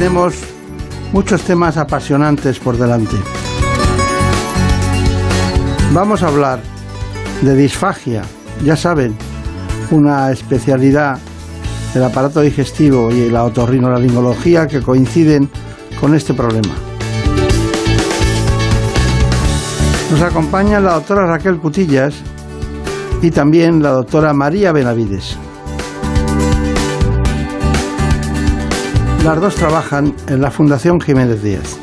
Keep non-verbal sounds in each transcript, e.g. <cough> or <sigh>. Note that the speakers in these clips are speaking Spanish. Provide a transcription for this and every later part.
Tenemos muchos temas apasionantes por delante. Vamos a hablar de disfagia, ya saben, una especialidad del aparato digestivo y la otorrinolaringología que coinciden con este problema. Nos acompaña la doctora Raquel Cutillas y también la doctora María Benavides. Las dos trabajan en la Fundación Jiménez Díaz.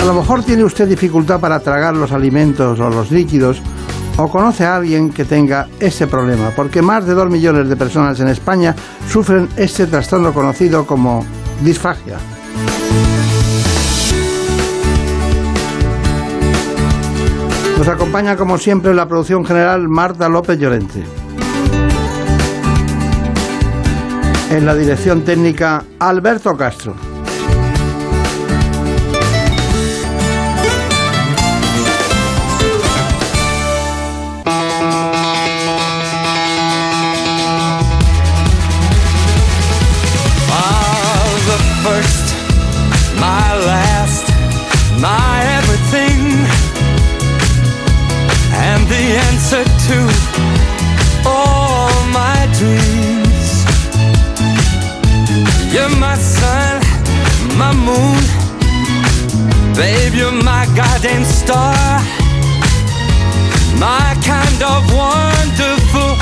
A lo mejor tiene usted dificultad para tragar los alimentos o los líquidos o conoce a alguien que tenga ese problema, porque más de dos millones de personas en España sufren este trastorno conocido como disfagia. Nos acompaña como siempre la producción general Marta López Llorente. En la dirección técnica Alberto Castro. to all my dreams. You're my sun, my moon. Babe, you're my guiding star. My kind of wonderful.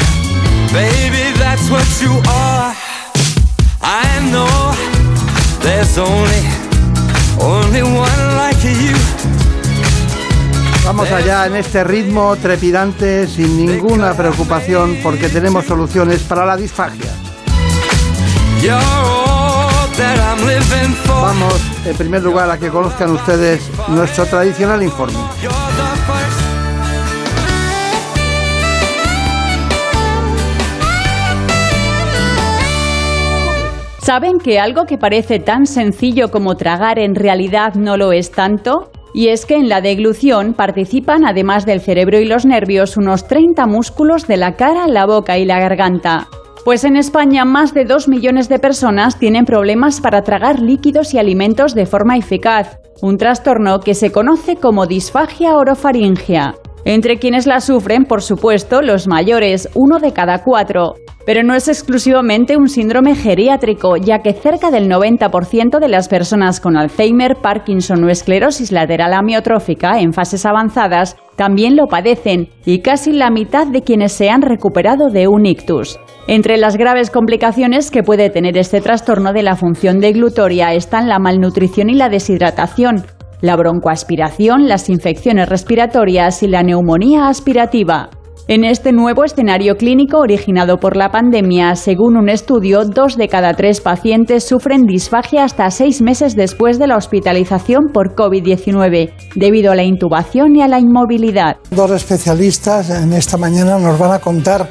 Baby, that's what you are. I know there's only, only one like you. Vamos allá en este ritmo trepidante sin ninguna preocupación porque tenemos soluciones para la disfagia. Vamos, en primer lugar, a que conozcan ustedes nuestro tradicional informe. ¿Saben que algo que parece tan sencillo como tragar en realidad no lo es tanto? Y es que en la deglución participan, además del cerebro y los nervios, unos 30 músculos de la cara, la boca y la garganta. Pues en España más de 2 millones de personas tienen problemas para tragar líquidos y alimentos de forma eficaz, un trastorno que se conoce como disfagia orofaringia. Entre quienes la sufren, por supuesto, los mayores, uno de cada cuatro. Pero no es exclusivamente un síndrome geriátrico, ya que cerca del 90% de las personas con Alzheimer, Parkinson o esclerosis lateral amiotrófica en fases avanzadas también lo padecen y casi la mitad de quienes se han recuperado de un ictus. Entre las graves complicaciones que puede tener este trastorno de la función deglutoria están la malnutrición y la deshidratación, la broncoaspiración, las infecciones respiratorias y la neumonía aspirativa. En este nuevo escenario clínico originado por la pandemia, según un estudio, dos de cada tres pacientes sufren disfagia hasta seis meses después de la hospitalización por COVID-19, debido a la intubación y a la inmovilidad. Dos especialistas en esta mañana nos van a contar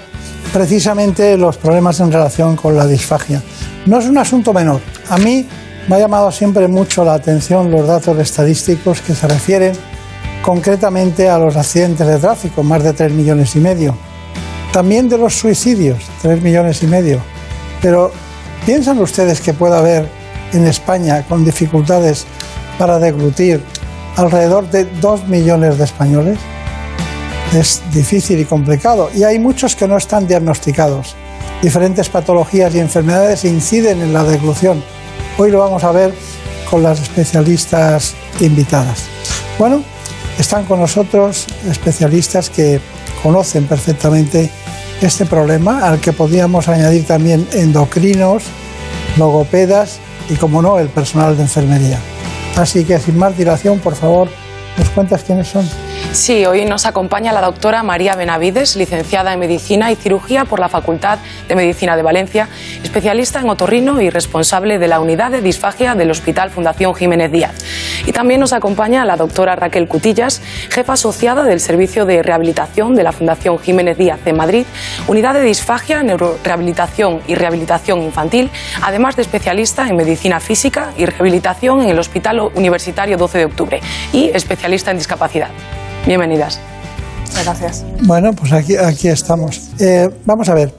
precisamente los problemas en relación con la disfagia. No es un asunto menor. A mí me ha llamado siempre mucho la atención los datos estadísticos que se refieren concretamente a los accidentes de tráfico, más de 3 millones y medio. También de los suicidios, 3 millones y medio. Pero ¿piensan ustedes que puede haber en España con dificultades para deglutir alrededor de 2 millones de españoles? Es difícil y complicado y hay muchos que no están diagnosticados. Diferentes patologías y enfermedades inciden en la deglución Hoy lo vamos a ver con las especialistas invitadas. Bueno, están con nosotros especialistas que conocen perfectamente este problema, al que podríamos añadir también endocrinos, logopedas y, como no, el personal de enfermería. Así que sin más dilación, por favor, ¿nos cuentas quiénes son? Sí, hoy nos acompaña la doctora María Benavides, licenciada en Medicina y Cirugía por la Facultad de Medicina de Valencia, especialista en otorrino y responsable de la unidad de disfagia del Hospital Fundación Jiménez Díaz. Y también nos acompaña la doctora Raquel Cutillas, jefa asociada del Servicio de Rehabilitación de la Fundación Jiménez Díaz de Madrid, unidad de disfagia, neurorehabilitación y rehabilitación infantil, además de especialista en Medicina Física y Rehabilitación en el Hospital Universitario 12 de Octubre y especialista en discapacidad. Bienvenidas. Gracias. Bueno, pues aquí, aquí estamos. Eh, vamos a ver,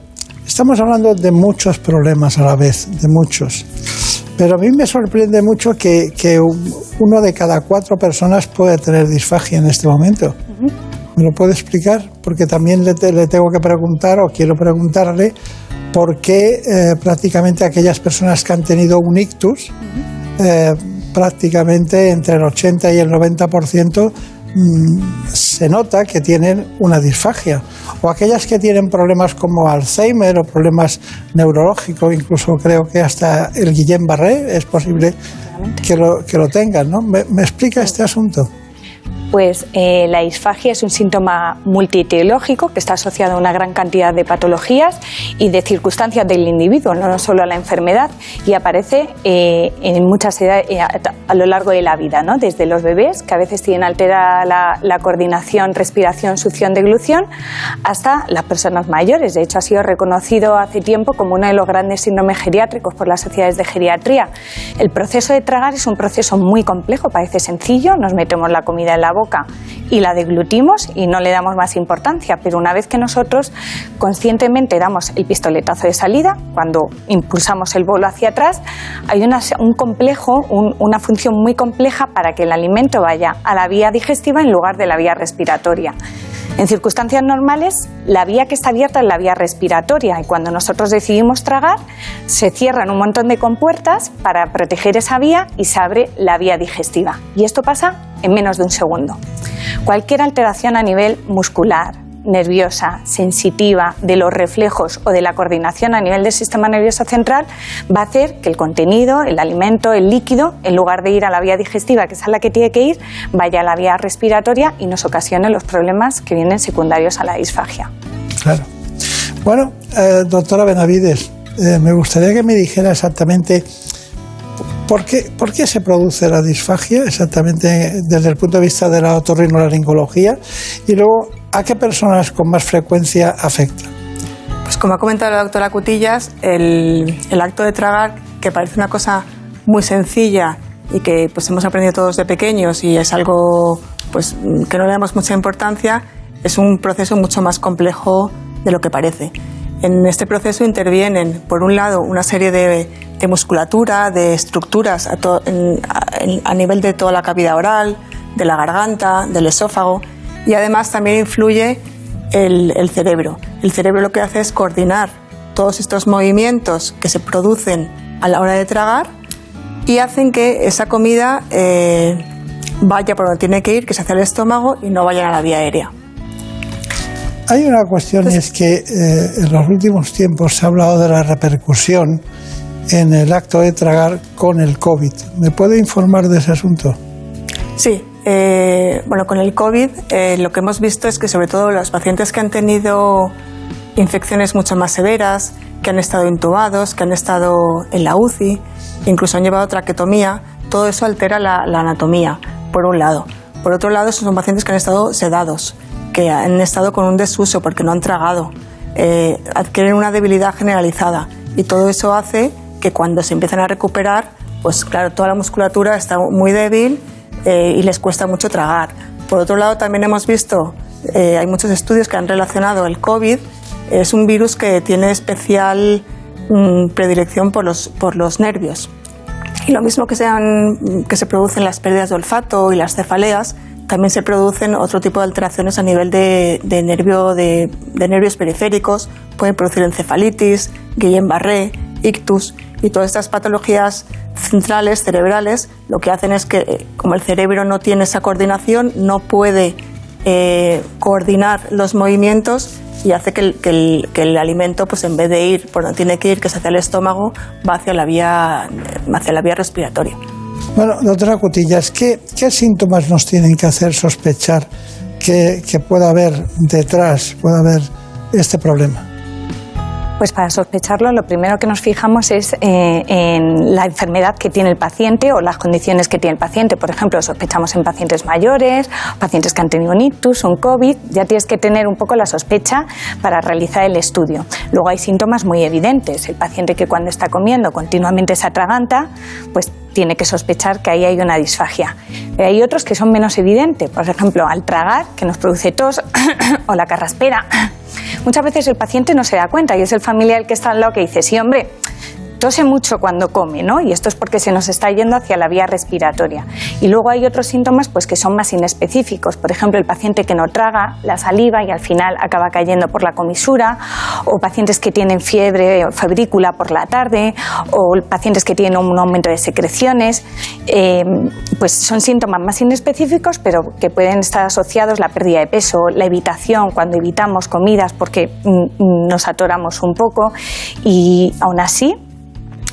estamos hablando de muchos problemas a la vez, de muchos. Pero a mí me sorprende mucho que, que uno de cada cuatro personas puede tener disfagia en este momento. ¿Me lo puede explicar? Porque también le, le, tengo que preguntar o quiero preguntarle por qué eh, prácticamente aquellas personas que han tenido un ictus, eh, prácticamente entre el 80 y el 90% Mm, se nota que tienen una disfagia. O aquellas que tienen problemas como Alzheimer o problemas neurológicos, incluso creo que hasta el Guillain Barré es posible que lo, que lo tengan. ¿no? ¿Me, ¿Me explica este asunto? Pues eh, la disfagia es un síntoma multiteológico que está asociado a una gran cantidad de patologías y de circunstancias del individuo, no solo a la enfermedad, y aparece eh, en muchas edades eh, a, lo largo de la vida, ¿no? desde los bebés, que a veces tienen alterada la, la coordinación, respiración, succión, deglución, hasta las personas mayores. De hecho, ha sido reconocido hace tiempo como uno de los grandes síndromes geriátricos por las sociedades de geriatría. El proceso de tragar es un proceso muy complejo, parece sencillo, nos metemos la comida en la boca, y la deglutimos y no le damos más importancia. Pero una vez que nosotros conscientemente damos el pistoletazo de salida, cuando impulsamos el bolo hacia atrás, hay un complejo, una función muy compleja para que el alimento vaya a la vía digestiva en lugar de la vía respiratoria. En circunstancias normales, la vía que está abierta es la vía respiratoria y cuando nosotros decidimos tragar, se cierran un montón de compuertas para proteger esa vía y se abre la vía digestiva. Y esto pasa en menos de un segundo. Cualquier alteración a nivel muscular, nerviosa, sensitiva, de los reflejos o de la coordinación a nivel del sistema nervioso central, va a hacer que el contenido, el alimento, el líquido, en lugar de ir a la vía digestiva, que es a la que tiene que ir, vaya a la vía respiratoria y nos ocasione los problemas que vienen secundarios a la disfagia. Claro. Bueno, eh, doctora Benavides, eh, me gustaría que me dijera exactamente ¿Por qué, ¿Por qué, se produce la disfagia exactamente desde el punto de vista de la otorrinolaringología? Y luego, ¿a qué personas con más frecuencia afecta? Pues como ha comentado la doctora Cutillas, el, acto de tragar, que parece una cosa muy sencilla y que pues hemos aprendido todos de pequeños y es algo pues que no le damos mucha importancia, es un proceso mucho más complejo de lo que parece. En este proceso intervienen, por un lado, una serie de, musculatura, de estructuras a, nivel de toda la cavidad oral, de la garganta, del esófago, y además también influye el, el cerebro. El cerebro lo que hace es coordinar todos estos movimientos que se producen a la hora de tragar y hacen que esa comida eh, vaya por donde tiene que ir, que es hacia el estómago y no vaya a la vía aérea. Hay una cuestión y es que eh, en los últimos tiempos se ha hablado de la repercusión en el acto de tragar con el COVID. ¿Me puede informar de ese asunto? Sí, eh, bueno, con el COVID eh, lo que hemos visto es que sobre todo los pacientes que han tenido infecciones mucho más severas, que han estado intubados, que han estado en la UCI, incluso han llevado traquetomía, todo eso altera la, la anatomía, por un lado. Por otro lado, son pacientes que han estado sedados, que han estado con un desuso porque no han tragado, eh, adquieren una debilidad generalizada y todo eso hace que cuando se empiezan a recuperar, pues claro, toda la musculatura está muy débil eh, y les cuesta mucho tragar. Por otro lado, también hemos visto, eh, hay muchos estudios que han relacionado el COVID, es un virus que tiene especial mmm, predilección por los, por los nervios. Y lo mismo que, sean, que se producen las pérdidas de olfato y las cefaleas, también se producen otro tipo de alteraciones a nivel de, de, nervio, de, de, nervios periféricos, pueden producir encefalitis, Guillain-Barré, ictus y todas estas patologías centrales, cerebrales, lo que hacen es que como el cerebro no tiene esa coordinación, no puede eh, coordinar los movimientos y hace que el, que, el, alimento, pues en vez de ir por donde tiene que ir, que es hacia el estómago, va hacia la vía, hacia la vía respiratoria. Bueno, doctora Cutillas, ¿qué, ¿qué, síntomas nos tienen que hacer sospechar que, que pueda haber detrás, pueda haber este problema? Pues para sospecharlo, lo primero que nos fijamos es eh, en la enfermedad que tiene el paciente o las condiciones que tiene el paciente. Por ejemplo, sospechamos en pacientes mayores, pacientes que han tenido un ictus, un COVID. Ya tienes que tener un poco la sospecha para realizar el estudio. Luego hay síntomas muy evidentes. El paciente que cuando está comiendo continuamente se atraganta, pues tiene que sospechar que ahí hay una disfagia. Hay otros que son menos evidentes. Por ejemplo, al tragar, que nos produce tos, <coughs> o la carraspera Muchas veces el paciente no se da cuenta y es el familiar que está al lado que dice, sí, hombre, tose mucho cuando come, ¿no? Y esto es porque se nos está yendo hacia la vía respiratoria. Y luego hay otros síntomas pues, que son más inespecíficos. Por ejemplo, el paciente que no traga la saliva y al final acaba cayendo por la comisura, o pacientes que tienen fiebre o febrícula por la tarde, o pacientes que tienen un aumento de secreciones. Eh, pues son síntomas más inespecíficos, pero que pueden estar asociados la pérdida de peso, la evitación cuando evitamos comidas porque mm, mm, nos atoramos un poco y aún así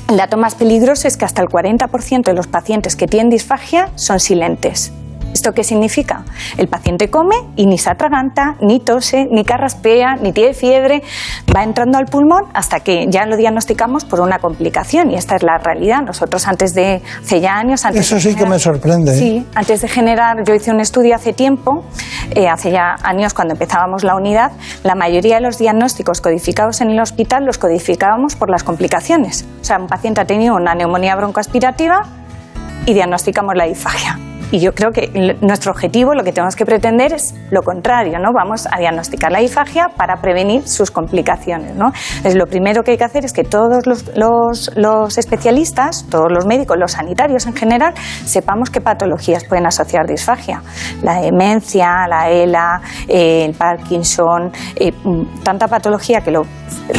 el dato más peligroso es que hasta el 40% de los pacientes que tienen disfagia son silentes. ¿Esto qué significa? El paciente come y ni se atraganta, ni tose, ni carraspea, ni tiene fiebre, va entrando al pulmón hasta que ya lo diagnosticamos por una complicación y esta es la realidad. Nosotros antes de, hace ya años... Antes Eso sí que me sorprende. ¿eh? Sí, antes de generar, yo hice un estudio hace tiempo, eh, hace ya años cuando empezábamos la unidad, la mayoría de los diagnósticos codificados en el hospital los codificábamos por las complicaciones. O sea, un paciente ha tenido una neumonía broncoaspirativa y diagnosticamos la disfagia y yo creo que nuestro objetivo, lo que tenemos que pretender es lo contrario, ¿no? Vamos a diagnosticar la disfagia para prevenir sus complicaciones, ¿no? Es lo primero que hay que hacer es que todos los, especialistas, todos los médicos, los sanitarios en general, sepamos qué patologías pueden asociar disfagia. La demencia, la ELA, eh, el Parkinson, eh, mm, tanta patología que lo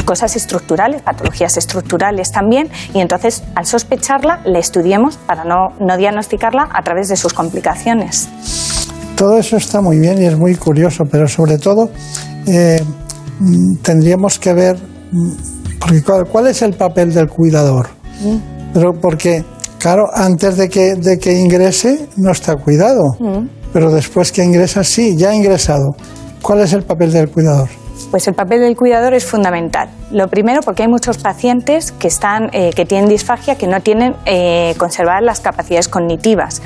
cosas estructurales, patologías estructurales también, y entonces al sospecharla la estudiemos para no, no diagnosticarla a través de sus complicaciones. Todo eso está muy bien y es muy curioso, pero sobre todo eh, mm, tendríamos que ver, mm, porque ¿cuál, es el papel del cuidador? Mm. Pero porque, claro, antes de que, de que ingrese no está cuidado, pero después que ingresa sí, ya ha ingresado. ¿Cuál es el papel del cuidador? Pues el papel del cuidador es fundamental. Lo primero porque hay muchos pacientes que, están, eh, que tienen disfagia que no tienen eh, conservadas las capacidades cognitivas.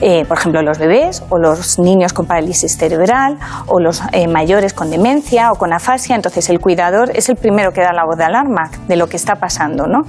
Eh, por ejemplo, los bebés o los niños con parálisis cerebral o los eh, mayores con demencia o con afasia. Entonces, el cuidador es el primero que da la voz de alarma de lo que está pasando. ¿no?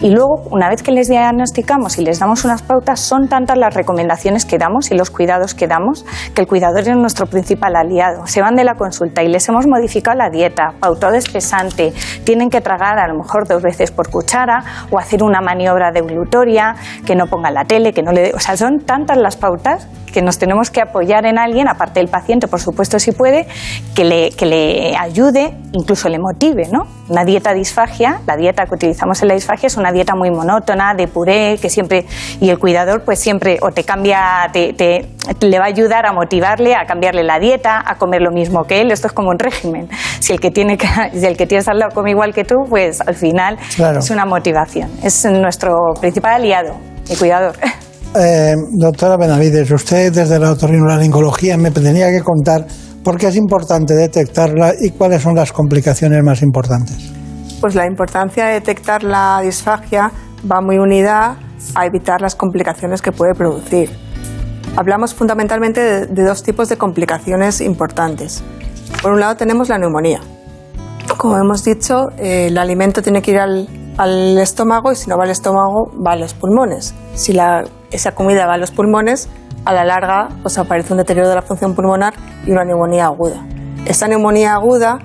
Y luego, una vez que les diagnosticamos y les damos unas pautas, son tantas las recomendaciones que damos y los cuidados que damos que el cuidador es nuestro principal aliado. Se van de la consulta y les hemos modificado la dieta, pautado espesante, tienen que tragar a lo mejor dos veces por cuchara o hacer una maniobra deglutoria, que no ponga la tele, que no le... O sea, son tantas las pautas que nos tenemos que apoyar en alguien, aparte del paciente, por supuesto, si puede, que le, que le ayude, incluso le motive, ¿no? Una dieta disfagia, la dieta que utilizamos en la disfagia es una dieta muy monótona, de puré, que siempre, y el cuidador pues siempre o te cambia, te, te, le va a ayudar a motivarle, a cambiarle la dieta, a comer lo mismo que él, esto es como un régimen. Si el que tiene que, <laughs> si el que tienes al lado come igual que tú, pues al final es una motivación. Es nuestro principal aliado, el cuidador. <laughs> Eh, doctora Benavides, usted desde la otorrinolaringología me tenía que contar por qué es importante detectarla y cuáles son las complicaciones más importantes. Pues la importancia de detectar la disfagia va muy unida a evitar las complicaciones que puede producir. Hablamos fundamentalmente de, dos tipos de complicaciones importantes. Por un lado tenemos la neumonía. Como hemos dicho, eh, el alimento tiene que ir al, al estómago y si no va al estómago va a los pulmones. Si la, esa comida va a los pulmones, a la larga pues aparece un deterioro de la función pulmonar y una neumonía aguda. Esta neumonía aguda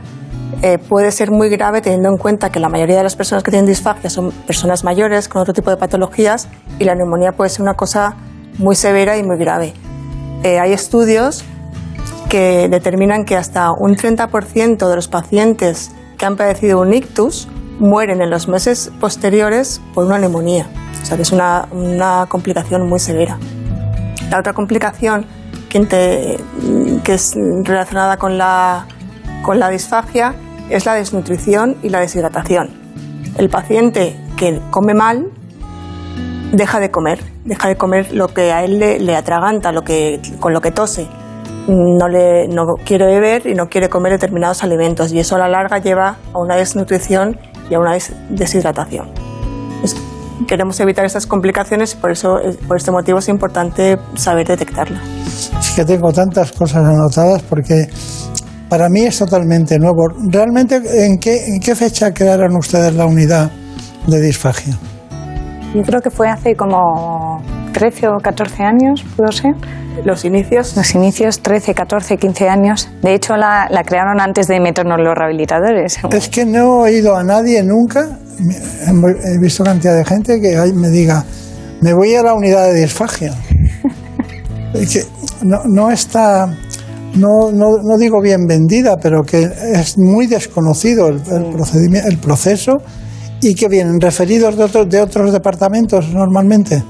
eh, puede ser muy grave teniendo en cuenta que la mayoría de las personas que tienen disfagia son personas mayores con otro tipo de patologías y la neumonía puede ser una cosa muy severa y muy grave. Eh, hay estudios que determinan que hasta un 30% de los pacientes que han padecido un ictus mueren en los meses posteriores por una neumonía. O sea que es una, una complicación muy severa. La otra complicación que, que es relacionada con la, con la disfagia es la desnutrición y la deshidratación. El paciente que come mal deja de comer, deja de comer lo que a él le, le atraganta, lo que, con lo que tose. no, le, no quiere beber y no quiere comer determinados alimentos y eso a la larga lleva a una desnutrición y a una deshidratación. queremos evitar estas complicaciones y por, eso, eh, por este motivo es importante saber detectarla. Es que tengo tantas cosas anotadas porque para mí es totalmente nuevo. ¿Realmente en qué, en qué fecha crearon ustedes la unidad de disfagia? Yo creo que fue hace como 13 o 14 años, puedo ser. ¿Los inicios? Los inicios, 13, 14, 15 años. De hecho, la, la crearon antes de meternos los rehabilitadores. Es que no he oído a nadie nunca, he visto cantidad de gente que me diga, me voy a la unidad de disfagia. <laughs> que no, no está, no, no, no, digo bien vendida, pero que es muy desconocido el, el, procedimiento, el proceso y que vienen referidos de, otros de otros departamentos normalmente.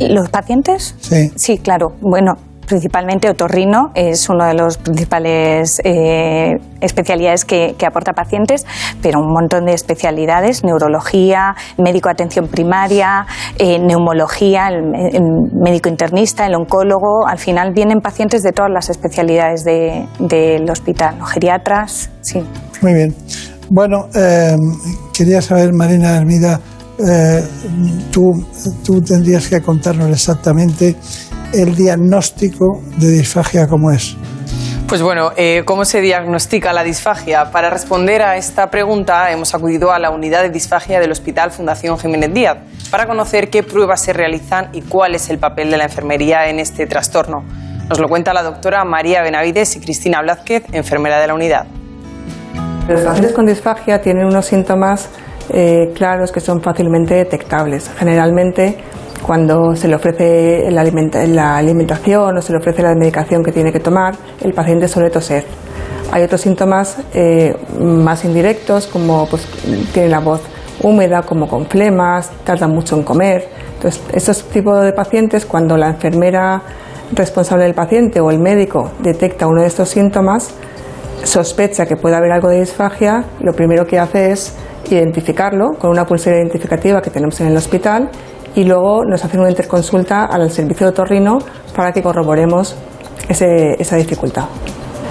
¿Los pacientes? Sí. Sí, claro. Bueno, principalmente otorrino es uno de los principales eh, especialidades que, aporta pacientes, pero un montón de especialidades, neurología, médico de atención primaria, eh, neumología, el, médico internista, el oncólogo, al final vienen pacientes de todas las especialidades del hospital, geriatras, sí. Muy bien. Bueno, eh, quería saber, Marina Hermida, eh, tú, tú tendrías que contarnos exactamente el diagnóstico de disfagia como es. Pues bueno, eh, ¿cómo se diagnostica la disfagia? Para responder a esta pregunta hemos acudido a la unidad de disfagia del Hospital Fundación Jiménez Díaz para conocer qué pruebas se realizan y cuál es el papel de la enfermería en este trastorno. Nos lo cuenta la doctora María Benavides y Cristina Blázquez, enfermera de la unidad. Los pacientes con disfagia tienen unos síntomas eh, claros que son fácilmente detectables. Generalmente, cuando se le ofrece la, alimentación o se le ofrece la medicación que tiene que tomar, el paciente suele toser. Hay otros síntomas eh, más indirectos, como pues, tiene la voz húmeda, como con flemas, tarda mucho en comer. Entonces, estos tipos de pacientes, cuando la enfermera responsable del paciente o el médico detecta uno de estos síntomas, sospecha que puede haber algo de disfagia, lo primero que hace es identificarlo con una pulsera identificativa que tenemos en el hospital y luego nos hacen una interconsulta al servicio de otorrino para que corroboremos esa dificultad.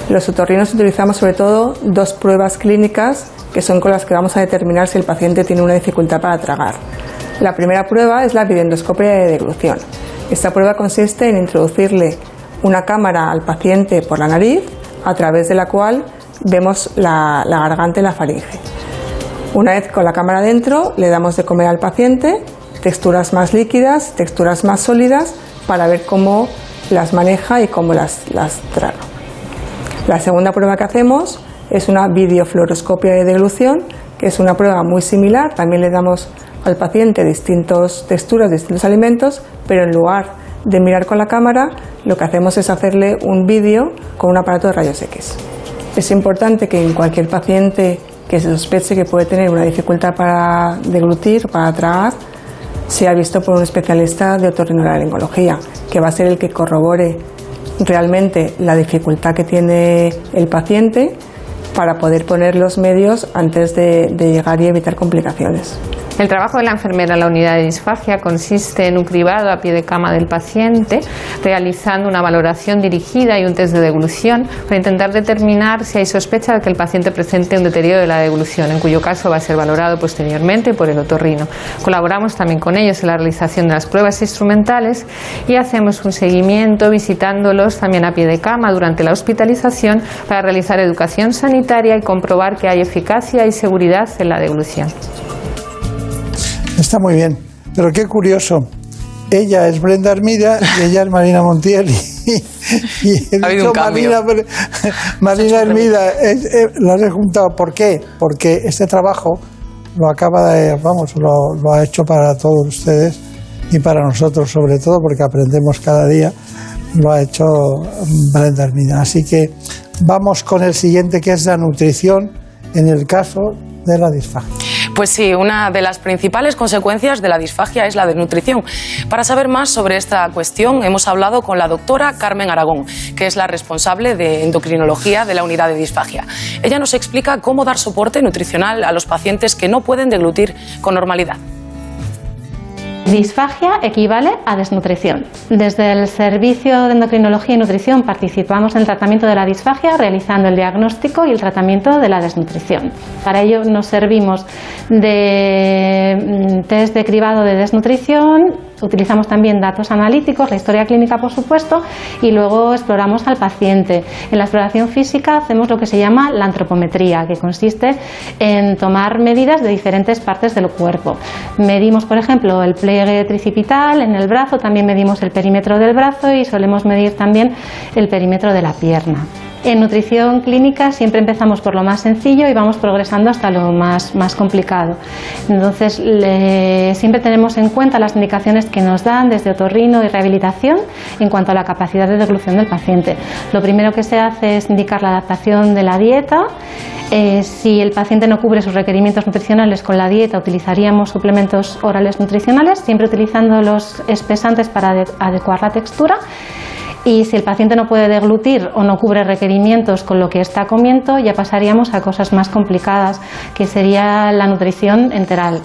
Los otorrinos utilizamos sobre todo dos pruebas clínicas que son con las que vamos a determinar si el paciente tiene una dificultad para tragar. La primera prueba es la videoendoscopia de deglución. Esta prueba consiste en introducirle una cámara al paciente por la nariz a través de la cual vemos la, garganta y la faringe. Una vez con la cámara dentro, le damos de comer al paciente texturas más líquidas, texturas más sólidas, para ver cómo las maneja y cómo las, las traga. La segunda prueba que hacemos es una videofluoroscopia de deglución, que es una prueba muy similar. También le damos al paciente distintas texturas, distintos alimentos, pero en lugar de mirar con la cámara, lo que hacemos es hacerle un vídeo con un aparato de rayos X. Es importante que en cualquier paciente que se sospeche que puede tener una dificultad para deglutir, para tragar, sea visto por un especialista de otorrinolaringología, que va a ser el que corrobore realmente la dificultad que tiene el paciente para poder poner los medios antes de llegar y evitar complicaciones. El trabajo de la enfermera en la unidad de disfagia consiste en un cribado a pie de cama del paciente, realizando una valoración dirigida y un test de deglución para intentar determinar si hay sospecha de que el paciente presente un deterioro de la deglución, en cuyo caso va a ser valorado posteriormente por el otorrino. Colaboramos también con ellos en la realización de las pruebas instrumentales y hacemos un seguimiento visitándolos también a pie de cama durante la hospitalización para realizar educación sanitaria y comprobar que hay eficacia y seguridad en la deglución. Está muy bien, pero qué curioso. Ella es Brenda Armida y ella es Marina Montiel. <laughs> Y, ha habido un Marina, Marina Hermida eh, la he juntado. ¿Por qué? Porque este trabajo lo acaba de, vamos, lo, lo ha hecho para todos ustedes y para nosotros sobre todo, porque aprendemos cada día. Lo ha hecho Brenda Hermida. Así que vamos con el siguiente, que es la nutrición en el caso de la disfagia. Pues sí, una de las principales consecuencias de la disfagia es la desnutrición. Para saber más sobre esta cuestión, hemos hablado con la doctora Carmen Aragón, que es la responsable de endocrinología de la unidad de disfagia. Ella nos explica cómo dar soporte nutricional a los pacientes que no pueden deglutir con normalidad. Disfagia equivale a desnutrición. Desde el Servicio de Endocrinología y Nutrición participamos en el tratamiento de la disfagia realizando el diagnóstico y el tratamiento de la desnutrición. Para ello nos servimos de mm, test de cribado de desnutrición, utilizamos también datos analíticos, la historia clínica por supuesto, y luego exploramos al paciente. En la exploración física hacemos lo que se llama la antropometría, que consiste en tomar medidas de diferentes partes del cuerpo. Medimos, por ejemplo, el pliegue tricipital en el brazo, también medimos el perímetro del brazo y solemos medir también el perímetro de la pierna. En nutrición clínica siempre empezamos por lo más sencillo y vamos progresando hasta lo más, más complicado. Entonces, siempre tenemos en cuenta las indicaciones que nos dan desde otorrino y rehabilitación en cuanto a la capacidad de deglución del paciente. Lo primero que se hace es indicar la adaptación de la dieta. Eh, si el paciente no cubre sus requerimientos nutricionales con la dieta, utilizaríamos suplementos orales nutricionales, siempre utilizando los espesantes para adecuar la textura. Y si el paciente no puede deglutir o no cubre requerimientos con lo que está comiendo, ya pasaríamos a cosas más complicadas, que sería la nutrición enteral.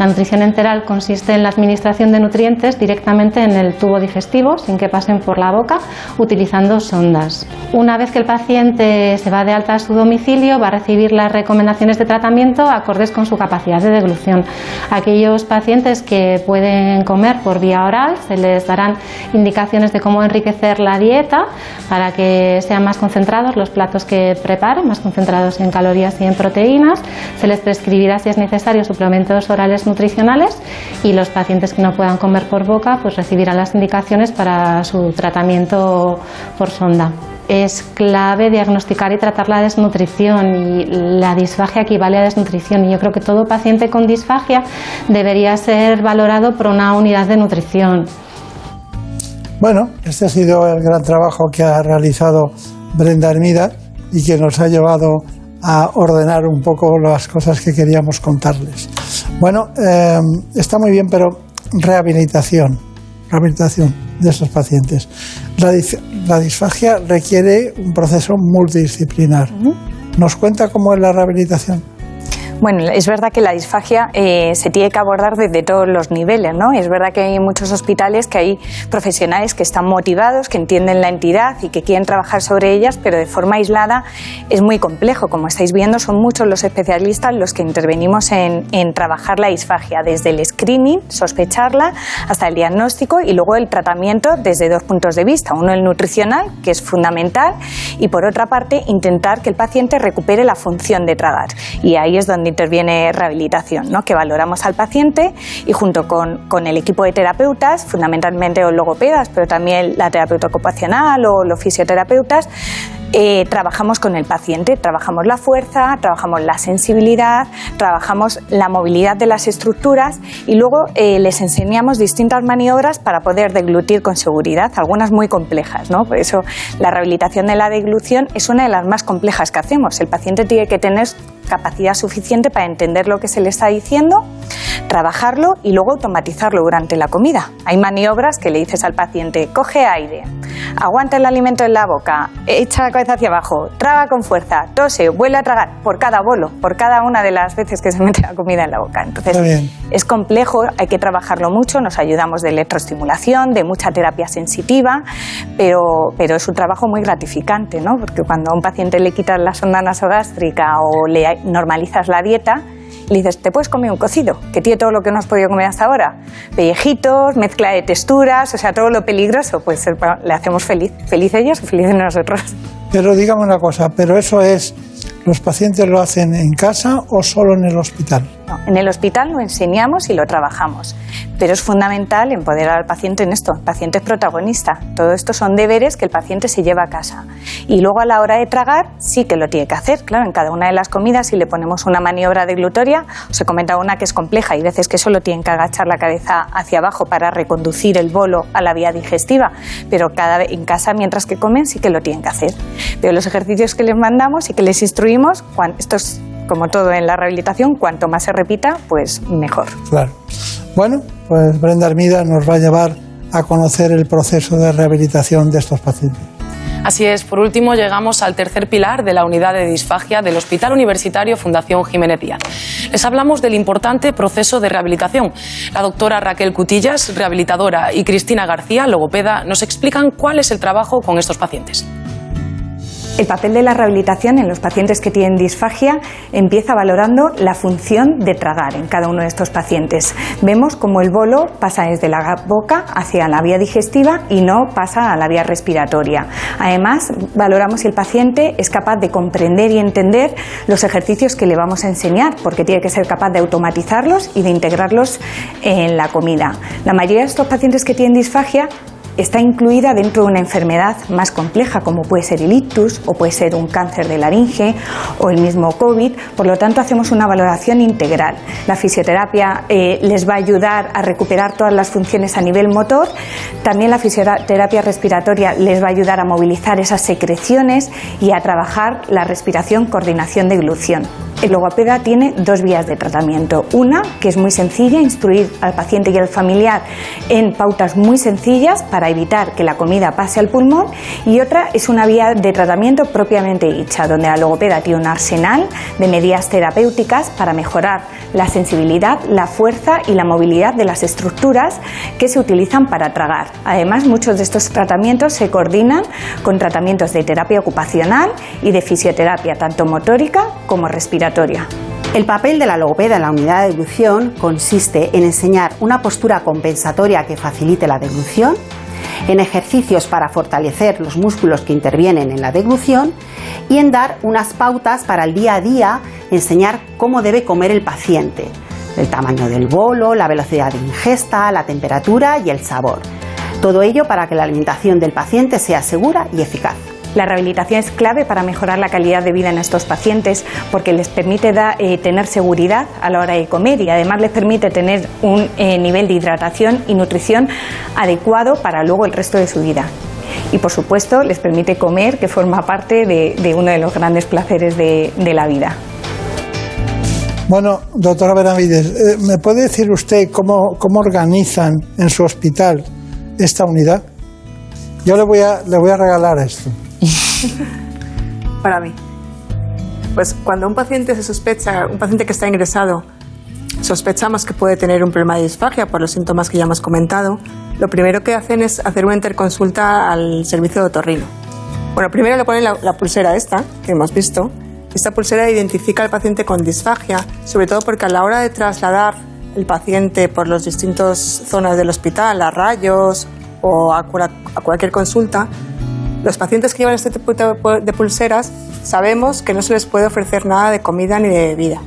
La nutrición enteral consiste en la administración de nutrientes directamente en el tubo digestivo, sin que pasen por la boca, utilizando sondas. Una vez que el paciente se va de alta a su domicilio, va a recibir las recomendaciones de tratamiento acordes con su capacidad de deglución. Aquellos pacientes que pueden comer por vía oral, se les darán indicaciones de cómo enriquecer la dieta para que sean más concentrados los platos que preparen, más concentrados en calorías y en proteínas. Se les prescribirá, si es necesario, suplementos orales nutricionales y los pacientes que no puedan comer por boca pues recibirán las indicaciones para su tratamiento por sonda. Es clave diagnosticar y tratar la desnutrición y la disfagia equivale a desnutrición y yo creo que todo paciente con disfagia debería ser valorado por una unidad de nutrición. Bueno, este ha sido el gran trabajo que ha realizado Brenda Hermida y que nos ha llevado a ordenar un poco las cosas que queríamos contarles. Bueno, eh, está muy bien, pero rehabilitación, rehabilitación de estos pacientes. La, disfagia requiere un proceso multidisciplinar. ¿Nos cuenta cómo es la rehabilitación? Bueno, es verdad que la disfagia eh, se tiene que abordar desde todos los niveles, ¿no? Es verdad que hay muchos hospitales que hay profesionales que están motivados, que entienden la entidad y que quieren trabajar sobre ellas, pero de forma aislada es muy complejo. Como estáis viendo, son muchos los especialistas los que intervenimos en, en trabajar la disfagia, desde el screening, sospecharla, hasta el diagnóstico y luego el tratamiento desde dos puntos de vista. Uno, el nutricional, que es fundamental, y por otra parte, intentar que el paciente recupere la función de tragar. Y ahí es donde interviene rehabilitación, ¿no? que valoramos al paciente y junto con, con, el equipo de terapeutas, fundamentalmente los logopedas, pero también la terapeuta ocupacional o los fisioterapeutas, eh, trabajamos con el paciente, trabajamos la fuerza, trabajamos la sensibilidad, trabajamos la movilidad de las estructuras y luego eh, les enseñamos distintas maniobras para poder deglutir con seguridad, algunas muy complejas. ¿no? Por eso la rehabilitación de la deglución es una de las más complejas que hacemos. El paciente tiene que tener capacidad suficiente para entender lo que se le está diciendo, trabajarlo y luego automatizarlo durante la comida. Hay maniobras que le dices al paciente, coge aire, aguanta el alimento en la boca, echa cabeza hacia abajo, traga con fuerza, tose, vuelve a tragar por cada bolo, por cada una de las veces que se <laughs> mete la comida en la boca. Entonces, es complejo, hay que trabajarlo mucho, nos ayudamos de electroestimulación, de mucha terapia sensitiva, pero, pero es un trabajo muy gratificante, ¿no? Porque cuando a un paciente le quitas la sonda nasogástrica o le normalizas la dieta, le dices, te puedes comer un cocido, que tiene todo lo que no has podido comer hasta ahora. Pellejitos, mezcla de texturas, o sea, todo lo peligroso, pues le hacemos feliz. Feliz ellos y felices nosotros. Pero dígame una cosa, pero eso es ¿Los pacientes lo hacen en casa o solo en el hospital? en el hospital lo enseñamos y lo trabajamos, pero es fundamental empoderar al paciente en esto. El paciente es protagonista. Todo esto son deberes que el paciente se lleva a casa. Y luego a la hora de tragar sí que lo tiene que hacer. Claro, en cada una de las comidas si le ponemos una maniobra deglutoria, se comenta una que es compleja y veces que solo tienen que agachar la cabeza hacia abajo para reconducir el bolo a la vía digestiva, pero cada en casa mientras que comen sí que lo tienen que hacer. Pero los ejercicios que les mandamos y que les instruimos esto es como todo en la rehabilitación, cuanto más se repita, pues mejor. Claro. Bueno, pues Brenda Armida nos va a llevar a conocer el proceso de rehabilitación de estos pacientes. Así es, por último llegamos al tercer pilar de la unidad de disfagia del Hospital Universitario Fundación Jiménez Díaz. Les hablamos del importante proceso de rehabilitación. La doctora Raquel Cutillas, rehabilitadora, y Cristina García, logopeda, nos explican cuál es el trabajo con estos pacientes. El papel de la rehabilitación en los pacientes que tienen disfagia empieza valorando la función de tragar en cada uno de estos pacientes. Vemos cómo el bolo pasa desde la boca hacia la vía digestiva y no pasa a la vía respiratoria. Además, valoramos si el paciente es capaz de comprender y entender los ejercicios que le vamos a enseñar, porque tiene que ser capaz de automatizarlos y de integrarlos en la comida. La mayoría de estos pacientes que tienen disfagia está incluida dentro de una enfermedad más compleja como puede ser el ictus o puede ser un cáncer de laringe o el mismo COVID. Por lo tanto, hacemos una valoración integral. La fisioterapia eh, les va a ayudar a recuperar todas las funciones a nivel motor. También la fisioterapia respiratoria les va a ayudar a movilizar esas secreciones y a trabajar la respiración, coordinación de glución. El logopeda tiene dos vías de tratamiento. Una, que es muy sencilla, instruir al paciente y al familiar en pautas muy sencillas para evitar que la comida pase al pulmón. Y otra es una vía de tratamiento propiamente dicha, donde la logopeda tiene un arsenal de medidas terapéuticas para mejorar la sensibilidad, la fuerza y la movilidad de las estructuras que se utilizan para tragar. Además, muchos de estos tratamientos se coordinan con tratamientos de terapia ocupacional y de fisioterapia, tanto motórica como respiratoria el papel de la logopeda en la unidad de deglución consiste en enseñar una postura compensatoria que facilite la deglución, en ejercicios para fortalecer los músculos que intervienen en la deglución y en dar unas pautas para el día a día, enseñar cómo debe comer el paciente, el tamaño del bolo, la velocidad de ingesta, la temperatura y el sabor. Todo ello para que la alimentación del paciente sea segura y eficaz. La rehabilitación es clave para mejorar la calidad de vida en estos pacientes porque les permite eh, tener seguridad a la hora de comer y además les permite tener un eh, nivel de hidratación y nutrición adecuado para luego el resto de su vida. Y por supuesto les permite comer, que forma parte de, uno de los grandes placeres de, la vida. Bueno, doctora Benavides, eh, ¿me puede decir usted cómo, organizan en su hospital esta unidad? Yo le voy a, le voy a regalar esto. <laughs> Para mí. Pues cuando un paciente se sospecha, un paciente que está ingresado, sospechamos que puede tener un problema de disfagia por los síntomas que ya hemos comentado, lo primero que hacen es hacer una interconsulta al servicio de otorrino. Bueno, primero le ponen la, la pulsera esta, que hemos visto. Esta pulsera identifica al paciente con disfagia, sobre todo porque a la hora de trasladar el paciente por las distintas zonas del hospital, a rayos o a, cualquier consulta, los pacientes que llevan este tipo de pulseras sabemos que no se les puede ofrecer nada de comida ni de bebida.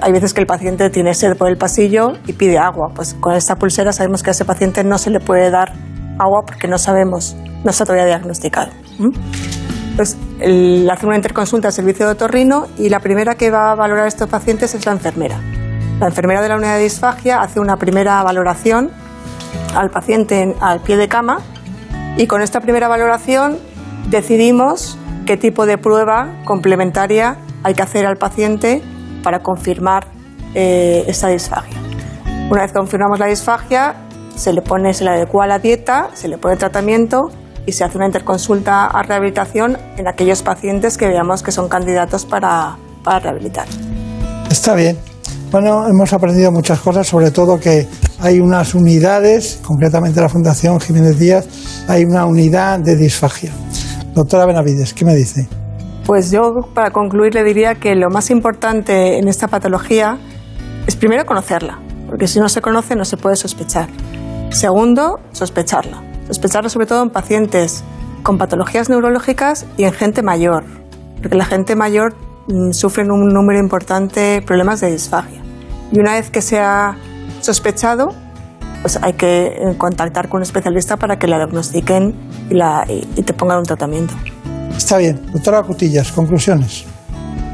Hay, veces que el paciente tiene sed por el pasillo y pide agua. Pues con esta pulsera sabemos que a ese paciente no se le puede dar agua porque no sabemos, no está todavía diagnosticado. Pues el, una interconsulta al servicio de otorrino y la primera que va a valorar a estos pacientes es la enfermera. La enfermera de la unidad de disfagia hace una primera valoración al paciente al pie de cama y con esta primera valoración decidimos qué tipo de prueba complementaria hay que hacer al paciente para confirmar eh, esta disfagia. Una vez confirmamos la disfagia, se le pone, se le adecua la dieta, se le pone tratamiento y se hace una interconsulta a rehabilitación en aquellos pacientes que veamos que son candidatos para, para rehabilitar. Está bien. Bueno, hemos aprendido muchas cosas, sobre todo que hay unas unidades, concretamente la Fundación Jiménez Díaz, hay una unidad de disfagia. Doctora Benavides, ¿qué me dice? Pues yo, para concluir, le diría que lo más importante en esta patología es primero conocerla, porque si no se conoce no se puede sospechar. Segundo, sospecharla. Sospecharla sobre todo en pacientes con patologías neurológicas y en gente mayor, porque la gente mayor mm, sufre un número importante de problemas de disfagia. Y una vez que se sospechado, pues hay que eh, contactar con un especialista para que la diagnostiquen y, la, y, te pongan un tratamiento. Está bien. Doctora Cutillas, conclusiones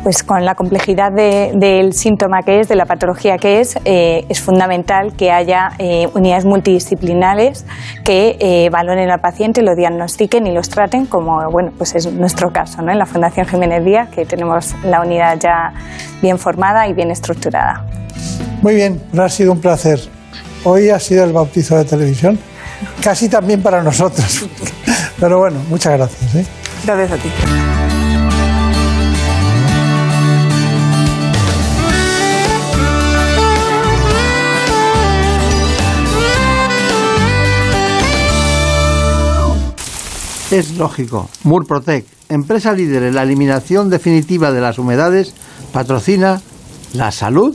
pues con la complejidad del síntoma que es, de la patología que es, eh, es fundamental que haya eh, unidades multidisciplinares que valoren al paciente, lo diagnostiquen y los traten, como bueno, pues es nuestro caso, ¿no? en la Fundación Jiménez Díaz, que tenemos la unidad ya bien formada y bien estructurada. Muy bien, ha sido un placer. Hoy ha sido el bautizo de televisión, casi también para nosotros. <laughs> Pero bueno, muchas gracias. ¿eh? Gracias a ti. Es lógico. Murprotec, empresa líder en la eliminación definitiva de las humedades, patrocina la salud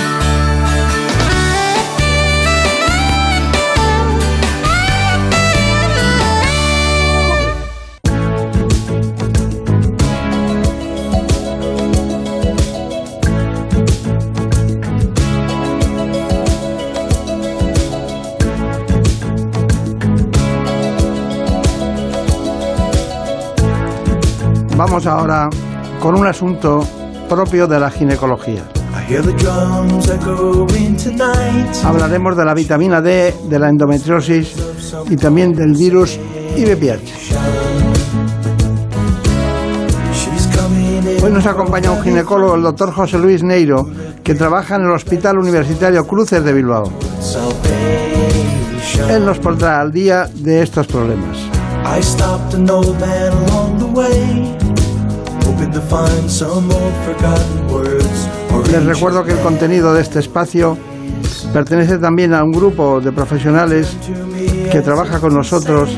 Vamos ahora con un asunto propio de la ginecología. Hablaremos de la vitamina D, de la endometriosis y también del virus IBPH. Hoy nos acompaña un ginecólogo, el doctor José Luis Neiro, que trabaja en el Hospital Universitario Cruces de Bilbao. Él nos pondrá al día de estos problemas. Les recuerdo que el contenido de este espacio pertenece también a un grupo de profesionales que trabaja con nosotros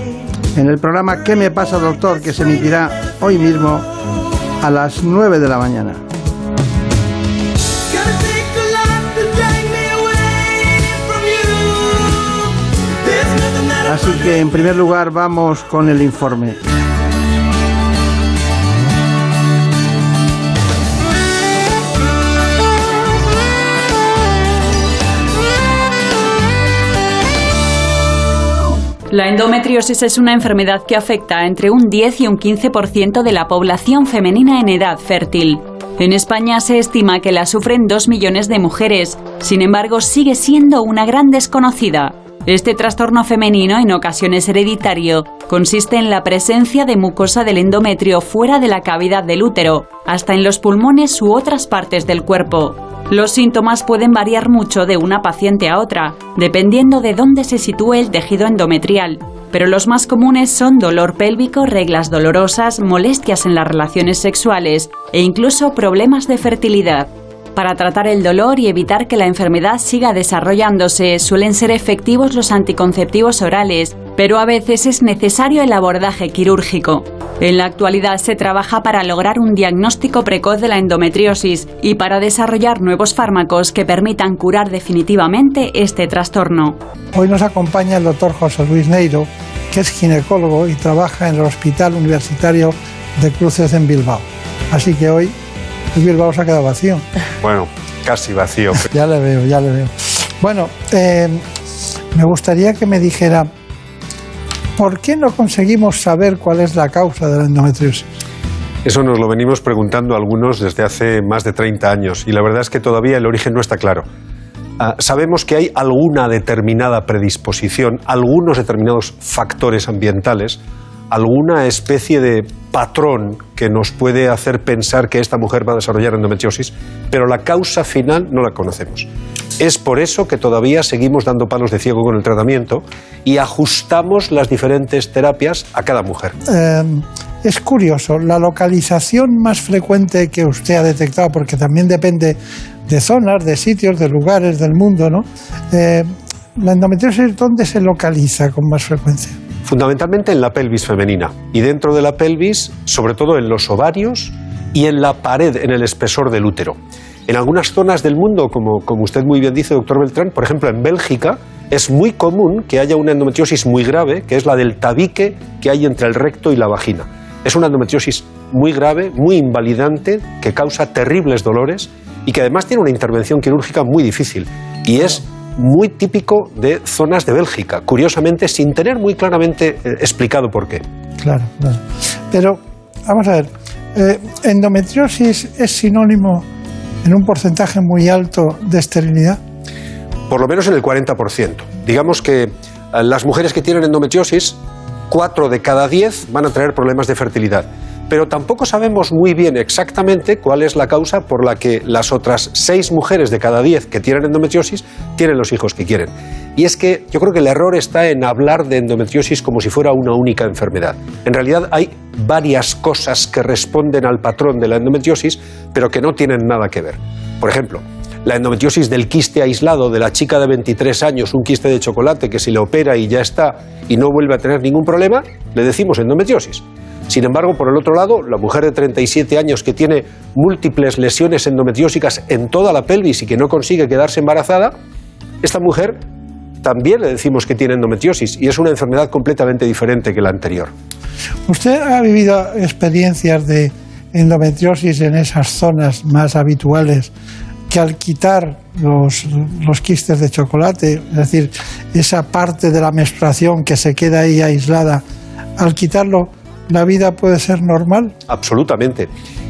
en el programa ¿Qué me pasa, doctor? que se emitirá hoy mismo a las 9 de la mañana. Así que en primer lugar vamos con el informe. La endometriosis es una enfermedad que afecta entre un 10 y un 15% de la población femenina en edad fértil. En España se estima que la sufren 2 millones de mujeres, sin embargo sigue siendo una gran desconocida. Este trastorno femenino, en ocasiones hereditario, consiste en la presencia de mucosa del endometrio fuera de la cavidad del útero, hasta en los pulmones u otras partes del cuerpo. Los síntomas pueden variar mucho de una paciente a otra, dependiendo de dónde se sitúe el tejido endometrial, pero los más comunes son dolor pélvico, reglas dolorosas, molestias en las relaciones sexuales e incluso problemas de fertilidad. Para tratar el dolor y evitar que la enfermedad siga desarrollándose, suelen ser efectivos los anticonceptivos orales, pero a veces es necesario el abordaje quirúrgico. En la actualidad se trabaja para lograr un diagnóstico precoz de la endometriosis y para desarrollar nuevos fármacos que permitan curar definitivamente este trastorno. Hoy nos acompaña el doctor José Luis Neiro, que es ginecólogo y trabaja en el Hospital Universitario de Cruces en Bilbao. Así que hoy Bilbao se ha quedado vacío. Bueno, casi vacío. <laughs> ya le veo, ya le veo. Bueno, eh, me gustaría que me dijera, ¿por qué no conseguimos saber cuál es la causa de la endometriosis? Eso nos lo venimos preguntando algunos desde hace más de 30 años y la verdad es que todavía el origen no está claro. Ah, sabemos que hay alguna determinada predisposición, algunos determinados factores ambientales, alguna especie de patrón que nos puede hacer pensar que esta mujer va a desarrollar endometriosis, pero la causa final no la conocemos. Es por eso que todavía seguimos dando palos de ciego con el tratamiento y ajustamos las diferentes terapias a cada mujer. Eh, es curioso, la localización más frecuente que usted ha detectado, porque también depende de zonas, de sitios, de lugares del mundo, ¿no? Eh, ¿La endometriosis dónde se localiza con más frecuencia? Fundamentalmente en la pelvis femenina y dentro de la pelvis, sobre todo en los ovarios y en la pared, en el espesor del útero. En algunas zonas del mundo, como, como usted muy bien dice, doctor Beltrán, por ejemplo en Bélgica, es muy común que haya una endometriosis muy grave, que es la del tabique que hay entre el recto y la vagina. Es una endometriosis muy grave, muy invalidante, que causa terribles dolores y que además tiene una intervención quirúrgica muy difícil. Y es muy típico de zonas de Bélgica, curiosamente sin tener muy claramente eh, explicado por qué. Claro, claro. Pero, vamos a ver, eh, endometriosis es sinónimo en un porcentaje muy alto de esterilidad. Por lo menos en el 40%. Digamos que eh, las mujeres que tienen endometriosis, 4 de cada 10 van a tener problemas de fertilidad. Pero tampoco sabemos muy bien exactamente cuál es la causa por la que las otras seis mujeres de cada diez que tienen endometriosis tienen los hijos que quieren. Y es que yo creo que el error está en hablar de endometriosis como si fuera una única enfermedad. En realidad hay varias cosas que responden al patrón de la endometriosis, pero que no tienen nada que ver. Por ejemplo, la endometriosis del quiste aislado de la chica de 23 años, un quiste de chocolate que se le opera y ya está y no vuelve a tener ningún problema, le decimos endometriosis. Sin embargo, por el otro lado, la mujer de 37 años que tiene múltiples lesiones endometriósicas en toda la pelvis y que no consigue quedarse embarazada, esta mujer también le decimos que tiene endometriosis y es una enfermedad completamente diferente que la anterior. ¿Usted ha vivido experiencias de endometriosis en esas zonas más habituales que al quitar los, los, quistes de chocolate, es decir, esa parte de la menstruación que se queda ahí aislada, al quitarlo la vida puede ser normal? Absolutamente.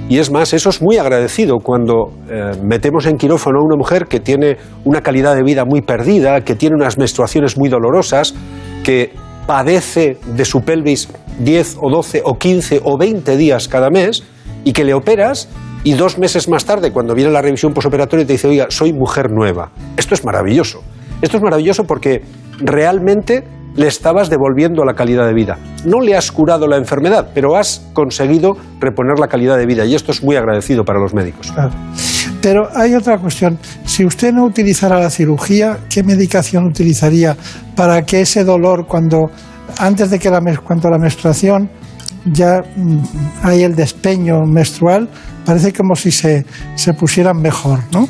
Y es más, eso es muy agradecido cuando eh, metemos en quirófano a una mujer que tiene una calidad de vida muy perdida, que tiene unas menstruaciones muy dolorosas, que padece de su pelvis 10 o 12 o 15 o 20 días cada mes y que le operas y dos meses más tarde, cuando viene la revisión posoperatoria, te dice, oiga, soy mujer nueva. Esto es maravilloso. Esto es maravilloso porque realmente le estabas devolviendo la calidad de vida. No le has curado la enfermedad, pero has conseguido reponer la calidad de vida y esto es muy agradecido para los médicos. Pero hay otra cuestión. Si usted no utilizara la cirugía, ¿qué medicación utilizaría para que ese dolor, cuando antes de que la, cuando la menstruación ya mm, hay el despeño menstrual, parece como si se, se pusieran mejor, ¿no?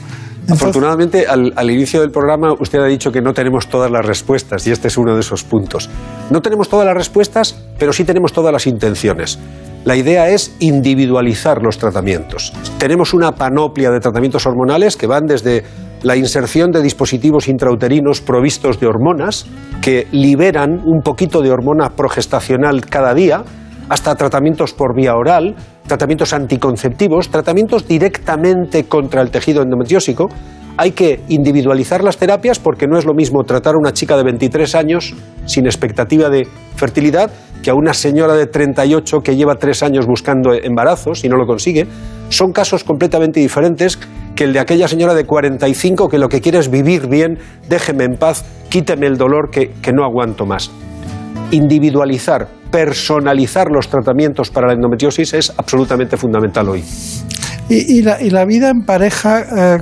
Afortunadamente, al, inicio del programa usted ha dicho que no tenemos todas las respuestas y este es uno de esos puntos. No tenemos todas las respuestas, pero sí tenemos todas las intenciones. La idea es individualizar los tratamientos. Tenemos una panoplia de tratamientos hormonales que van desde la inserción de dispositivos intrauterinos provistos de hormonas que liberan un poquito de hormona progestacional cada día, hasta tratamientos por vía oral, tratamientos anticonceptivos, tratamientos directamente contra el tejido endometriósico. Hay que individualizar las terapias porque no es lo mismo tratar a una chica de 23 años sin expectativa de fertilidad que a una señora de 38 que lleva tres años buscando embarazos y no lo consigue. Son casos completamente diferentes que el de aquella señora de 45 que lo que quiere es vivir bien, déjeme en paz, quíteme el dolor que, que no aguanto más. Individualizar personalizar los tratamientos para la endometriosis es absolutamente fundamental hoy. ¿Y, la, vida en pareja, eh,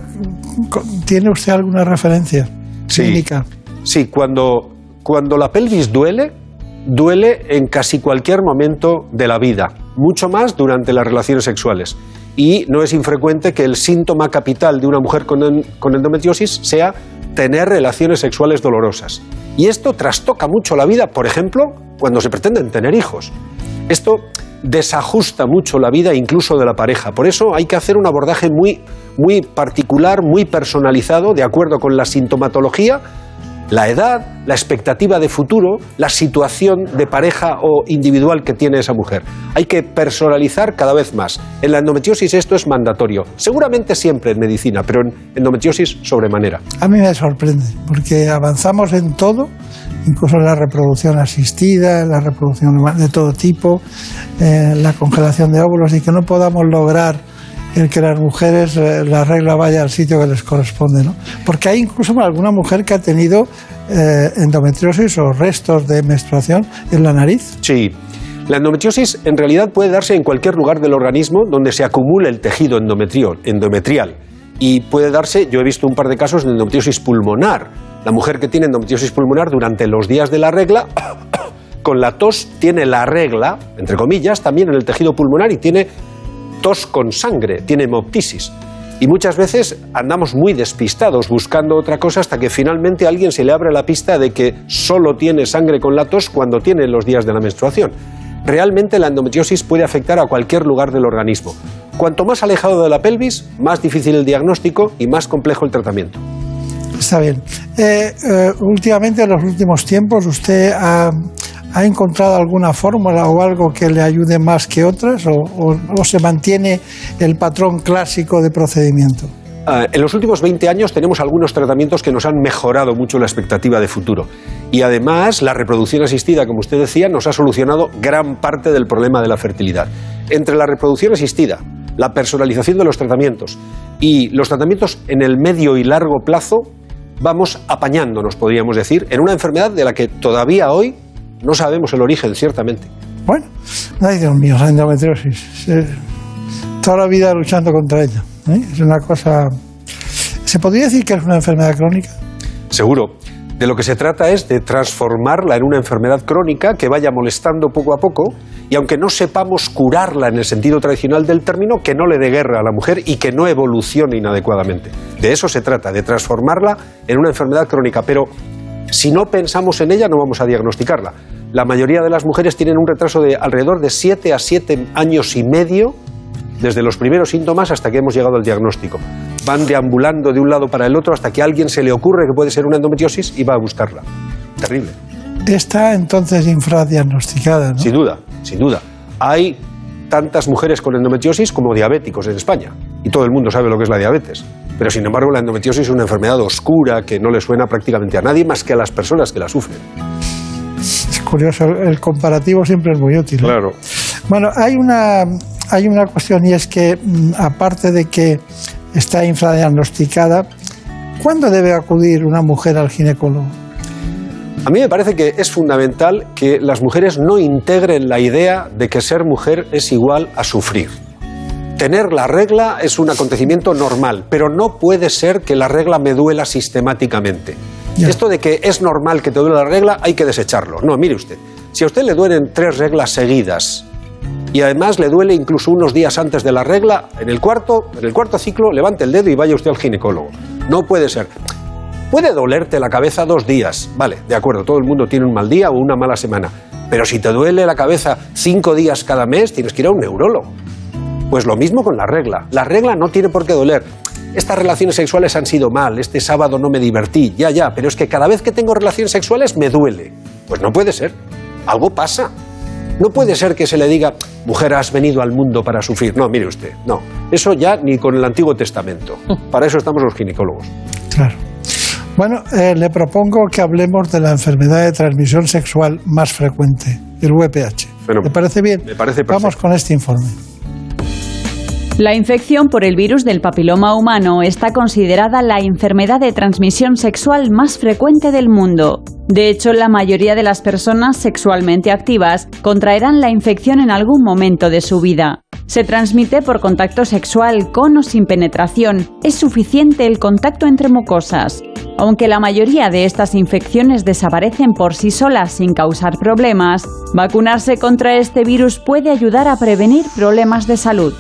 tiene usted alguna referencia sí, Sí, cuando, cuando la pelvis duele, duele en casi cualquier momento de la vida, mucho más durante las relaciones sexuales. Y no es infrecuente que el síntoma capital de una mujer con, con endometriosis sea tener relaciones sexuales dolorosas. Y esto trastoca mucho la vida, por ejemplo, cuando se pretenden tener hijos. Esto desajusta mucho la vida incluso de la pareja. Por eso hay que hacer un abordaje muy, muy particular, muy personalizado, de acuerdo con la sintomatología la edad, la expectativa de futuro, la situación de pareja o individual que tiene esa mujer. Hay que personalizar cada vez más. En la endometriosis esto es mandatorio. Seguramente siempre en medicina, pero en endometriosis sobremanera. A mí me sorprende, porque avanzamos en todo, incluso en la reproducción asistida, en la reproducción de todo tipo, eh, la congelación de óvulos, y que no podamos lograr el que las mujeres eh, la regla vaya al sitio que les corresponde, ¿no? Porque hay incluso alguna mujer que ha tenido eh, endometriosis o restos de menstruación en la nariz. Sí. La endometriosis en realidad puede darse en cualquier lugar del organismo donde se acumule el tejido endometrial y puede darse, yo he visto un par de casos de endometriosis pulmonar. La mujer que tiene endometriosis pulmonar durante los días de la regla <coughs> con la tos tiene la regla, entre comillas, también en el tejido pulmonar y tiene tos con sangre, tiene hemoptisis. Y muchas veces andamos muy despistados buscando otra cosa hasta que finalmente a alguien se le abre la pista de que solo tiene sangre con la tos cuando tiene los días de la menstruación. Realmente la endometriosis puede afectar a cualquier lugar del organismo. Cuanto más alejado de la pelvis, más difícil el diagnóstico y más complejo el tratamiento. Está bien. Eh, eh, últimamente, en los últimos tiempos, usted ha ¿Ha encontrado alguna fórmula o algo que le ayude más que otras o, se mantiene el patrón clásico de procedimiento? Ah, en los últimos 20 años tenemos algunos tratamientos que nos han mejorado mucho la expectativa de futuro. Y además, la reproducción asistida, como usted decía, nos ha solucionado gran parte del problema de la fertilidad. Entre la reproducción asistida, la personalización de los tratamientos y los tratamientos en el medio y largo plazo, vamos apañándonos, podríamos decir, en una enfermedad de la que todavía hoy no sabemos el origen, ciertamente. Bueno, ay Dios mío, la endometriosis. Eh, toda la vida luchando contra ella. ¿eh? Es una cosa... ¿Se podría decir que es una enfermedad crónica? Seguro. De lo que se trata es de transformarla en una enfermedad crónica que vaya molestando poco a poco y aunque no sepamos curarla en el sentido tradicional del término, que no le dé guerra a la mujer y que no evolucione inadecuadamente. De eso se trata, de transformarla en una enfermedad crónica. Pero si no pensamos en ella, no vamos a diagnosticarla. La mayoría de las mujeres tienen un retraso de alrededor de 7 a 7 años y medio desde los primeros síntomas hasta que hemos llegado al diagnóstico van deambulando de un lado para el otro hasta que a alguien se le ocurre que puede ser una endometriosis y va a buscarla. Terrible. Está entonces infradiagnosticada, ¿no? Sin duda, sin duda. Hay tantas mujeres con endometriosis como diabéticos en España. Y todo el mundo sabe lo que es la diabetes. Pero sin embargo la endometriosis es una enfermedad oscura que no le suena prácticamente a nadie más que a las personas que la sufren. Es curioso, el comparativo siempre es muy útil. ¿eh? Claro. Bueno, hay una, hay una cuestión y es que, mm, aparte de que está infradiagnosticada, ¿cuándo debe acudir una mujer al ginecólogo? A mí me parece que es fundamental que las mujeres no integren la idea de que ser mujer es igual a sufrir. Tener la regla es un acontecimiento normal, pero no puede ser que la regla me duela sistemáticamente. Esto de que es normal que te duele la regla hay que desecharlo. No, mire usted, si a usted le duelen tres reglas seguidas y además le duele incluso unos días antes de la regla, en el cuarto, en el cuarto ciclo, levante el dedo y vaya usted al ginecólogo. No puede ser. Puede dolerte la cabeza dos días, vale, de acuerdo, todo el mundo tiene un mal día o una mala semana, pero si te duele la cabeza cinco días cada mes, tienes que ir a un neurólogo. Pues lo mismo con la regla. La regla no tiene por qué doler. Estas relaciones sexuales han sido mal, este sábado no me divertí, ya, ya, pero es que cada vez que tengo relaciones sexuales me duele. Pues no puede ser. Algo pasa. No puede ser que se le diga, mujer, has venido al mundo para sufrir. No, mire usted, no. Eso ya ni con el Antiguo Testamento. Para eso estamos los ginecólogos. Claro. Bueno, eh, le propongo que hablemos de la enfermedad de transmisión sexual más frecuente, el VPH. ¿Le parece bien? Me parece perfecto. Vamos con este informe. La infección por el virus del papiloma humano está considerada la enfermedad de transmisión sexual más frecuente del mundo. De hecho, la mayoría de las personas sexualmente activas contraerán la infección en algún momento de su vida. Se transmite por contacto sexual con o sin penetración. Es suficiente el contacto entre mucosas. Aunque la mayoría de estas infecciones desaparecen por sí solas sin causar problemas, vacunarse contra este virus puede ayudar a prevenir problemas de salud.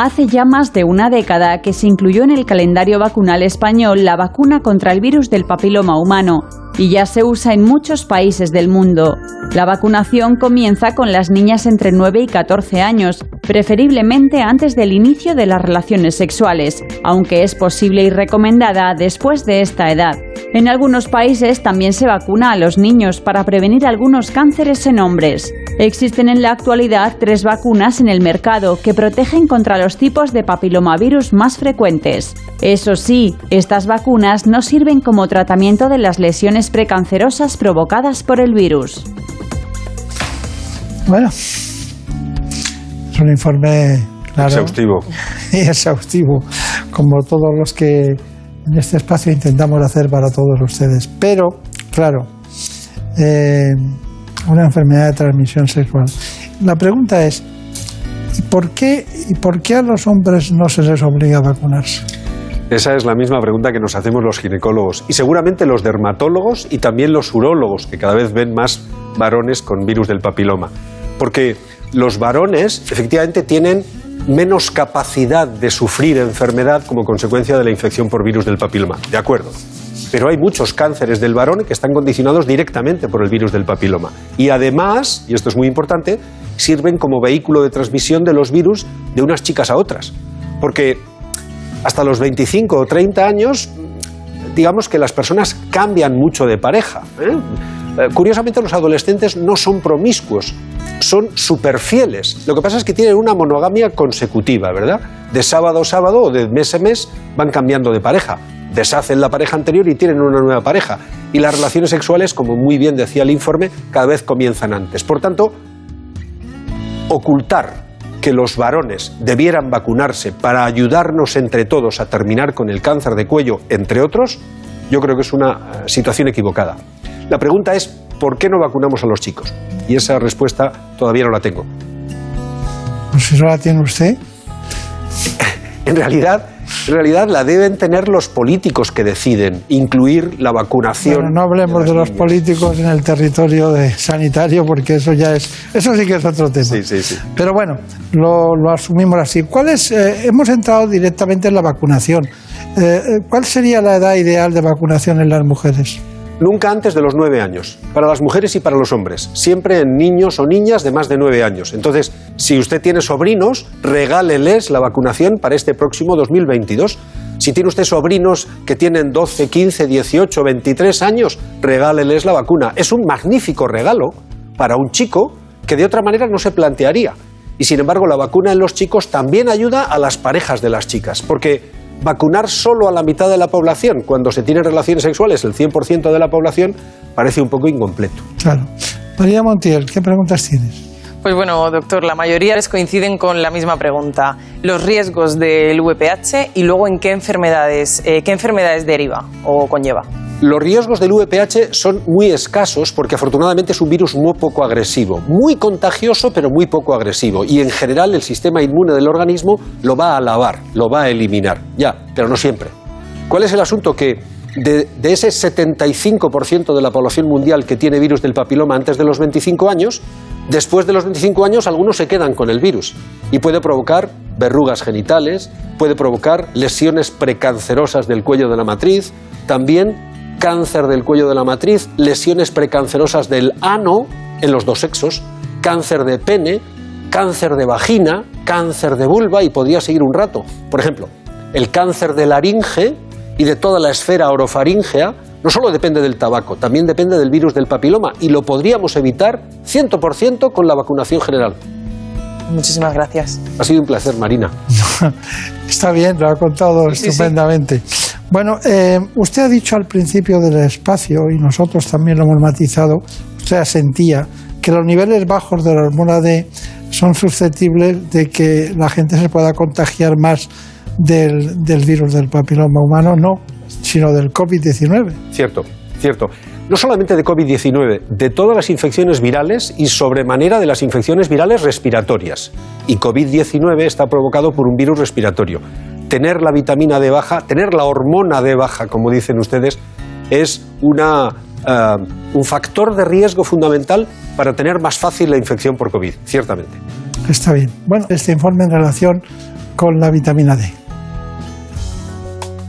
Hace ya más de una década que se incluyó en el calendario vacunal español la vacuna contra el virus del papiloma humano y ya se usa en muchos países del mundo. La vacunación comienza con las niñas entre 9 y 14 años, preferiblemente antes del inicio de las relaciones sexuales, aunque es posible y recomendada después de esta edad. En algunos países también se vacuna a los niños para prevenir algunos cánceres en hombres. Existen en la actualidad tres vacunas en el mercado que protegen contra los tipos de papilomavirus más frecuentes. Eso sí, estas vacunas no sirven como tratamiento de las lesiones precancerosas provocadas por el virus. Bueno, es un informe claro Exhaustivo. <laughs> y exhaustivo, como todos los que en este espacio intentamos hacer para todos ustedes. Pero, claro, eh, una enfermedad de transmisión sexual. La pregunta es, ¿y por qué, y por qué a los hombres no se les obliga a vacunarse? Esa es la misma pregunta que nos hacemos los ginecólogos y seguramente los dermatólogos y también los urólogos, que cada vez ven más varones con virus del papiloma. Porque los varones efectivamente tienen menos capacidad de sufrir enfermedad como consecuencia de la infección por virus del papiloma. De acuerdo. Pero hay muchos cánceres del varón que están condicionados directamente por el virus del papiloma. Y además, y esto es muy importante, sirven como vehículo de transmisión de los virus de unas chicas a otras. Porque hasta los 25 o 30 años, digamos que las personas cambian mucho de pareja. ¿eh? Eh, Curiosamente, los adolescentes no son promiscuos, son superfieles. Lo que pasa es que tienen una monogamia consecutiva, ¿verdad? De sábado a sábado o de mes a mes van cambiando de pareja. deshacen la pareja anterior y tienen una nueva pareja. Y las relaciones sexuales, como muy bien decía el informe, cada vez comienzan antes. Por tanto, ocultar que los varones debieran vacunarse para ayudarnos entre todos a terminar con el cáncer de cuello, entre otros, yo creo que es una eh, situación equivocada. La pregunta es, ¿por qué no vacunamos a los chicos? Y esa respuesta todavía no la tengo. Pues si no la tiene usted. <laughs> En realidad, en realidad la deben tener los políticos que deciden incluir la vacunación. Bueno, no hablemos de, los políticos en el territorio de sanitario porque eso ya es, eso sí que es otro tema. Sí, sí, sí. Pero bueno, lo, lo asumimos así. ¿Cuál es, eh, hemos entrado directamente en la vacunación. Eh, eh, ¿Cuál sería la edad ideal de vacunación en las mujeres? Nunca antes de los nueve años, para las mujeres y para los hombres, siempre en niños o niñas de más de nueve años. Entonces, si usted tiene sobrinos, regáleles la vacunación para este próximo 2022. Si tiene usted sobrinos que tienen 12, 15, 18, 23 años, regáleles la vacuna. Es un magnífico regalo para un chico que de otra manera no se plantearía. Y sin embargo, la vacuna en los chicos también ayuda a las parejas de las chicas, porque vacunar solo a la mitad de la población cuando se tienen relaciones sexuales, el 100% de la población, parece un poco incompleto. Claro. María Montiel, ¿qué preguntas tienes? Pues bueno, doctor, la mayoría les coinciden con la misma pregunta. Los riesgos del VPH y luego en qué enfermedades, eh, qué enfermedades deriva o conlleva. Los riesgos del VPH son muy escasos porque afortunadamente es un virus muy poco agresivo, muy contagioso pero muy poco agresivo y en general el sistema inmune del organismo lo va a lavar, lo va a eliminar, ya, pero no siempre. ¿Cuál es el asunto? Que de, de ese 75% de la población mundial que tiene virus del papiloma antes de los 25 años, después de los 25 años algunos se quedan con el virus y puede provocar verrugas genitales, puede provocar lesiones precancerosas del cuello de la matriz, también cáncer del cuello de la matriz, lesiones precancerosas del ano en los dos sexos, cáncer de pene, cáncer de vagina, cáncer de vulva y podría seguir un rato. Por ejemplo, el cáncer de laringe y de toda la esfera orofaringea no solo depende del tabaco, también depende del virus del papiloma y lo podríamos evitar 100% con la vacunación general. Muchísimas gracias. Ha sido un placer, Marina. <laughs> Está bien, lo ha contado Sí, sí, estupendamente. Bueno, eh, usted ha dicho al principio del espacio, y nosotros también lo hemos matizado, usted asentía que los niveles bajos de la hormona D son susceptibles de que la gente se pueda contagiar más del, del virus del papiloma humano, no, sino del COVID-19. Cierto, cierto. No solamente de COVID-19, de todas las infecciones virales y sobremanera de las infecciones virales respiratorias. Y COVID-19 está provocado por un virus respiratorio. Tener la vitamina D baja, tener la hormona D baja, como dicen ustedes, es una, eh, un factor de riesgo fundamental para tener más fácil la infección por COVID, ciertamente. Está bien. Bueno, este informe en relación con la vitamina D.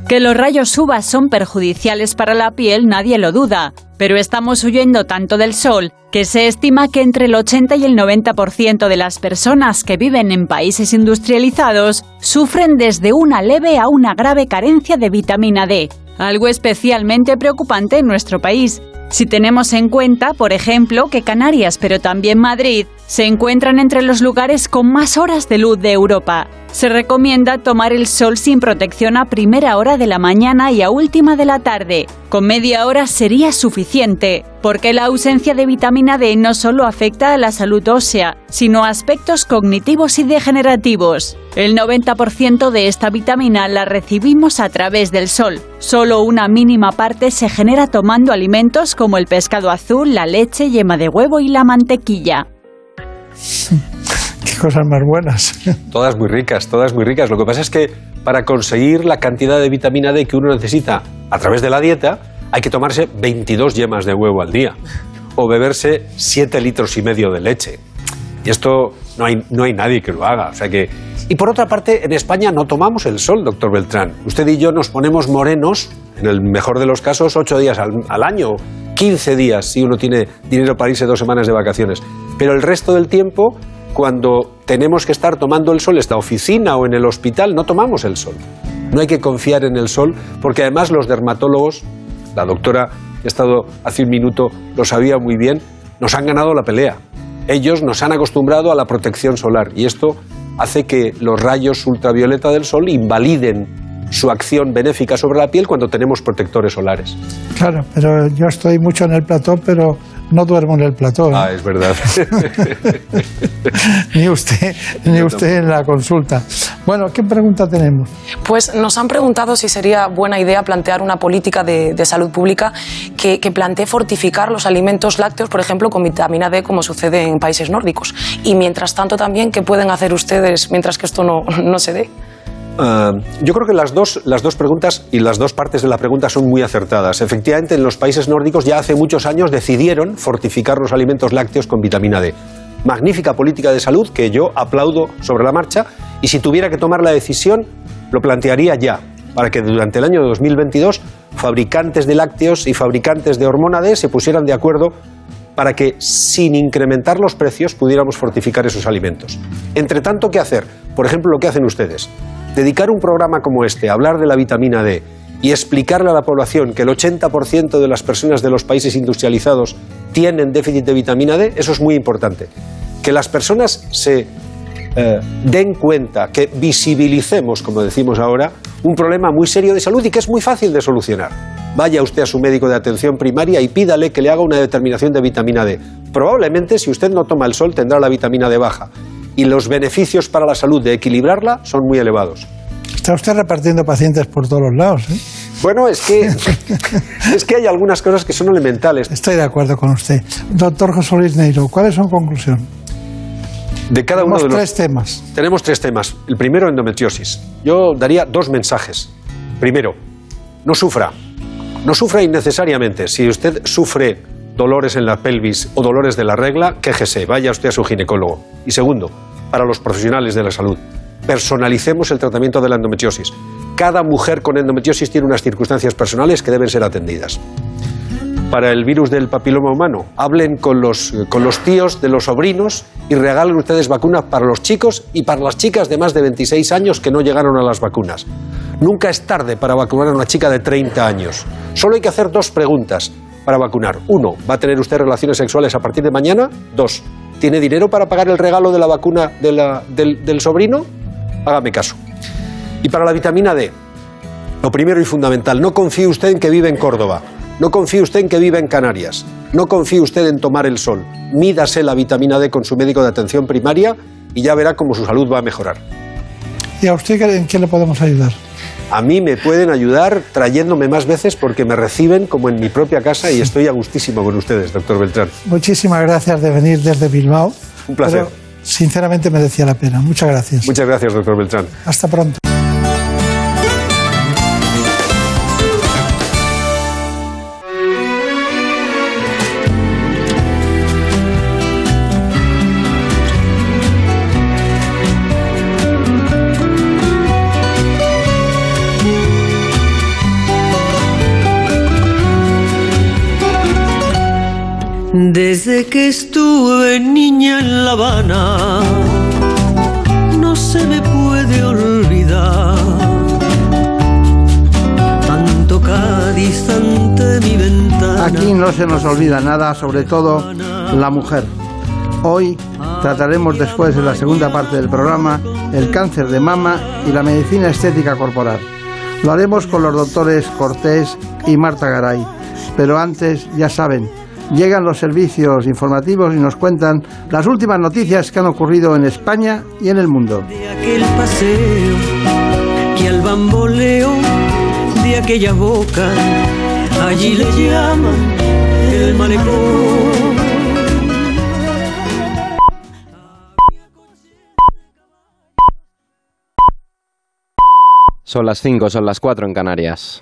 Que los rayos UVA son perjudiciales para la piel nadie lo duda, pero estamos huyendo tanto del sol que se estima que entre el 80 y el 90% de las personas que viven en países industrializados sufren desde una leve a una grave carencia de vitamina D, algo especialmente preocupante en nuestro país. Si tenemos en cuenta, por ejemplo, que Canarias, pero también Madrid, se encuentran entre los lugares con más horas de luz de Europa. Se recomienda tomar el sol sin protección a primera hora de la mañana y a última de la tarde. Con media hora sería suficiente, porque la ausencia de vitamina D no solo afecta a la salud ósea, sino a aspectos cognitivos y degenerativos. El 90% de esta vitamina la recibimos a través del sol. Solo una mínima parte se genera tomando alimentos como el pescado azul, la leche, yema de huevo y la mantequilla. Qué cosas más buenas. Todas muy ricas, todas muy ricas. Lo que pasa es que para conseguir la cantidad de vitamina D que uno necesita a través de la dieta, hay que tomarse 22 yemas de huevo al día o beberse 7 litros y medio de leche. Y esto no hay, no hay nadie que lo haga. O sea que... Y por otra parte, en España no tomamos el sol, doctor Beltrán. Usted y yo nos ponemos morenos, en el mejor de los casos, 8 días al, al año, 15 días si uno tiene dinero para irse dos semanas de vacaciones. Pero el resto del tiempo, cuando tenemos que estar tomando el sol, en esta oficina o en el hospital, no tomamos el sol. No hay que confiar en el sol, porque además los dermatólogos, la doctora que ha estado hace un minuto lo sabía muy bien, nos han ganado la pelea. Ellos nos han acostumbrado a la protección solar y esto hace que los rayos ultravioleta del sol invaliden su acción benéfica sobre la piel cuando tenemos protectores solares. Claro, pero yo estoy mucho en el plató, pero no duermo en el plató. ¿eh? Ah, es verdad. <laughs> ni usted, ni usted en la consulta. Bueno, ¿qué pregunta tenemos? Pues nos han preguntado si sería buena idea plantear una política de, de salud pública que, que, plantee fortificar los alimentos lácteos, por ejemplo, con vitamina D, como sucede en países nórdicos. Y mientras tanto también, ¿qué pueden hacer ustedes mientras que esto no, no se dé? Uh, yo creo que las dos, las dos preguntas y las dos partes de la pregunta son muy acertadas. Efectivamente, en los países nórdicos ya hace muchos años decidieron fortificar los alimentos lácteos con vitamina D. Magnífica política de salud que yo aplaudo sobre la marcha y si tuviera que tomar la decisión lo plantearía ya, para que durante el año 2022 fabricantes de lácteos y fabricantes de hormona D se pusieran de acuerdo para que, sin incrementar los precios, pudiéramos fortificar esos alimentos. Entre tanto, ¿qué hacer? Por ejemplo, lo que hacen ustedes dedicar un programa como este a hablar de la vitamina D y explicarle a la población que el 80% de las personas de los países industrializados tienen déficit de vitamina D, eso es muy importante. Que las personas se eh, den cuenta, que visibilicemos, como decimos ahora, un problema muy serio de salud y que es muy fácil de solucionar. Vaya usted a su médico de atención primaria y pídale que le haga una determinación de vitamina D. Probablemente si usted no toma el sol tendrá la vitamina D baja y los beneficios para la salud de equilibrarla son muy elevados. Está usted repartiendo pacientes por todos los lados. ¿eh? Bueno, es que, <laughs> es que hay algunas cosas que son elementales. Estoy de acuerdo con usted. Doctor José Luis Neiro, ¿cuáles son conclusión? De cada Tenemos uno de los tres temas. Tenemos tres temas. El primero, endometriosis. Yo daría dos mensajes. Primero, no sufra. No sufra innecesariamente. Si usted sufre dolores en la pelvis o dolores de la regla, quéjese, vaya usted a su ginecólogo. Y segundo, para los profesionales de la salud, personalicemos el tratamiento de la endometriosis. Cada mujer con endometriosis tiene unas circunstancias personales que deben ser atendidas. Para el virus del papiloma humano, hablen con los, con los tíos de los sobrinos y regalen ustedes vacunas para los chicos y para las chicas de más de 26 años que no llegaron a las vacunas. Nunca es tarde para vacunar a una chica de 30 años. Solo hay que hacer dos preguntas para vacunar. Uno, ¿va a tener usted relaciones sexuales a partir de mañana? Dos, ¿tiene dinero para pagar el regalo de la vacuna del, del sobrino? Hágame caso. Y para la vitamina D, lo primero y fundamental, no confíe usted en que vive en Córdoba, no confíe usted en que vive en Canarias, no confíe usted en tomar el sol. Mídase la vitamina D con su médico de atención primaria y ya verá cómo su salud va a mejorar. ¿Y a usted en qué le podemos ayudar? A mí me pueden ayudar trayéndome más veces porque me reciben como en mi propia casa y estoy a gustísimo con ustedes, doctor Beltrán. Muchísimas gracias de venir desde Bilbao. Un placer. Pero, sinceramente merecía la pena. Muchas gracias. Muchas gracias, doctor Beltrán. Hasta pronto. Desde que estuve niña en La Habana, no se me puede olvidar. Tanto Cádiz ante mi ventana. Aquí no se nos olvida nada, sobre todo la mujer. Hoy trataremos después en la segunda parte del programa el cáncer de mama y la medicina estética corporal. Lo haremos con los doctores Cortés y Marta Garay. Pero antes, ya saben, llegan los servicios informativos y nos cuentan las últimas noticias que han ocurrido en España y en el mundo. De aquel paseo y al bamboleo de aquella boca, allí le llaman el malecón. Son las 5, son las 4 en Canarias.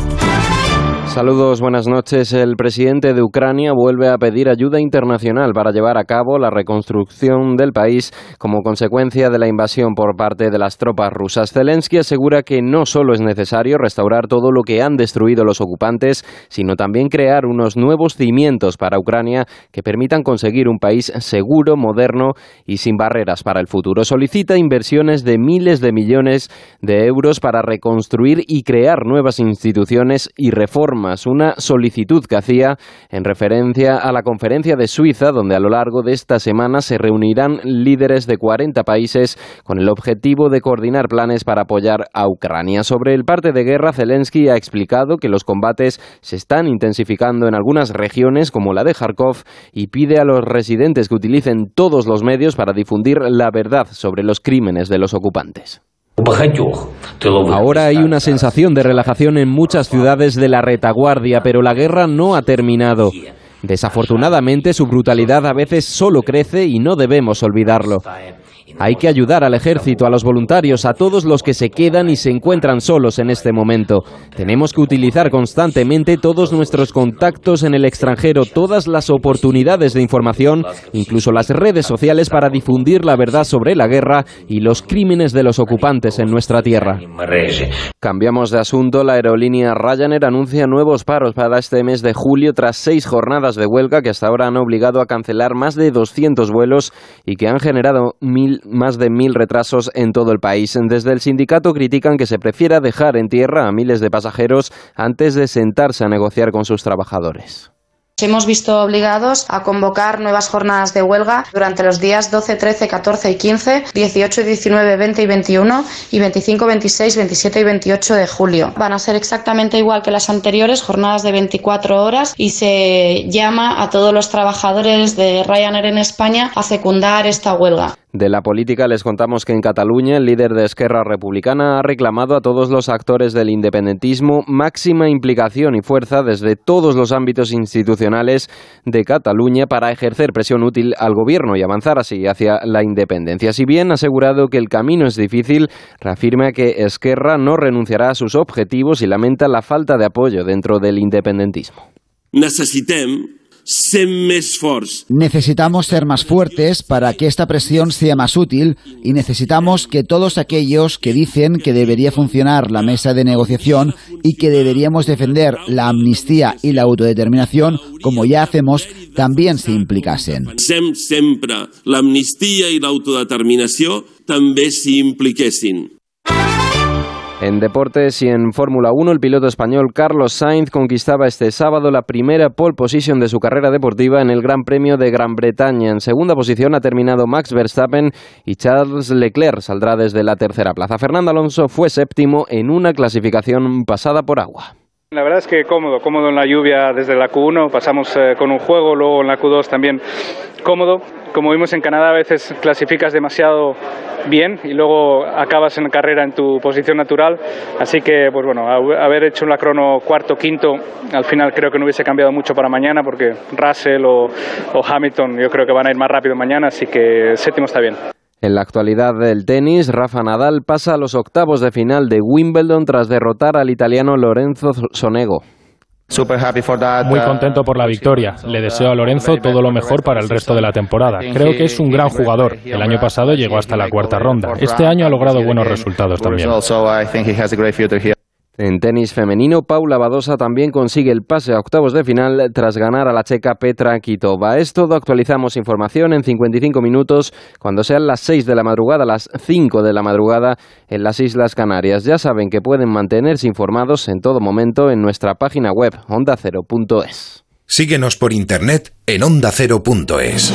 Saludos, buenas noches. El presidente de Ucrania vuelve a pedir ayuda internacional para llevar a cabo la reconstrucción del país como consecuencia de la invasión por parte de las tropas rusas. Zelensky asegura que no solo es necesario restaurar todo lo que han destruido los ocupantes, sino también crear unos nuevos cimientos para Ucrania que permitan conseguir un país seguro, moderno y sin barreras para el futuro. Solicita inversiones de miles de millones de euros para reconstruir y crear nuevas instituciones y reformas armas, una solicitud que hacía en referencia a la conferencia de Suiza, donde a lo largo de esta semana se reunirán líderes de 40 países con el objetivo de coordinar planes para apoyar a Ucrania. Sobre el parte de guerra, Zelensky ha explicado que los combates se están intensificando en algunas regiones como la de Kharkov y pide a los residentes que utilicen todos los medios para difundir la verdad sobre los crímenes de los ocupantes. Ahora hay una sensación de relajación en muchas ciudades de la retaguardia, pero la guerra no ha terminado. Desafortunadamente, su brutalidad a veces solo crece y no debemos olvidarlo. Hay que ayudar al ejército, a los voluntarios, a todos los que se quedan y se encuentran solos en este momento. Tenemos que utilizar constantemente todos nuestros contactos en el extranjero, todas las oportunidades de información, incluso las redes sociales para difundir la verdad sobre la guerra y los crímenes de los ocupantes en nuestra tierra. Cambiamos de asunto. La aerolínea Ryanair anuncia nuevos paros para este mes de julio tras seis jornadas de huelga que hasta ahora han obligado a cancelar más de 200 vuelos y que han generado mil más de mil retrasos en todo el país. Desde el sindicato critican que se prefiera dejar en tierra a miles de pasajeros antes de sentarse a negociar con sus trabajadores hemos visto obligados a convocar nuevas jornadas de huelga durante los días 12, 13, 14 y 15, 18, 19, 20 y 21 y 25, 26, 27 y 28 de julio. Van a ser exactamente igual que las anteriores, jornadas de 24 horas y se llama a todos los trabajadores de Ryanair en España a secundar esta huelga. De la política les contamos que en Cataluña el líder de Esquerra Republicana ha reclamado a todos los actores del independentismo máxima implicación y fuerza desde todos los ámbitos institucionales de Cataluña para ejercer presión útil al gobierno y avanzar así hacia la independencia. Si bien ha asegurado que el camino es difícil, reafirma que Esquerra no renunciará a sus objetivos y lamenta la falta de apoyo dentro del independentismo. Necesitamos ser más fuertes para que esta presión sea más útil y necesitamos que todos aquellos que dicen que debería funcionar la mesa de negociación y que deberíamos defender la amnistía y la autodeterminación, como ya hacemos, también se implicasen. Siempre la amnistía y la autodeterminación también se impliquessin. En deportes y en Fórmula 1, el piloto español Carlos Sainz conquistaba este sábado la primera pole position de su carrera deportiva en el Gran Premio de Gran Bretaña. En segunda posición ha terminado Max Verstappen y Charles Leclerc saldrá desde la tercera plaza. Fernando Alonso fue séptimo en una clasificación pasada por agua. La verdad es que cómodo, cómodo en la lluvia desde la Q1, pasamos eh, con un juego, luego en la Q2 también cómodo. Como vimos en Canadá, a veces clasificas demasiado bien y luego acabas en carrera en tu posición natural. Así que, pues bueno, haber hecho la crono cuarto, quinto, al final creo que no hubiese cambiado mucho para mañana porque Russell o, o Hamilton yo creo que van a ir más rápido mañana, así que séptimo está bien. En la actualidad del tenis, Rafa Nadal pasa a los octavos de final de Wimbledon tras derrotar al italiano Lorenzo Sonego. Muy uh, contento por la victoria. Le deseo a Lorenzo todo lo mejor para el resto de la temporada. Creo que es un gran jugador. El año pasado llegó hasta la cuarta ronda. Este año ha logrado buenos resultados también. En tenis femenino, Paula Badosa también consigue el pase a octavos de final tras ganar a la checa Petra Kitova. Es todo, actualizamos información en 55 minutos cuando sean las 6 de la madrugada, las 5 de la madrugada en las Islas Canarias. Ya saben que pueden mantenerse informados en todo momento en nuestra página web ondacero.es. Síguenos por internet en ondacero.es.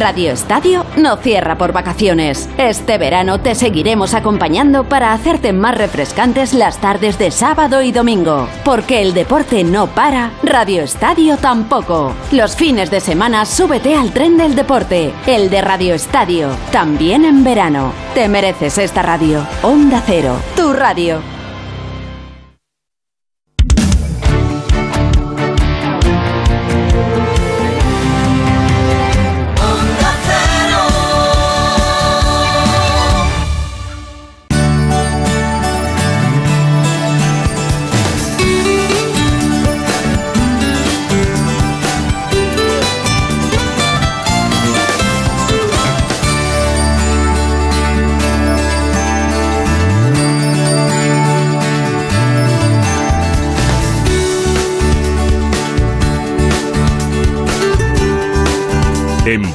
Radio Estadio no cierra por vacaciones. Este verano te seguiremos acompañando para hacerte más refrescantes las tardes de sábado y domingo. Porque el deporte no para, Radio Estadio tampoco. Los fines de semana súbete al tren del deporte, el de Radio Estadio, también en verano. Te mereces esta radio. Onda Cero, tu radio.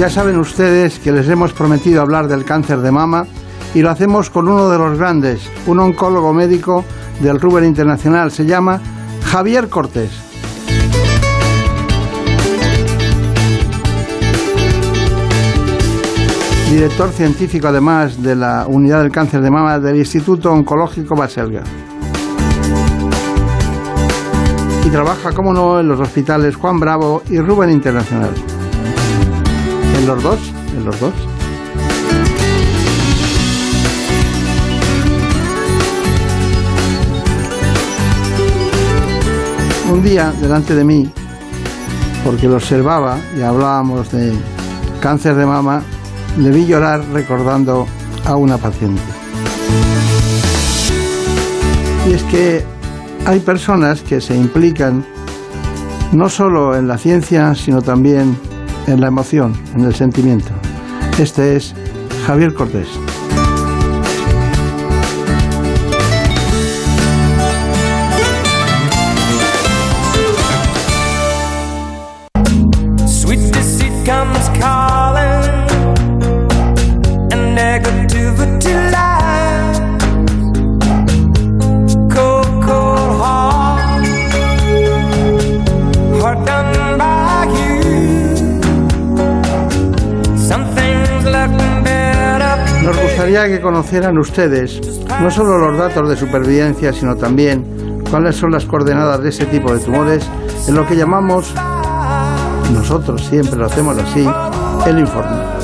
Ya saben ustedes que les hemos prometido hablar del cáncer de mama y lo hacemos con uno de los grandes, un oncólogo médico del Ruber Internacional. Se llama Javier Cortés. Director científico además de la Unidad del Cáncer de Mama del Instituto Oncológico Baselga. Y trabaja, como no, en los hospitales Juan Bravo y Ruben Internacional. En los dos, en los dos. Un día, delante de mí, porque lo observaba y hablábamos de cáncer de mama, le vi llorar recordando a una paciente. Y es que hay personas que se implican no solo en la ciencia, sino también en la emoción, en el sentimiento. Este es Javier Cortés. Conocieran ustedes no solo los datos de supervivencia, sino también cuáles son las coordenadas de ese tipo de tumores en lo que llamamos, nosotros siempre lo hacemos así, el informe.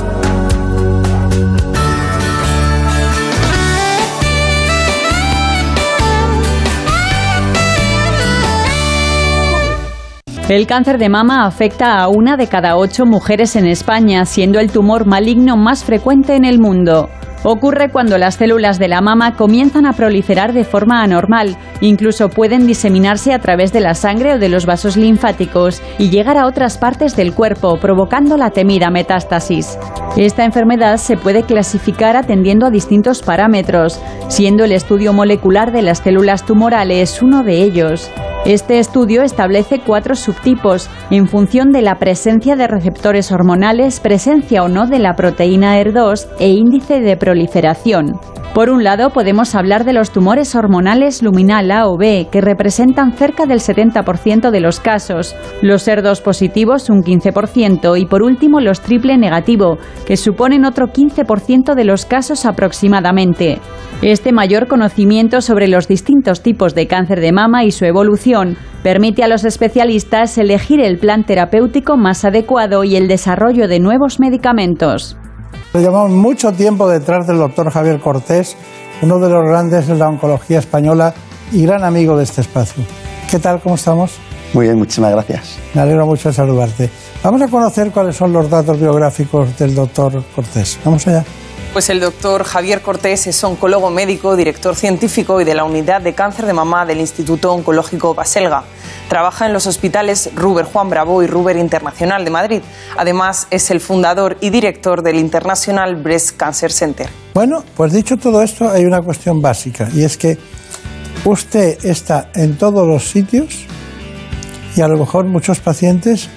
El cáncer de mama afecta a una de cada ocho mujeres en España, siendo el tumor maligno más frecuente en el mundo. Ocurre cuando las células de la mama comienzan a proliferar de forma anormal, incluso pueden diseminarse a través de la sangre o de los vasos linfáticos y llegar a otras partes del cuerpo, provocando la temida metástasis. Esta enfermedad se puede clasificar atendiendo a distintos parámetros, siendo el estudio molecular de las células tumorales uno de ellos. Este estudio establece cuatro subtipos en función de la presencia de receptores hormonales, presencia o no de la proteína ER2 e índice de proliferación. Por un lado, podemos hablar de los tumores hormonales luminal A o B, que representan cerca del 70% de los casos, los ER2 positivos un 15% y por último los triple negativo, que suponen otro 15% de los casos aproximadamente. Este mayor conocimiento sobre los distintos tipos de cáncer de mama y su evolución permite a los especialistas elegir el plan terapéutico más adecuado y el desarrollo de nuevos medicamentos. Llevamos mucho tiempo detrás del doctor Javier Cortés, uno de los grandes de la oncología española y gran amigo de este espacio. ¿Qué tal? ¿Cómo estamos? Muy bien, muchísimas gracias. Me alegro mucho de saludarte. Vamos a conocer cuáles son los datos biográficos del doctor Cortés. Vamos allá. Pues el doctor Javier Cortés es oncólogo médico, director científico y de la unidad de cáncer de mamá del Instituto Oncológico Baselga. Trabaja en los hospitales Ruber Juan Bravo y Ruber Internacional de Madrid. Además, es el fundador y director del International Breast Cancer Center. Bueno, pues dicho todo esto, hay una cuestión básica y es que usted está en todos los sitios y a lo mejor muchos pacientes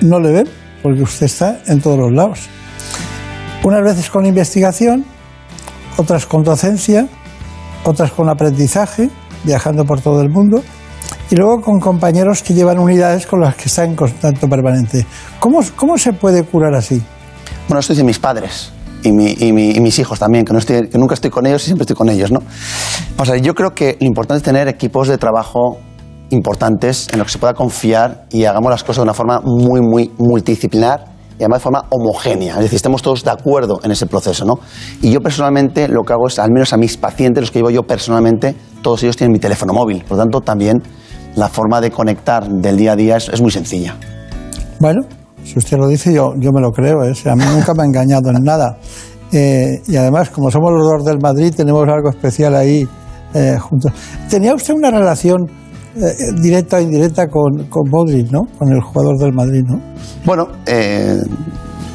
no le ven porque usted está en todos los lados. Unas veces con investigación, otras con docencia, otras con aprendizaje, viajando por todo el mundo, y luego con compañeros que llevan unidades con las que están en contacto permanente. ¿Cómo, cómo se puede curar así? Bueno, esto dicen mis padres y, mis hijos también, que, no estoy, que nunca estoy con ellos y siempre estoy con ellos. ¿no? O sea, yo creo que lo importante es tener equipos de trabajo importantes en los que se pueda confiar y hagamos las cosas de una forma muy, muy multidisciplinar y además de forma homogénea, es decir, estemos todos de acuerdo en ese proceso. ¿no? Y yo personalmente lo que hago es, al menos a mis pacientes, los que llevo yo personalmente, todos ellos tienen mi teléfono móvil, por lo tanto también la forma de conectar del día a día es, muy sencilla. Bueno, si usted lo dice, yo, yo me lo creo, ¿eh? a mí nunca me ha engañado en nada. Eh, y además, como somos los dos del Madrid, tenemos algo especial ahí eh, juntos. ¿Tenía usted una relación eh, directa o indirecta con, con Modric, ¿no? Con el jugador del Madrid, ¿no? Bueno, eh,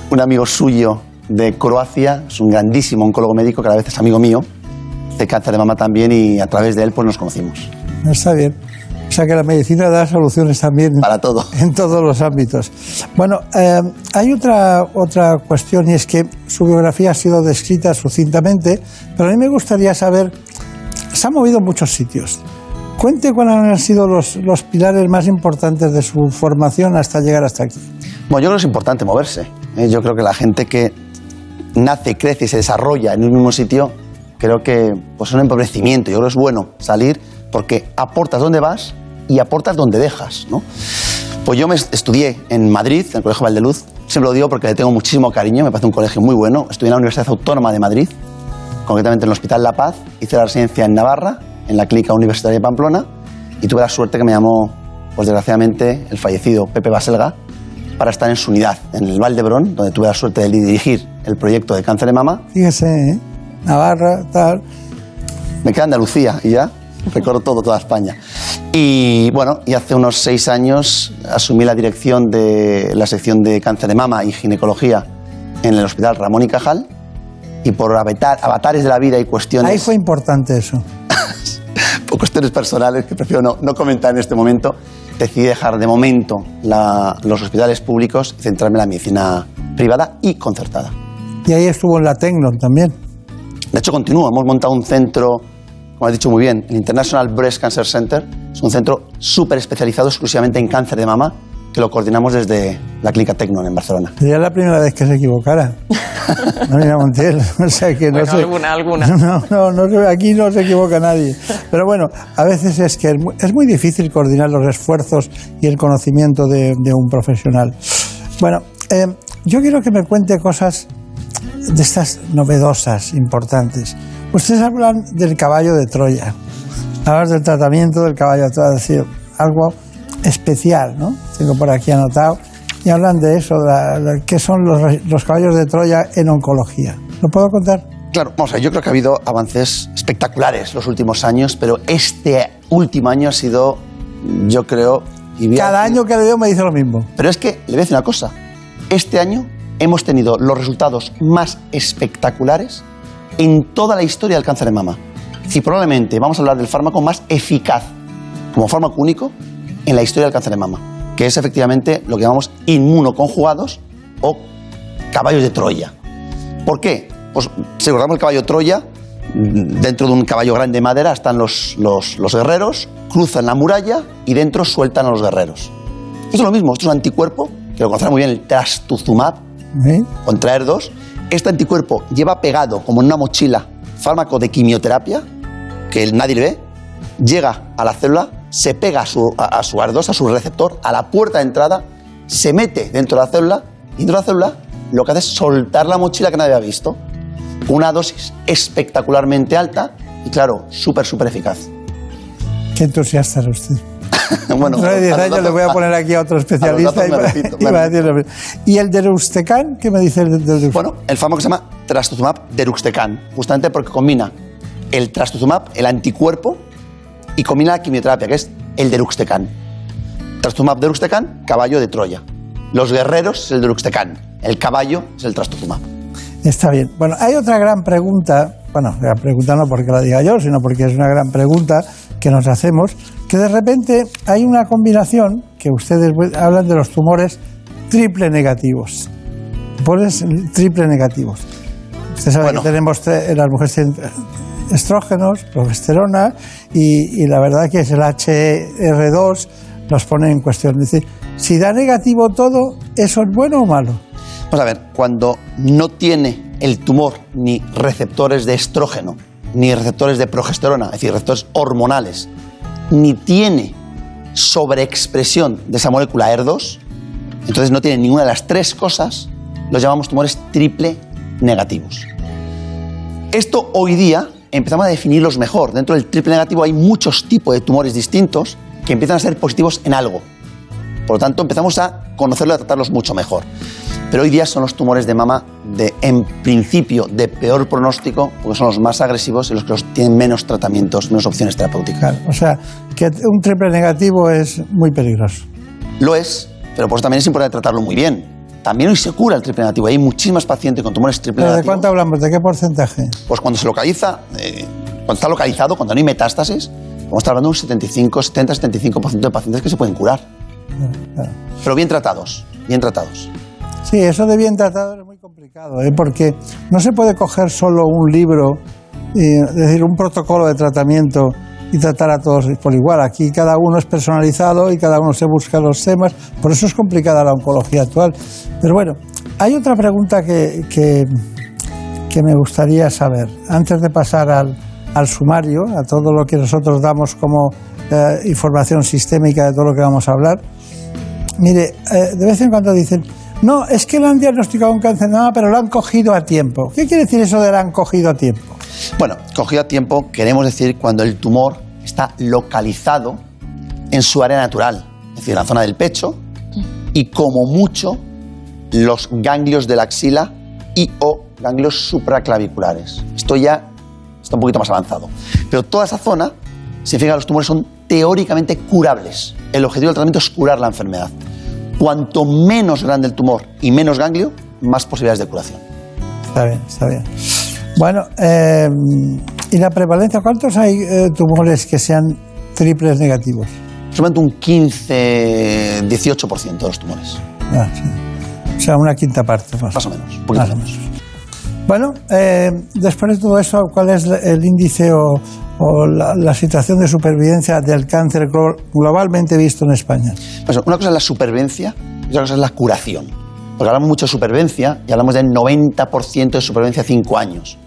un amigo suyo de Croacia, es un grandísimo oncólogo médico que a la vez es amigo mío, de cáncer de mama también, y a través de él pues nos conocimos. Está bien. O sea que la medicina da soluciones también Para todo. <laughs> en todos los ámbitos. Bueno, eh, hay otra, otra cuestión y es que su biografía ha sido descrita sucintamente, pero a mí me gustaría saber, se ha movido en muchos sitios. Cuente cuáles han sido los, los pilares más importantes de su formación hasta llegar hasta aquí. Bueno, yo creo que es importante moverse. ¿eh? Yo creo que la gente que nace, crece y se desarrolla en un mismo sitio, creo que pues, es un empobrecimiento. Yo creo que es bueno salir porque aportas donde vas y aportas donde dejas. ¿no? Pues yo me estudié en Madrid, en el Colegio Valdeluz. Siempre lo digo porque le tengo muchísimo cariño, me parece un colegio muy bueno. Estudié en la Universidad Autónoma de Madrid, concretamente en el Hospital La Paz. Hice la residencia en Navarra, en la Clínica Universitaria de Pamplona, y tuve la suerte que me llamó, pues desgraciadamente, el fallecido Pepe Baselga para estar en su unidad, en el Valdebrón, donde tuve la suerte de dirigir el proyecto de cáncer de mama. Fíjese, ¿eh? Navarra, tal. Me queda Andalucía y ya recorro todo, toda España. Y bueno, y hace unos seis años asumí la dirección de la sección de cáncer de mama y ginecología en el Hospital Ramón y Cajal. Y por avatar- avatares de la vida y cuestiones, Ahí fue importante eso. Cuestiones personales que prefiero no, no comentar en este momento, decidí dejar de momento la- los hospitales públicos y centrarme en la medicina privada y concertada. Y ahí estuvo en la Tecnon también. De hecho, continúa. Hemos montado un centro, como has dicho muy bien, el International Breast Cancer Center. Es un centro súper especializado exclusivamente en cáncer de mama, que lo coordinamos desde la Clínica Tecnon en Barcelona. Sería la primera vez que se equivocara. <laughs> Marina Montiel. <laughs> O sea que no Bueno, sé. alguna, alguna. <laughs> No, no, no se- aquí no se equivoca nadie. Pero bueno, a veces es que es muy, es muy difícil coordinar los esfuerzos y el conocimiento de, de un profesional. Bueno, eh, yo quiero que me cuente cosas de estas novedosas, importantes. Ustedes hablan del caballo de Troya. Hablan del tratamiento del caballo de Troya, es decir, algo especial, ¿no? Tengo por aquí anotado. Y hablan de eso, de, qué son los, los caballos de Troya en oncología. ¿Lo puedo contar? Claro, vamos a ver, yo creo que ha habido avances espectaculares los últimos años, pero este último año ha sido, yo creo... y Cada año que le veo me dice lo mismo. Pero es que le voy a decir una cosa. Este año hemos tenido los resultados más espectaculares en toda la historia del cáncer de mama. Y probablemente vamos a hablar del fármaco más eficaz como fármaco único en la historia del cáncer de mama, que es efectivamente lo que llamamos inmunoconjugados o caballos de Troya. ¿Por qué? Pues si recordamos el caballo de Troya, dentro de un caballo grande de madera están los, los, los guerreros, cruzan la muralla y dentro sueltan a los guerreros. Esto es lo mismo, esto es un anticuerpo, que lo conocerá muy bien el trastuzumab, ¿Eh? contra ER2. Este anticuerpo lleva pegado, como en una mochila, fármaco de quimioterapia, que nadie le ve, llega a la célula, se pega a su, a, a su AR2, a su receptor, a la puerta de entrada, se mete dentro de la célula, y dentro de la célula lo que hace es soltar la mochila que nadie había visto. Una dosis espectacularmente alta y, claro, súper, súper eficaz. Qué entusiasta es usted. <laughs> bueno, Dentro de 10 a los años le voy a poner aquí a otro especialista. datos y repito, <laughs> y a decir lo mismo. ¿Y el de Rustecan? ¿Qué me dice el del Rustecan? Bueno, el fármaco se llama trastuzumab deruxtecan, justamente porque combina el trastuzumab, el anticuerpo, y combina la quimioterapia, que es el deruxtecan. Trastuzumab deruxtecan, caballo de Troya. Los guerreros es el deruxtecan, el caballo es el trastuzumab. Está bien. Bueno, hay otra gran pregunta, bueno, gran pregunta no porque la diga yo, sino porque es una gran pregunta que nos hacemos, que de repente hay una combinación que ustedes hablan de los tumores triple negativos. Tumores triple negativos. Usted sabe que tenemos las mujeres tienen estrógenos, progesterona y, la verdad que es el HR2 nos pone en cuestión. Dice, si da negativo todo, ¿eso es bueno o malo? Vamos a ver, cuando no tiene el tumor ni receptores de estrógeno, ni receptores de progesterona, es decir, receptores hormonales, ni tiene sobreexpresión de esa molécula ER2, entonces no tiene ninguna de las tres cosas, los llamamos tumores triple negativos. Esto hoy día empezamos a definirlos mejor. Dentro del triple negativo hay muchos tipos de tumores distintos que empiezan a ser positivos en algo. Por lo tanto, empezamos a conocerlos y a tratarlos mucho mejor. Pero hoy día son los tumores de mama de, en principio, de peor pronóstico, porque son los más agresivos y los que los tienen menos tratamientos, menos opciones terapéuticas. O sea, que un triple negativo es muy peligroso. Lo es, pero por eso también es importante tratarlo muy bien. También hoy se cura el triple negativo. Hay muchísimas pacientes con tumores triple ¿Pero ¿De negativos. cuánto hablamos? ¿De qué porcentaje? Pues cuando se localiza, eh, cuando está localizado, cuando no hay metástasis, vamos a estar hablando de un 75, 70, 75% de pacientes que se pueden curar. Pero bien tratados, bien tratados. Sí, eso de bien tratado es muy complicado, ¿eh? porque no se puede coger solo un libro, es decir, un protocolo de tratamiento y tratar a todos por igual. Aquí cada uno es personalizado y cada uno se busca los temas, por eso es complicada la oncología actual. Pero bueno, hay otra pregunta que, que, me gustaría saber, antes de pasar al, al sumario, a todo lo que nosotros damos como eh, información sistémica de todo lo que vamos a hablar. Mire, eh, de vez en cuando dicen, no, es que le han diagnosticado un cáncer de mama, pero lo han cogido a tiempo. ¿Qué quiere decir eso de lo han cogido a tiempo? Bueno, cogido a tiempo queremos decir cuando el tumor está localizado en su área natural, es decir, la zona del pecho y como mucho los ganglios de la axila y o ganglios supraclaviculares. Esto ya está un poquito más avanzado. Pero toda esa zona significa que los tumores son teóricamente curables. El objetivo del tratamiento es curar la enfermedad. Cuanto menos grande el tumor y menos ganglio, más posibilidades de curación. Está bien, está bien. Bueno, eh, ¿y la prevalencia? ¿Cuántos hay eh, tumores que sean triples negativos? Solamente un 15-18% de los tumores. Ah, sí. O sea, una quinta parte más. Más o menos. poquito Más o menos. Bueno, eh, después de todo eso, ¿cuál es el índice o, o la, la situación de supervivencia del cáncer glo- globalmente visto en España? Pues una cosa es la supervivencia y otra cosa es la curación. Porque hablamos mucho de supervivencia y hablamos del 90% de supervivencia a 5 años.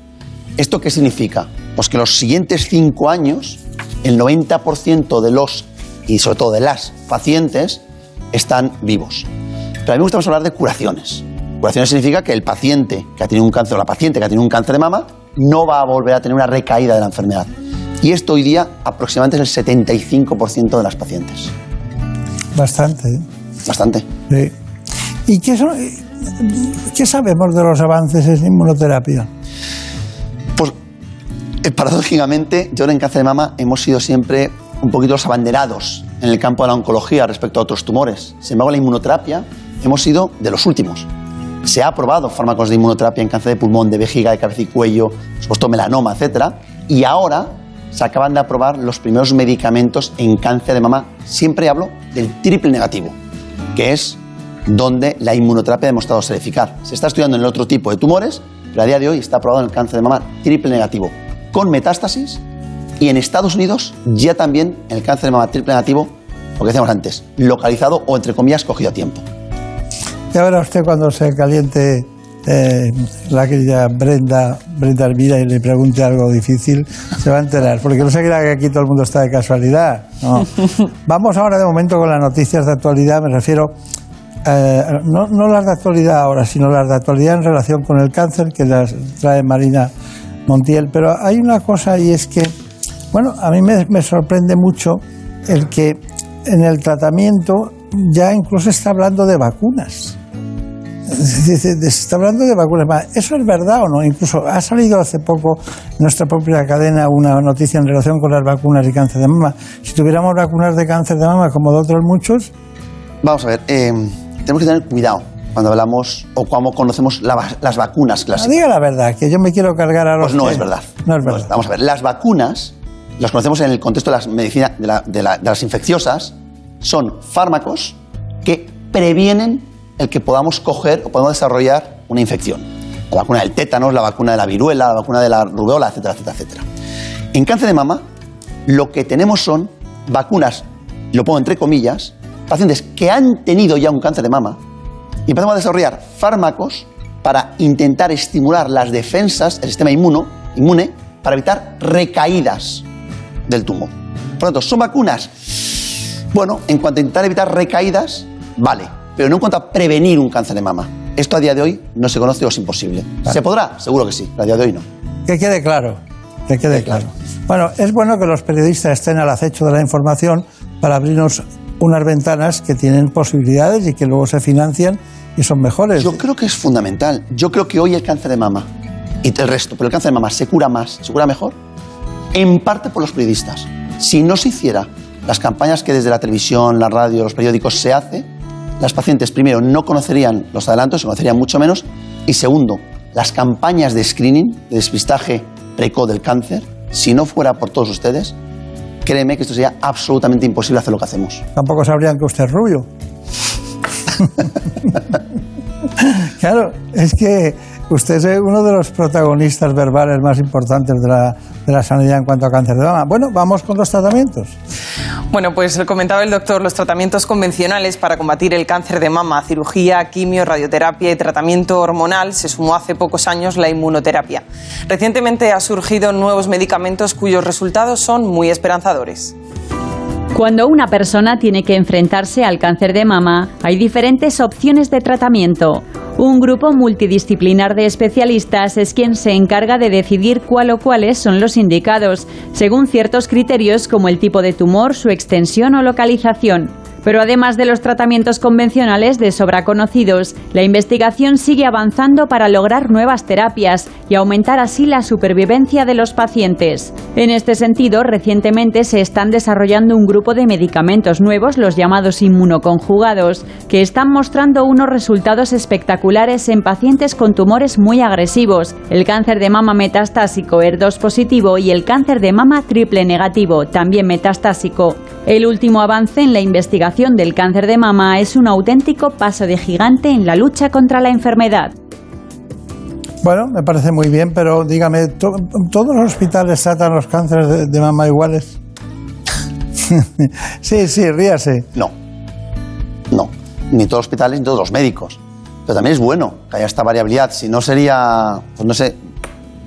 ¿Esto qué significa? Pues que los siguientes 5 años, el 90% de los, y sobre todo de las pacientes, están vivos. Pero a mí me gusta más hablar de curaciones. Curaciones significa que el paciente que ha tenido un cáncer o la paciente que ha tenido un cáncer de mama no va a volver a tener una recaída de la enfermedad. Y esto hoy día aproximadamente es el 75% de las pacientes. Bastante. ¿eh? Bastante. Sí. ¿Y qué, son- qué sabemos de los avances en inmunoterapia? Eh, paradójicamente, yo en cáncer de mama hemos sido siempre un poquito los abanderados en el campo de la oncología respecto a otros tumores. Sin embargo, la inmunoterapia hemos sido de los últimos. Se ha aprobado fármacos de inmunoterapia en cáncer de pulmón, de vejiga, de cabeza y cuello, supuesto melanoma, etc. Y ahora se acaban de aprobar los primeros medicamentos en cáncer de mama. Siempre hablo del triple negativo, que es donde la inmunoterapia ha demostrado ser eficaz. Se está estudiando en el otro tipo de tumores, pero a día de hoy está aprobado en el cáncer de mama triple negativo, con metástasis, y en Estados Unidos ya también el cáncer de mama triple negativo, lo que decíamos antes, localizado o entre comillas cogido a tiempo. Ya verá usted cuando se caliente eh, la querida Brenda, Brenda Hermida y le pregunte algo difícil, se va a enterar, porque no se crea que aquí todo el mundo está de casualidad. No. <laughs> Vamos ahora de momento con las noticias de actualidad, me refiero, eh, no, no las de actualidad ahora, sino las de actualidad en relación con el cáncer que las trae Marina Montiel. Pero hay una cosa y es que, bueno, a mí me, sorprende mucho el que en el tratamiento ya incluso está hablando de vacunas. <laughs> Se está hablando de vacunas. Va, ¿Eso es verdad o no? Incluso ha salido hace poco en nuestra propia cadena una noticia en relación con las vacunas y cáncer de mama. Si tuviéramos vacunas de cáncer de mama como de otros muchos, Vamos a ver, eh, tenemos que tener cuidado cuando hablamos o cuando conocemos la las vacunas no, clásicas. diga la verdad, que yo me quiero cargar a los Pues no que- es verdad. No es verdad. Vamos a ver, las vacunas, las conocemos en el contexto de las medicina, de, la- de la- de las infecciosas, son fármacos que previenen el que podamos coger o podamos desarrollar una infección. La vacuna del tétanos, la vacuna de la viruela, la vacuna de la rubeola, etcétera, etcétera, etcétera. En cáncer de mama, lo que tenemos son vacunas, lo pongo entre comillas, pacientes que han tenido ya un cáncer de mama y empezamos a desarrollar fármacos para intentar estimular las defensas, el sistema inmuno, inmune, para evitar recaídas del tumor. Por lo tanto, son vacunas, bueno, en cuanto a intentar evitar recaídas, vale, pero no en cuanto a prevenir un cáncer de mama. Esto a día de hoy no se conoce o es imposible. ¿Se podrá? Seguro que sí, pero a día de hoy no. Que quede claro, que quede claro. Bueno, es bueno que los periodistas estén al acecho de la información para abrirnos unas ventanas que tienen posibilidades y que luego se financian y son mejores. Yo creo que es fundamental. Yo creo que hoy el cáncer de mama y el resto, pero el cáncer de mama se cura más, se cura mejor, en parte por los periodistas. Si no se hiciera las campañas que desde la televisión, la radio, los periódicos se hace, las pacientes primero no conocerían los adelantos, se conocerían mucho menos, y segundo, las campañas de screening, de despistaje precoz del cáncer, si no fuera por todos ustedes, créeme que esto sería absolutamente imposible hacer lo que hacemos. Tampoco sabrían que usted es rubio. <laughs> claro, es que usted es uno de los protagonistas verbales más importantes de la, de la sanidad en cuanto a cáncer de mama. Bueno, vamos con los tratamientos. Bueno, pues comentaba el doctor, los tratamientos convencionales para combatir el cáncer de mama, cirugía, quimio, radioterapia y tratamiento hormonal, se sumó hace pocos años la inmunoterapia. Recientemente ha surgido nuevos medicamentos cuyos resultados son muy esperanzadores. Cuando una persona tiene que enfrentarse al cáncer de mama, hay diferentes opciones de tratamiento. Un grupo multidisciplinar de especialistas es quien se encarga de decidir cuál o cuáles son los indicados, según ciertos criterios como el tipo de tumor, su extensión o localización. Pero además de los tratamientos convencionales de sobra conocidos, la investigación sigue avanzando para lograr nuevas terapias y aumentar así la supervivencia de los pacientes. En este sentido, recientemente se están desarrollando un grupo de medicamentos nuevos, los llamados inmunoconjugados, que están mostrando unos resultados espectaculares en pacientes con tumores muy agresivos, el cáncer de mama metastásico ER2 positivo y el cáncer de mama triple negativo, también metastásico. El último avance en la investigación del cáncer de mama es un auténtico paso de gigante en la lucha contra la enfermedad. Bueno, me parece muy bien, pero dígame, ¿todos los hospitales tratan los cánceres de, mama iguales? <laughs> sí, sí, ríase. No, no, ni todos los hospitales ni todos los médicos. Pero también es bueno que haya esta variabilidad, si no sería, pues no sé,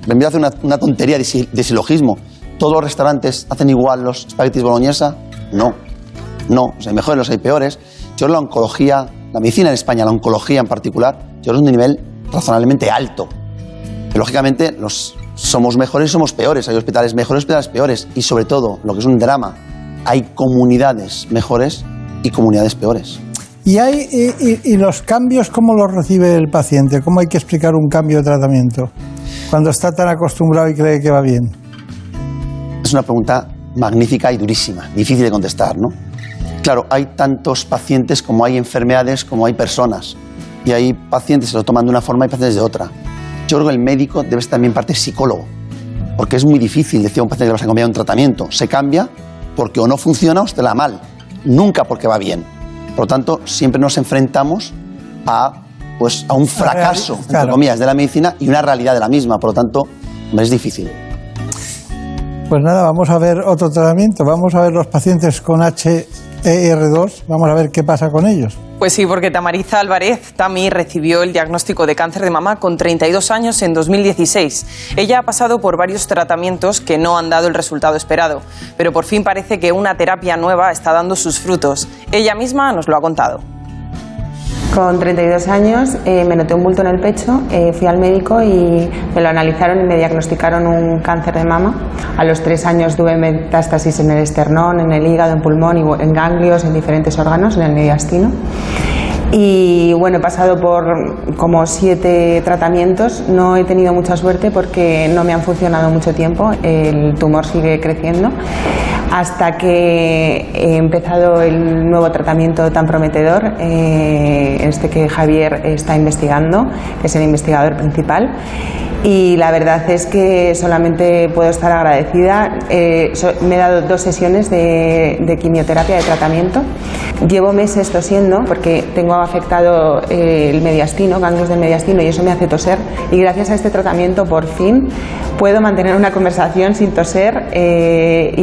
me voy a hacer una, tontería de, silogismo. ¿Todos los restaurantes hacen igual los espaguetis boloñesa? No. No, o sea, hay mejores, los hay peores. Yo la oncología, la medicina en España, la oncología en particular, yo es un nivel razonablemente alto. lógicamente, los, somos mejores y somos peores. Hay hospitales mejores y hospitales peores. Y sobre todo, lo que es un drama, hay comunidades mejores y comunidades peores. ¿Y, hay, y, los cambios cómo los recibe el paciente? ¿Cómo hay que explicar un cambio de tratamiento cuando está tan acostumbrado y cree que va bien? Es una pregunta magnífica y durísima, difícil de contestar, ¿no? Claro, hay tantos pacientes como hay enfermedades, como hay personas. Y hay pacientes que se lo toman de una forma y pacientes de otra. Yo creo que el médico debe ser también parte psicólogo, porque es muy difícil decir a un paciente que vas a cambiar un tratamiento. Se cambia porque o no funciona o está la mal, nunca porque va bien. Por lo tanto, siempre nos enfrentamos a, pues, a un fracaso, entre comillas, de la medicina y una realidad de la misma. Por lo tanto, es difícil. Pues nada, vamos a ver otro tratamiento. Vamos a ver los pacientes con H ER2, vamos a ver qué pasa con ellos. Pues sí, porque Tamariza Álvarez Tami recibió el diagnóstico de cáncer de mama con 32 años en 2016. Ella ha pasado por varios tratamientos que no han dado el resultado esperado, pero por fin parece que una terapia nueva está dando sus frutos. Ella misma nos lo ha contado. Con 32 años eh, me noté un bulto en el pecho, eh, fui al médico y me lo analizaron y me diagnosticaron un cáncer de mama. A los tres años tuve metástasis en el esternón, en el hígado, en pulmón, y en ganglios, en diferentes órganos, en el mediastino. Y bueno, he pasado por como siete tratamientos. No he tenido mucha suerte porque no me han funcionado mucho tiempo. El tumor sigue creciendo. Hasta que he empezado el nuevo tratamiento tan prometedor, eh, este que Javier está investigando, que es el investigador principal y la verdad es que solamente puedo estar agradecida. Eh, me he dado dos sesiones de, quimioterapia de tratamiento. Llevo meses tosiendo porque tengo afectado eh, el mediastino, ganglios del mediastino y eso me hace toser y gracias a este tratamiento por fin puedo mantener una conversación sin toser eh,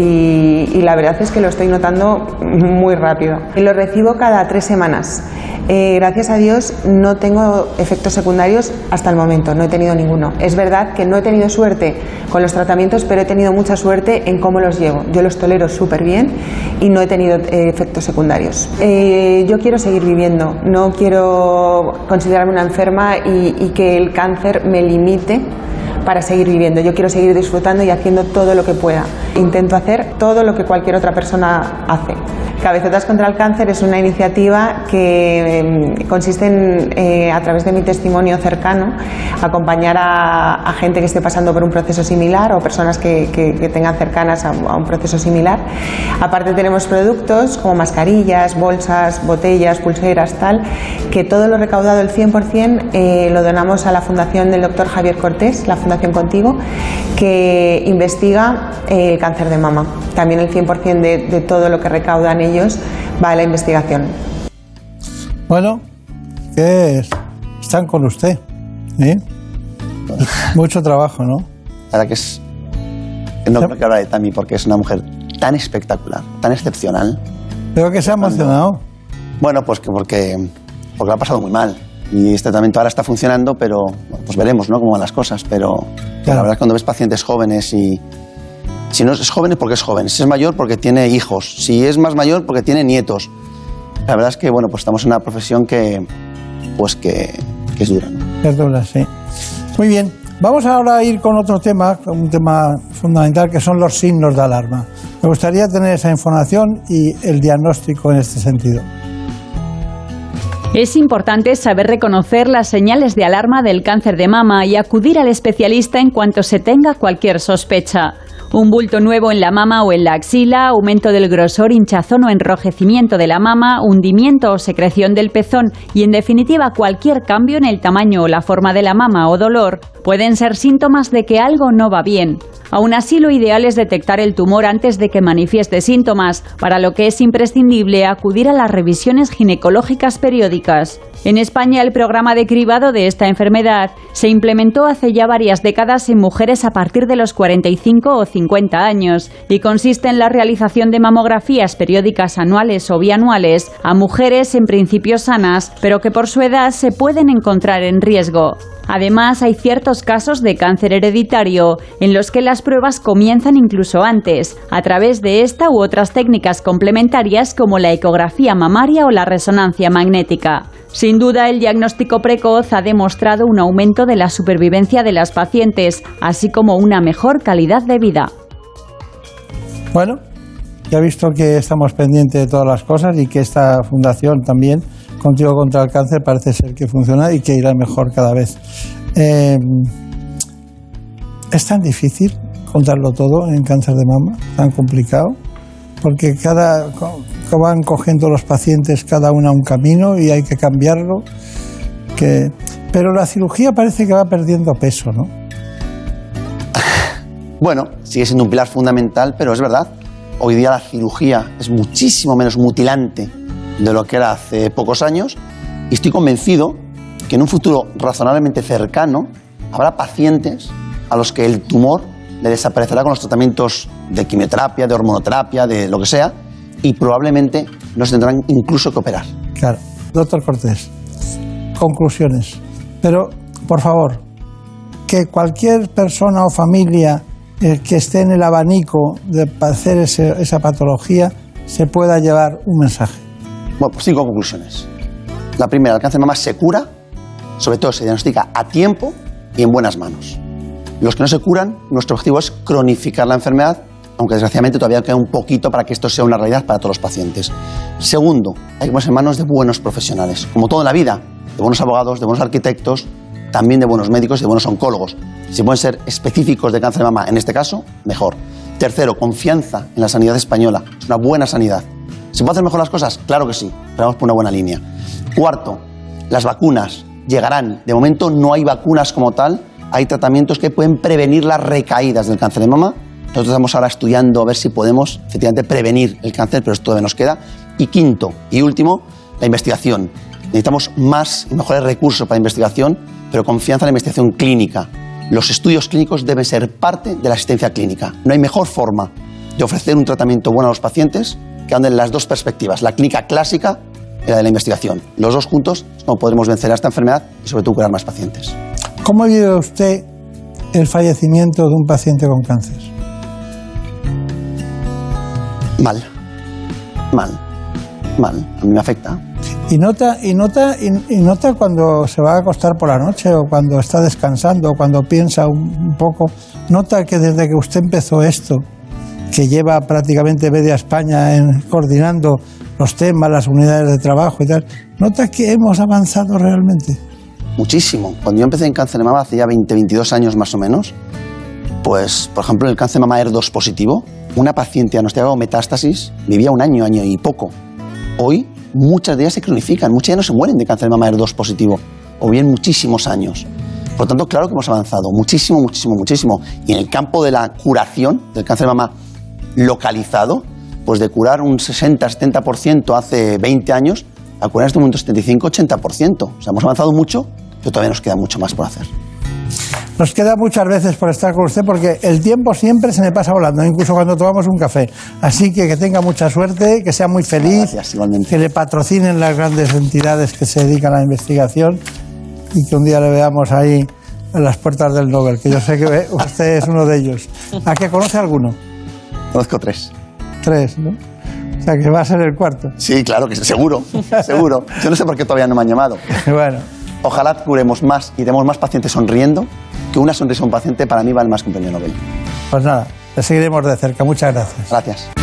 y, y, la verdad es que lo estoy notando muy rápido. Y lo recibo cada tres semanas. gracias a Dios no tengo efectos secundarios hasta el momento, no he tenido ninguno. Es verdad que no he tenido suerte con los tratamientos, pero he tenido mucha suerte en cómo los llevo. Yo los tolero súper bien y no he tenido eh, efectos secundarios. Eh, yo quiero seguir viviendo, no quiero considerarme una enferma y, que el cáncer me limite para seguir viviendo. Yo quiero seguir disfrutando y haciendo todo lo que pueda. Intento hacer todo lo que cualquier otra persona hace. Cabecetas contra el Cáncer es una iniciativa que em, consiste en, eh, a través de mi testimonio cercano, acompañar a, gente que esté pasando por un proceso similar o personas que, tengan cercanas a, un proceso similar. Aparte tenemos productos como mascarillas, bolsas, botellas, pulseras, tal, que todo lo recaudado, el 100%, eh, lo donamos a la fundación del doctor Javier Cortés, Contigo, que investiga eh, el cáncer de mama. También el 100% de, de todo lo que recaudan ellos va a la investigación. Bueno, ¿qué es? Están con usted. ¿eh? Mucho trabajo, ¿no? La que es. No creo que hablar de Tami porque es una mujer tan espectacular, tan excepcional. ¿Pero que se ha emocionado? Bueno, pues que porque, porque lo ha pasado muy mal. Y este tratamiento ahora está funcionando, pero pues veremos ¿no? cómo van las cosas. Pero la verdad es que cuando ves pacientes jóvenes y, si no es joven es porque es joven, si es mayor porque tiene hijos, si es más mayor porque tiene nietos. La verdad es que bueno, pues estamos en una profesión que pues que, es dura. Es dura, sí. Muy bien. Vamos ahora a ir con otro tema, un tema fundamental que son los signos de alarma. Me gustaría tener esa información y el diagnóstico en este sentido. Es importante saber reconocer las señales de alarma del cáncer de mama y acudir al especialista en cuanto se tenga cualquier sospecha. Un bulto nuevo en la mama o en la axila, aumento del grosor, hinchazón o enrojecimiento de la mama, hundimiento o secreción del pezón y en definitiva cualquier cambio en el tamaño o la forma de la mama o dolor pueden ser síntomas de que algo no va bien. Aún así, lo ideal es detectar el tumor antes de que manifieste síntomas, para lo que es imprescindible acudir a las revisiones ginecológicas periódicas. En España, el programa de cribado de esta enfermedad se implementó hace ya varias décadas en mujeres a partir de los 45 o 50 años y consiste en la realización de mamografías periódicas anuales o bianuales a mujeres en principio sanas, pero que por su edad se pueden encontrar en riesgo. Además, hay ciertos casos de cáncer hereditario en los que las pruebas comienzan incluso antes, a través de esta u otras técnicas complementarias como la ecografía mamaria o la resonancia magnética. Sin duda, el diagnóstico precoz ha demostrado un aumento de la supervivencia de las pacientes, así como una mejor calidad de vida. Bueno, ya he visto que estamos pendientes de todas las cosas y que esta fundación también, Contigo contra el Cáncer, parece ser que funciona y que irá mejor cada vez. Eh, ¿Es tan difícil contarlo todo en cáncer de mama? ¿Tan complicado? Porque cada, van cogiendo los pacientes cada una un camino y hay que cambiarlo. Que... Pero la cirugía parece que va perdiendo peso, ¿no? Bueno, sigue siendo un pilar fundamental, pero es verdad. Hoy día la cirugía es muchísimo menos mutilante de lo que era hace pocos años y estoy convencido que en un futuro razonablemente cercano habrá pacientes a los que el tumor le desaparecerá con los tratamientos de quimioterapia, de hormonoterapia, de lo que sea, y probablemente nos tendrán incluso que operar. Claro. Doctor Cortés, conclusiones. Pero, por favor, que cualquier persona o familia eh, que esté en el abanico de padecer esa patología se pueda llevar un mensaje. Bueno, pues cinco conclusiones. La primera, el cáncer de mama se cura, sobre todo se diagnostica a tiempo y en buenas manos. Los que no se curan, nuestro objetivo es cronificar la enfermedad aunque desgraciadamente todavía queda un poquito para que esto sea una realidad para todos los pacientes. Segundo, hay que ponerse en manos de buenos profesionales, como todo en la vida, de buenos abogados, de buenos arquitectos, también de buenos médicos y de buenos oncólogos. Si pueden ser específicos de cáncer de mama en este caso, mejor. Tercero, confianza en la sanidad española. Es una buena sanidad. ¿Se puede hacer mejor las cosas? Claro que sí, pero por una buena línea. Cuarto, las vacunas llegarán. De momento no hay vacunas como tal, hay tratamientos que pueden prevenir las recaídas del cáncer de mama nosotros estamos ahora estudiando a ver si podemos efectivamente prevenir el cáncer, pero esto todavía nos queda. Y quinto y último, la investigación. Necesitamos más y mejores recursos para investigación, pero confianza en la investigación clínica. Los estudios clínicos deben ser parte de la asistencia clínica. No hay mejor forma de ofrecer un tratamiento bueno a los pacientes que anden las dos perspectivas, la clínica clásica y la de la investigación. Los dos juntos no podremos vencer a esta enfermedad y sobre todo curar más pacientes. ¿Cómo vive usted el fallecimiento de un paciente con cáncer? Mal. Mal. Mal. A mí me afecta. Y nota, y nota, y, nota cuando se va a acostar por la noche o cuando está descansando o cuando piensa un poco, nota que desde que usted empezó esto, que lleva prácticamente media España en, coordinando los temas, las unidades de trabajo y tal, nota que hemos avanzado realmente. Muchísimo. Cuando yo empecé en cáncer de mama hace ya 20, 22 años más o menos, pues, por ejemplo, el cáncer de mama ER2 positivo, una paciente diagnosticada con metástasis vivía un año, año y poco. Hoy, muchas de ellas se cronifican, muchas ellas no se mueren de cáncer de mama ER2 positivo, o bien muchísimos años. Por lo tanto, claro que hemos avanzado muchísimo, muchísimo, muchísimo. Y en el campo de la curación del cáncer de mama localizado, pues de curar un 60-70% hace 20 años, a curar en este momento 75-80%. O sea, hemos avanzado mucho, pero todavía nos queda mucho más por hacer. Nos queda muchas veces por estar con usted porque el tiempo siempre se me pasa volando, incluso cuando tomamos un café. Así que que tenga mucha suerte, que sea muy feliz, que le patrocinen las grandes entidades que se dedican a la investigación y que un día le veamos ahí en las puertas del Nobel, que yo sé que <laughs> usted es uno de ellos. ¿A qué conoce alguno? Conozco tres. Tres, ¿no? O sea, que va a ser el cuarto. Sí, claro, que seguro, seguro. Yo no sé por qué todavía no me han llamado. <laughs> bueno. Ojalá curemos más y demos más pacientes sonriendo, que una sonrisa a un paciente para mí vale más que un premio Nobel. Pues nada, le seguiremos de cerca. Muchas gracias. Gracias.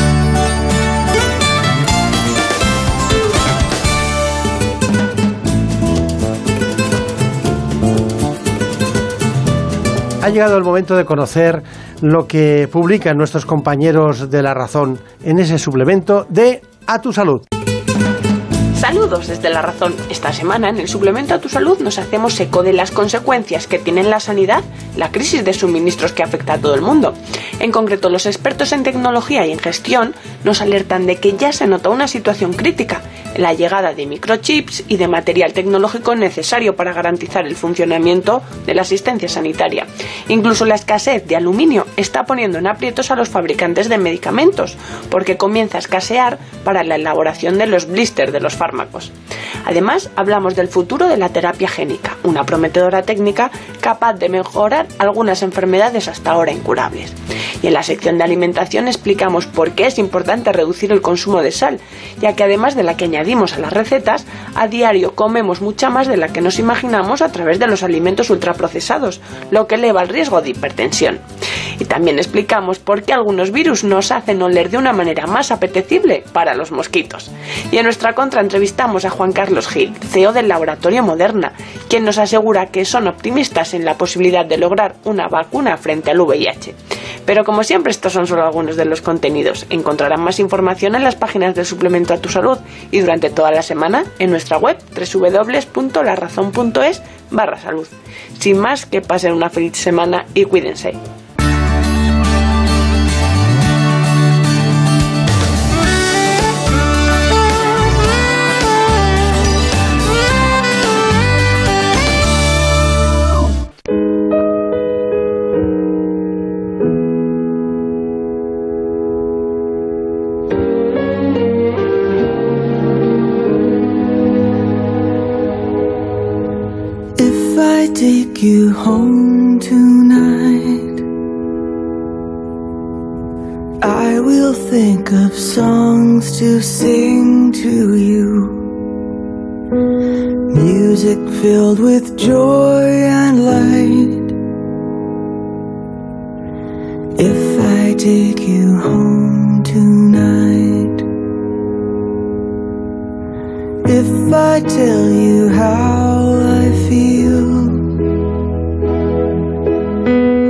Ha llegado el momento de conocer lo que publican nuestros compañeros de La Razón en ese suplemento de A Tu Salud. Saludos desde La Razón. Esta semana en el suplemento a tu salud nos hacemos eco de las consecuencias que tiene en la sanidad la crisis de suministros que afecta a todo el mundo. En concreto, los expertos en tecnología y en gestión nos alertan de que ya se nota una situación crítica la llegada de microchips y de material tecnológico necesario para garantizar el funcionamiento de la asistencia sanitaria. Incluso la escasez de aluminio está poniendo en aprietos a los fabricantes de medicamentos, porque comienza a escasear para la elaboración de los blisters de los fármacos Además, hablamos del futuro de la terapia génica, una prometedora técnica capaz de mejorar algunas enfermedades hasta ahora incurables. Y en la sección de alimentación explicamos por qué es importante reducir el consumo de sal, ya que además de la que añadimos a las recetas, a diario comemos mucha más de la que nos imaginamos a través de los alimentos ultraprocesados, lo que eleva el riesgo de hipertensión. Y también explicamos por qué algunos virus nos hacen oler de una manera más apetecible para los mosquitos. Y en nuestra contra entrevistamos a Juan Carlos Gil, CEO del laboratorio Moderna, quien nos asegura que son optimistas en la posibilidad de lograr una vacuna frente al VIH. Pero como siempre, estos son solo algunos de los contenidos. Encontrarán más información en las páginas del suplemento a tu salud y durante toda la semana en nuestra web www.larazón.es barra salud. Sin más, que pasen una feliz semana y cuídense. Of songs to sing to you. Music filled with joy and light. If I take you home tonight. If I tell you how I feel.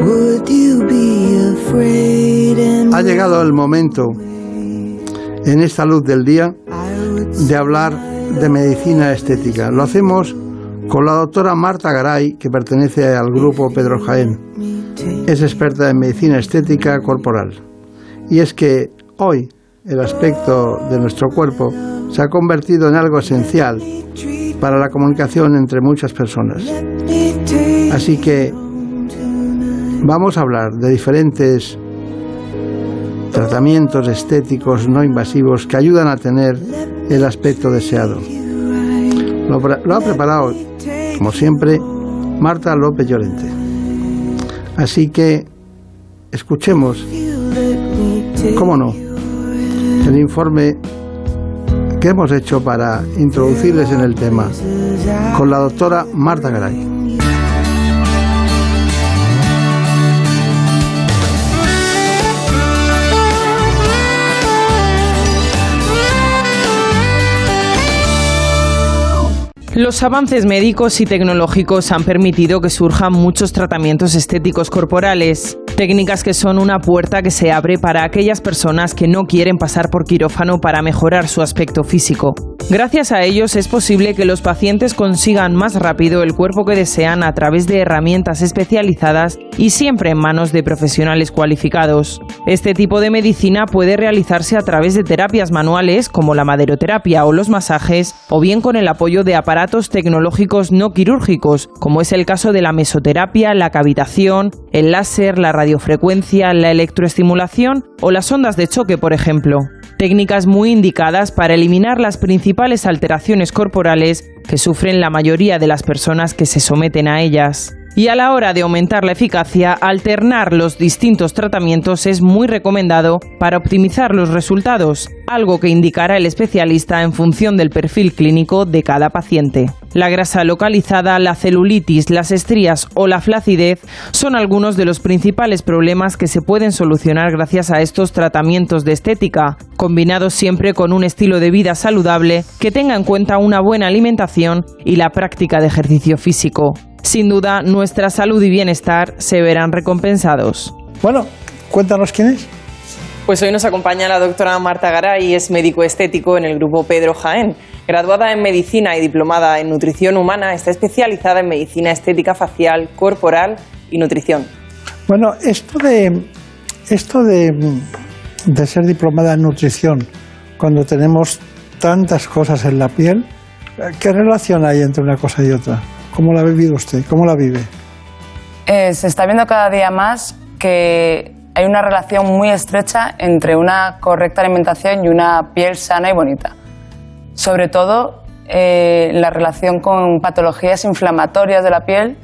Would you be afraid? Ha llegado el momento en esta luz del día de hablar de medicina estética. Lo hacemos con la doctora Marta Garay, que pertenece al grupo Pedro Jaén. Es experta en medicina estética corporal. Y es que hoy el aspecto de nuestro cuerpo se ha convertido en algo esencial para la comunicación entre muchas personas. Así que vamos a hablar de diferentes tratamientos estéticos no invasivos que ayudan a tener el aspecto deseado. Lo, ha preparado, como siempre, Marta López Llorente. Así que escuchemos, cómo no, el informe que hemos hecho para introducirles en el tema con la doctora Marta Garay. Los avances médicos y tecnológicos han permitido que surjan muchos tratamientos estéticos corporales, técnicas que son una puerta que se abre para aquellas personas que no quieren pasar por quirófano para mejorar su aspecto físico. Gracias a ellos es posible que los pacientes consigan más rápido el cuerpo que desean a través de herramientas especializadas y siempre en manos de profesionales cualificados. Este tipo de medicina puede realizarse a través de terapias manuales como la maderoterapia o los masajes o bien con el apoyo de aparatos tecnológicos no quirúrgicos, como es el caso de la mesoterapia, la cavitación, el láser, la radiofrecuencia, la electroestimulación o las ondas de choque, por ejemplo. Técnicas muy indicadas para eliminar las principales alteraciones corporales que sufren la mayoría de las personas que se someten a ellas. Y a la hora de aumentar la eficacia, alternar los distintos tratamientos es muy recomendado para optimizar los resultados, algo que indicará el especialista en función del perfil clínico de cada paciente. La grasa localizada, la celulitis, las estrías o la flacidez son algunos de los principales problemas que se pueden solucionar gracias a estos tratamientos de estética, combinados siempre con un estilo de vida saludable que tenga en cuenta una buena alimentación y la práctica de ejercicio físico. Sin duda, nuestra salud y bienestar se verán recompensados. Bueno, cuéntanos quién es. Pues hoy nos acompaña la doctora Marta Garay, es médico estético en el grupo Pedro Jaén. Graduada en medicina y diplomada en nutrición humana, está especializada en medicina estética facial, corporal y nutrición. Bueno, esto de, esto de, de ser diplomada en nutrición, cuando tenemos tantas cosas en la piel, ¿qué relación hay entre una cosa y otra? ¿Cómo la ha vivido usted? ¿Cómo la vive? Eh, se está viendo cada día más que hay una relación muy estrecha entre una correcta alimentación y una piel sana y bonita. Sobre todo eh, la relación con patologías inflamatorias de la piel.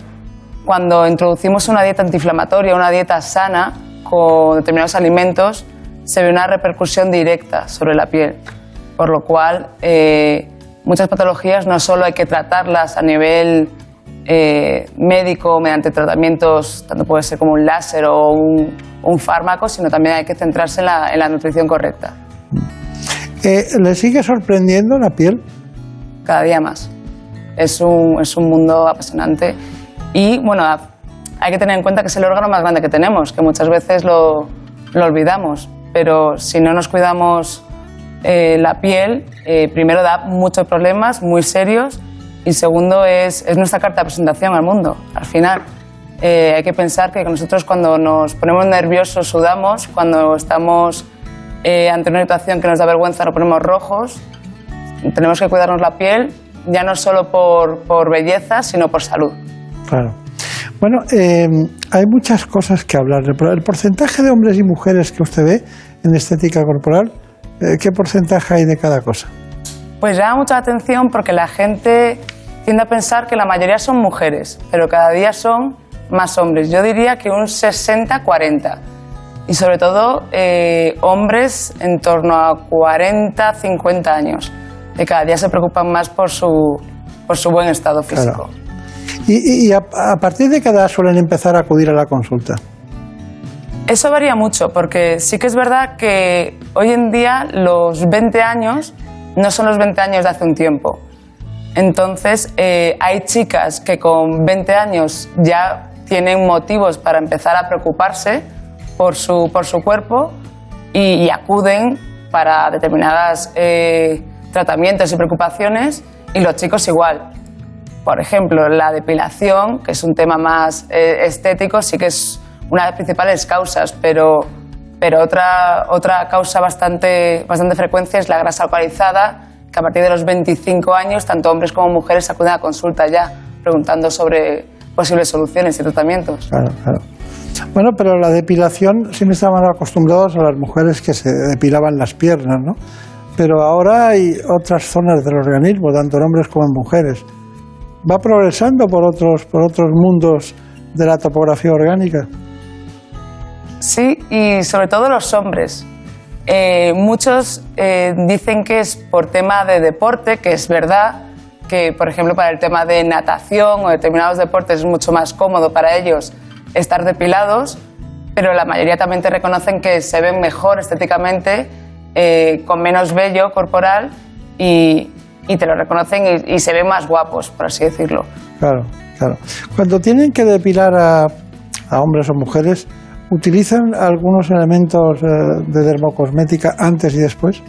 Cuando introducimos una dieta antiinflamatoria, una dieta sana con determinados alimentos, se ve una repercusión directa sobre la piel. Por lo cual, eh, muchas patologías no solo hay que tratarlas a nivel eh, médico mediante tratamientos, tanto puede ser como un láser o un, fármaco, sino también hay que centrarse en la, nutrición correcta. Eh, ¿Le sigue sorprendiendo la piel? Cada día más. Es un, es un mundo apasionante y bueno, hay que tener en cuenta que es el órgano más grande que tenemos, que muchas veces lo, lo olvidamos, pero si no nos cuidamos eh, la piel, eh, primero da muchos problemas muy serios y segundo es, es nuestra carta de presentación al mundo. Al final, eh, hay que pensar que nosotros cuando nos ponemos nerviosos sudamos, cuando estamos ante una situación que nos da vergüenza nos ponemos rojos. Tenemos que cuidarnos la piel, ya no solo por, belleza, sino por salud. Claro. Bueno, hay muchas cosas que hablar. El porcentaje de hombres y mujeres que usted ve en estética corporal ¿Qué porcentaje hay de cada cosa? Pues llama mucha atención porque la gente tiende a pensar que la mayoría son mujeres, pero cada día son más hombres. Yo diría que un 60-40. Y sobre todo eh, hombres en torno a 40, 50 años, que cada día se preocupan más por su, por su buen estado físico. ¿Y, a, a, partir de qué edad suelen empezar a acudir a la consulta? Eso varía mucho, porque sí que es verdad que hoy en día los 20 años no son los 20 años de hace un tiempo. Entonces, eh, hay chicas que con 20 años ya tienen motivos para empezar a preocuparse por su, por su cuerpo y, acuden para determinados eh, tratamientos y preocupaciones, y los chicos igual. Por ejemplo, la depilación, que es un tema más eh, estético, sí que es una de las principales causas, pero Pero otra, otra causa bastante, bastante frecuente es la grasa localizada, que a partir de los 25 años, tanto hombres como mujeres acuden a consulta ya, preguntando sobre posibles soluciones y tratamientos. Claro, claro. Bueno, pero la depilación siempre estaban acostumbrados a las mujeres que se depilaban las piernas, ¿no? Pero ahora hay otras zonas del organismo, tanto en hombres como en mujeres. Va progresando por otros, por otros mundos de la topografía orgánica. Sí, y sobre todo los hombres. Eh, muchos eh, dicen que es por tema de deporte, que es verdad, que por ejemplo para el tema de natación o determinados deportes es mucho más cómodo para ellos estar depilados, pero la mayoría también te reconocen que se ven mejor estéticamente, eh, con menos vello corporal y, te lo reconocen y, se ven más guapos, por así decirlo. Claro, claro. Cuando tienen que depilar a hombres o mujeres, ¿utilizan algunos elementos eh, de dermocosmética antes y después?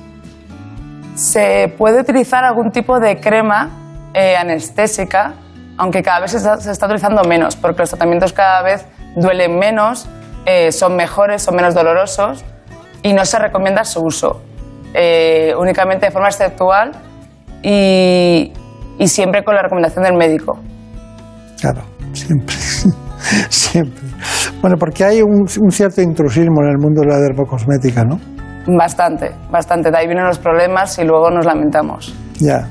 Se puede utilizar algún tipo de crema eh, anestésica, aunque cada vez se está, se está, utilizando menos, porque los tratamientos cada vez duelen menos, eh, son mejores, son menos dolorosos y no se recomienda su uso, eh, únicamente de forma exceptual y, y, siempre con la recomendación del médico. Claro, siempre. <laughs> siempre. Bueno, porque hay un, un, cierto intrusismo en el mundo de la dermocosmética, ¿no? Bastante, bastante. De ahí vienen los problemas y luego nos lamentamos. Ya.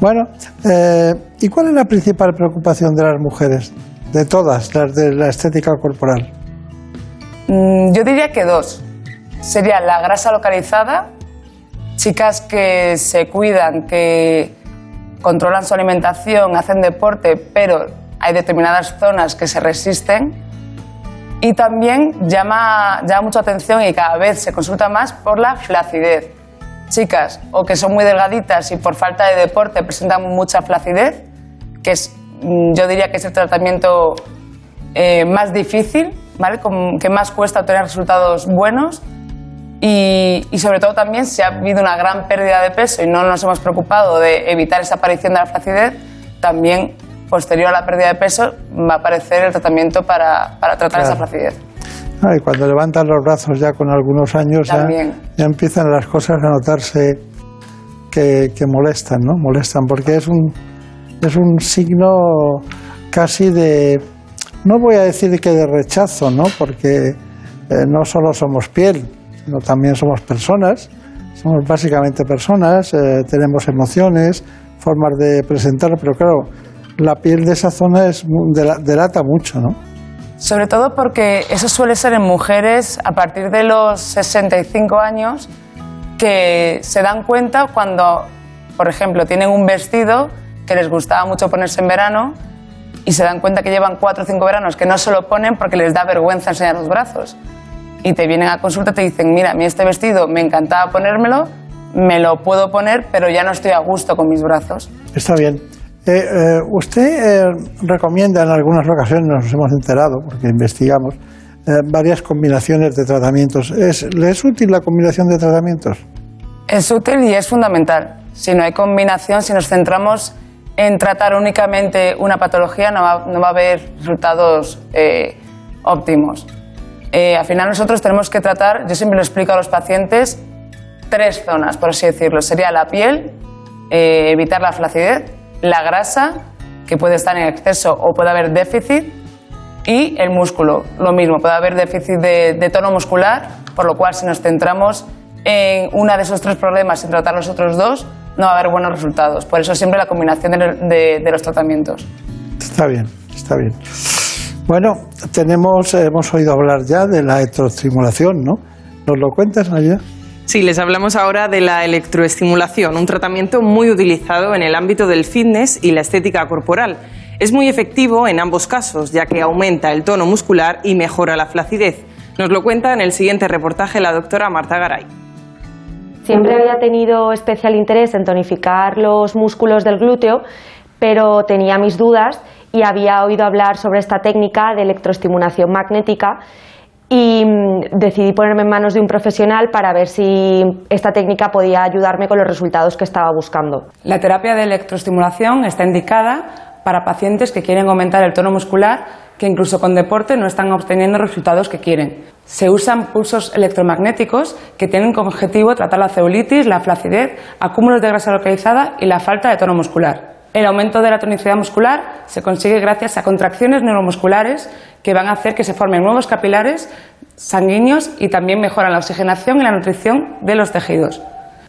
Bueno, eh, ¿y cuál es la principal preocupación de las mujeres? De todas, las de la estética corporal. Mm, yo diría que dos. Sería la grasa localizada, chicas que se cuidan, que controlan su alimentación, hacen deporte, pero hay determinadas zonas que se resisten. Y también llama, llama mucha atención y cada vez se consulta más por la flacidez chicas o que son muy delgaditas y por falta de deporte presentan mucha flacidez, que es, mm, yo diría que es el tratamiento eh, más difícil, ¿vale? Con, que más cuesta obtener resultados buenos. Y, y, sobre todo también si ha habido una gran pérdida de peso y no nos hemos preocupado de evitar esa aparición de la flacidez, también posterior a la pérdida de peso va a aparecer el tratamiento para, para tratar claro. esa flacidez. Ah, y cuando levantan los brazos ya con algunos años ya, ya, empiezan las cosas a notarse que, que, molestan, ¿no? Molestan porque es un, es un signo casi de, no voy a decir que de rechazo, ¿no? Porque eh, no solo somos piel, sino también somos personas, somos básicamente personas, eh, tenemos emociones, formas de presentar, pero claro, la piel de esa zona es, delata mucho, ¿no? Sobre todo porque eso suele ser en mujeres a partir de los 65 años que se dan cuenta cuando, por ejemplo, tienen un vestido que les gustaba mucho ponerse en verano y se dan cuenta que llevan cuatro o cinco veranos que no se lo ponen porque les da vergüenza enseñar los brazos. Y te vienen a consulta y te dicen, mira, a mí este vestido me encantaba ponérmelo, me lo puedo poner, pero ya no estoy a gusto con mis brazos. Está bien. Eh, eh, usted eh, recomienda en algunas ocasiones, nos hemos enterado porque investigamos, varias combinaciones de tratamientos. ¿Es, ¿Le es útil la combinación de tratamientos? Es útil y es fundamental. Si no hay combinación, si nos centramos en tratar únicamente una patología, no va, no va a haber resultados óptimos. al final nosotros tenemos que tratar, yo siempre lo explico a los pacientes, tres zonas, por así decirlo. Sería la piel, evitar la flacidez, la grasa, que puede estar en exceso o puede haber déficit, y el músculo, lo mismo, puede haber déficit de, tono muscular, por lo cual si nos centramos en uno de esos tres problemas sin tratar los otros dos, no va a haber buenos resultados. Por eso siempre la combinación de, los tratamientos. Está bien, está bien. Bueno, tenemos, hemos oído hablar ya de la electroestimulación, ¿no? ¿Nos lo cuentas, María? Sí, les hablamos ahora de la electroestimulación, un tratamiento muy utilizado en el ámbito del fitness y la estética corporal. Es muy efectivo en ambos casos, ya que aumenta el tono muscular y mejora la flacidez. Nos lo cuenta en el siguiente reportaje la doctora Marta Garay. Siempre había tenido especial interés en tonificar los músculos del glúteo, pero tenía mis dudas y había oído hablar sobre esta técnica de electroestimulación magnética y decidí ponerme en manos de un profesional para ver si esta técnica podía ayudarme con los resultados que estaba buscando. La terapia de electroestimulación está indicada para pacientes que quieren aumentar el tono muscular que incluso con deporte no están obteniendo resultados que quieren. Se usan pulsos electromagnéticos que tienen como objetivo tratar la celulitis, la flacidez, acúmulos de grasa localizada y la falta de tono muscular. El aumento de la tonicidad muscular se consigue gracias a contracciones neuromusculares que van a hacer que se formen nuevos capilares sanguíneos y también mejoran la oxigenación y la nutrición de los tejidos.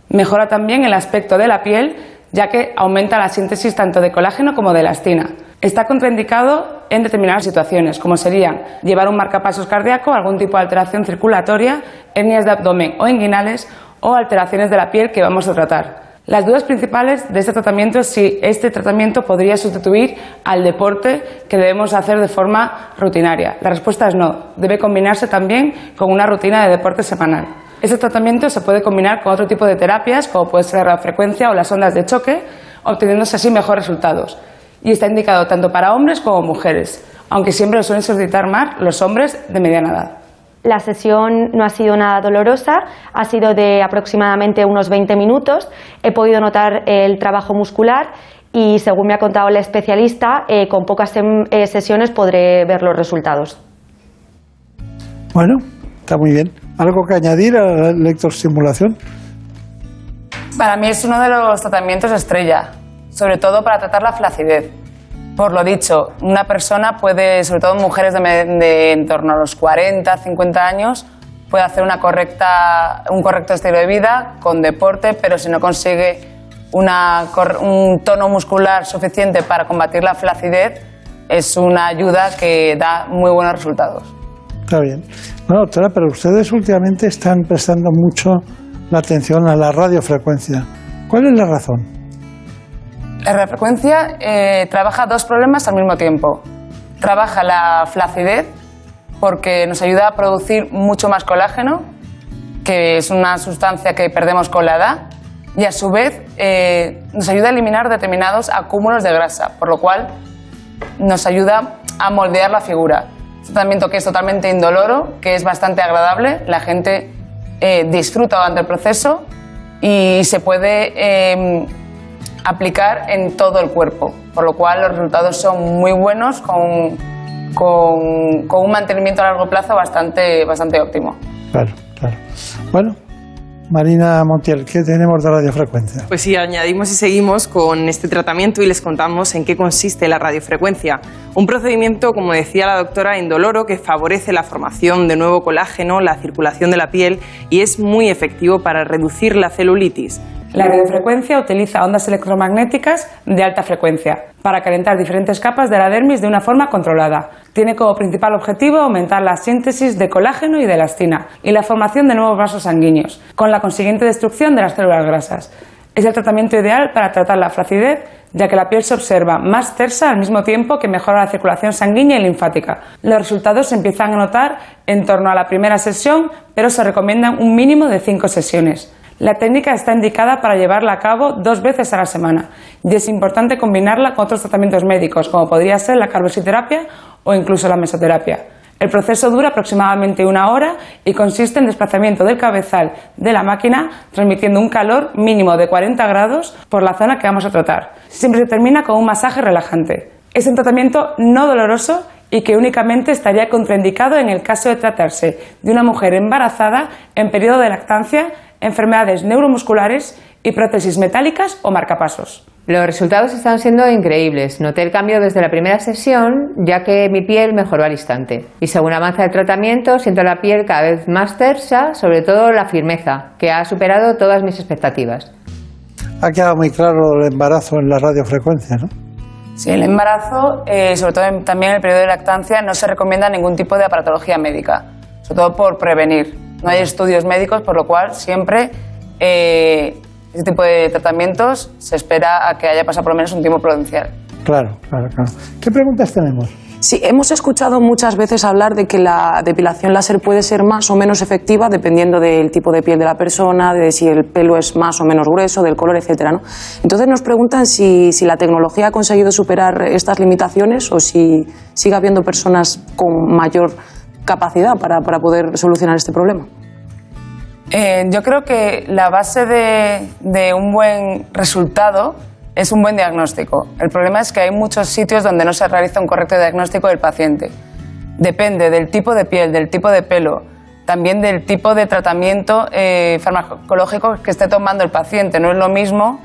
Mejora también el aspecto de la piel, ya que aumenta la síntesis tanto de colágeno como de elastina. Está contraindicado en determinadas situaciones, como serían llevar un marcapasos cardíaco, algún tipo de alteración circulatoria, hernias de abdomen o inguinales o alteraciones de la piel que vamos a tratar. Las dudas principales de este tratamiento es si este tratamiento podría sustituir al deporte que debemos hacer de forma rutinaria. La respuesta es no. Debe combinarse también con una rutina de deporte semanal. Este tratamiento se puede combinar con otro tipo de terapias, como puede ser la frecuencia o las ondas de choque, obteniéndose así mejores resultados. Y está indicado tanto para hombres como mujeres, aunque siempre lo suelen solicitar más los hombres de mediana edad. La sesión no ha sido nada dolorosa, ha sido de aproximadamente unos 20 minutos. He podido notar el trabajo muscular y, según me ha contado el especialista, eh, con pocas eh, sesiones podré ver los resultados. Bueno, está muy bien. ¿Algo que añadir a la electroestimulación? Para mí es uno de los tratamientos estrella, sobre todo para tratar la flacidez. Por lo dicho, una persona puede, sobre todo mujeres de, en torno a los 40, 50 años, puede hacer un correcto estilo de vida con deporte, pero si no consigue un tono muscular suficiente para combatir la flacidez, es una ayuda que da muy buenos resultados. Está bien. Bueno, doctora, pero ustedes últimamente están prestando mucho la atención a la radiofrecuencia. ¿Cuál es la razón? La radiofrecuencia eh, trabaja dos problemas al mismo tiempo. Trabaja la flacidez, porque nos ayuda a producir mucho más colágeno, que es una sustancia que perdemos con la edad, y a su vez eh, nos ayuda a eliminar determinados acúmulos de grasa, por lo cual nos ayuda a moldear la figura. Es un tratamiento que es totalmente indoloro, que es bastante agradable, la gente eh, disfruta durante el proceso y se puede aplicar en todo el cuerpo, por lo cual los resultados son muy buenos con, con, con un mantenimiento a largo plazo bastante, bastante óptimo. Claro, claro. Bueno, Marina Montiel, ¿qué tenemos de radiofrecuencia? Pues sí, añadimos y seguimos con este tratamiento y les contamos en qué consiste la radiofrecuencia. Un procedimiento, como decía la doctora, indoloro que favorece la formación de nuevo colágeno, la circulación de la piel y es muy efectivo para reducir la celulitis. La radiofrecuencia utiliza ondas electromagnéticas de alta frecuencia para calentar diferentes capas de la dermis de una forma controlada. Tiene como principal objetivo aumentar la síntesis de colágeno y de elastina y la formación de nuevos vasos sanguíneos, con la consiguiente destrucción de las células grasas. Es el tratamiento ideal para tratar la flacidez, ya que la piel se observa más tersa al mismo tiempo que mejora la circulación sanguínea y linfática. Los resultados se empiezan a notar en torno a la primera sesión, pero se recomiendan un mínimo de cinco sesiones. La técnica está indicada para llevarla a cabo dos veces a la semana y es importante combinarla con otros tratamientos médicos, como podría ser la carboxiterapia o incluso la mesoterapia. El proceso dura aproximadamente una hora y consiste en desplazamiento del cabezal de la máquina transmitiendo un calor mínimo de 40 grados por la zona que vamos a tratar. Siempre se termina con un masaje relajante. Es un tratamiento no doloroso y que únicamente estaría contraindicado en el caso de tratarse de una mujer embarazada en periodo de lactancia enfermedades neuromusculares y prótesis metálicas o marcapasos. Los resultados están siendo increíbles. Noté el cambio desde la primera sesión, ya que mi piel mejoró al instante. Y según avanza el tratamiento, siento la piel cada vez más tersa, sobre todo la firmeza, que ha superado todas mis expectativas. Ha quedado muy claro el embarazo en la radiofrecuencia, ¿no? Sí, el embarazo, eh, sobre todo también en el periodo de lactancia, no se recomienda ningún tipo de aparatología médica, sobre todo por prevenir. No hay estudios médicos, por lo cual siempre eh, este tipo de tratamientos se espera a que haya pasado por lo menos un tiempo prudencial. Claro, claro, claro. ¿Qué preguntas tenemos? Sí, hemos escuchado muchas veces hablar de que la depilación láser puede ser más o menos efectiva dependiendo del tipo de piel de la persona, de si el pelo es más o menos grueso, del color, etcétera. ¿no? Entonces nos preguntan si, si, la tecnología ha conseguido superar estas limitaciones o si sigue habiendo personas con mayor capacidad para, para poder solucionar este problema? Eh, yo creo que la base de, un buen resultado es un buen diagnóstico. El problema es que hay muchos sitios donde no se realiza un correcto diagnóstico del paciente. Depende del tipo de piel, del tipo de pelo, también del tipo de tratamiento eh, farmacológico que esté tomando el paciente. No es lo mismo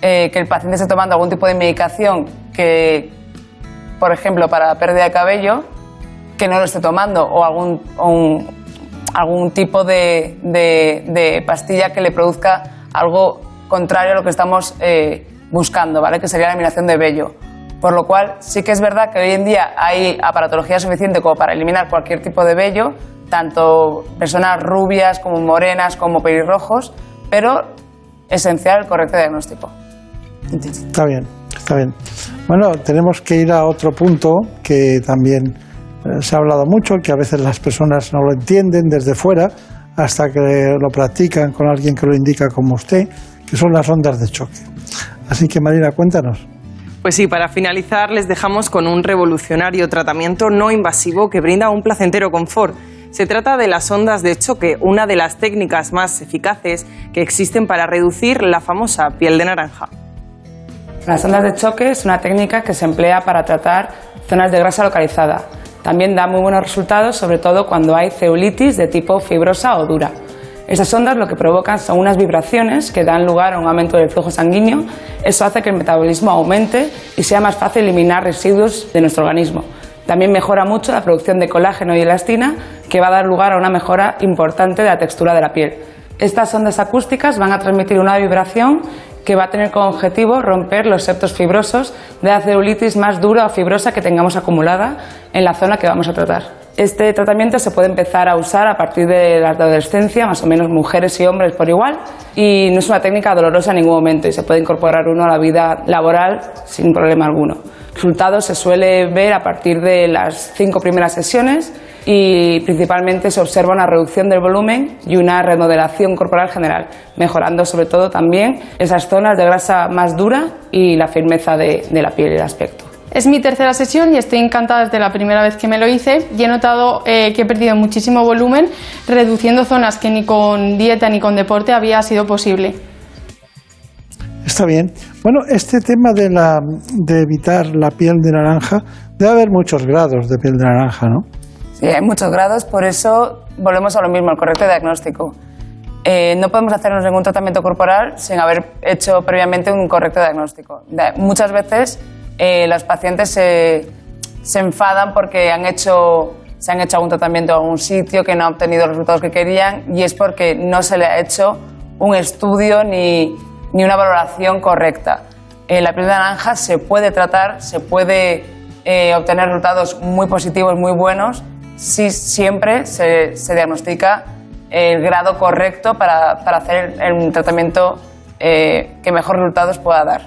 eh, que el paciente esté tomando algún tipo de medicación que, por ejemplo, para pérdida de cabello, que no lo esté tomando, o algún, algún tipo de, de- pastilla que le produzca algo contrario a lo que estamos eh, buscando, ¿vale? que sería la eliminación de vello. Por lo cual, sí que es verdad que hoy en día hay aparatología suficiente como para eliminar cualquier tipo de vello, tanto personas rubias como morenas como pelirrojos, pero esencial el correcto diagnóstico. Está bien, está bien. Bueno, tenemos que ir a otro punto que también se ha hablado mucho, que a veces las personas no lo entienden desde fuera hasta que lo practican con alguien que lo indica como usted, que son las ondas de choque. Así que Marina, cuéntanos. Pues sí, para finalizar les dejamos con un revolucionario tratamiento no invasivo que brinda un placentero confort. Se trata de las ondas de choque, una de las técnicas más eficaces que existen para reducir la famosa piel de naranja. Las ondas de choque es una técnica que se emplea para tratar zonas de grasa localizada. También da muy buenos resultados, sobre todo cuando hay celulitis de tipo fibrosa o dura. Estas ondas lo que provocan son unas vibraciones que dan lugar a un aumento del flujo sanguíneo. Eso hace que el metabolismo aumente y sea más fácil eliminar residuos de nuestro organismo. También mejora mucho la producción de colágeno y elastina, que va a dar lugar a una mejora importante de la textura de la piel. Estas ondas acústicas van a transmitir una vibración que va a tener como objetivo romper los septos fibrosos de la celulitis más dura o fibrosa que tengamos acumulada en la zona que vamos a tratar. Este tratamiento se puede empezar a usar a partir de la adolescencia, más o menos mujeres y hombres por igual, y no es una técnica dolorosa en ningún momento y se puede incorporar uno a la vida laboral sin problema alguno. Resultados se suele ver a partir de las cinco primeras sesiones y principalmente se observa una reducción del volumen y una remodelación corporal general, mejorando sobre todo también esas zonas de grasa más dura y la firmeza de, de la piel y el aspecto. Es mi tercera sesión y estoy encantada desde la primera vez que me lo hice y he notado eh, que he perdido muchísimo volumen, reduciendo zonas que ni con dieta ni con deporte había sido posible. Está bien. Bueno, este tema de, la, de evitar la piel de naranja, debe haber muchos grados de piel de naranja, ¿no? Sí, hay muchos grados, por eso volvemos a lo mismo, el correcto diagnóstico. Eh, no podemos hacernos ningún tratamiento corporal sin haber hecho previamente un correcto diagnóstico. Muchas veces eh, pacientes se, se enfadan porque han hecho, se han hecho algún tratamiento en algún sitio que no ha obtenido los resultados que querían y es porque no se le ha hecho un estudio ni, ni una valoración correcta. Eh, la piel de naranja se puede tratar, se puede eh, obtener resultados muy positivos, muy buenos, si siempre se, se diagnostica el grado correcto para, para hacer el- un tratamiento eh, que mejor resultados pueda dar.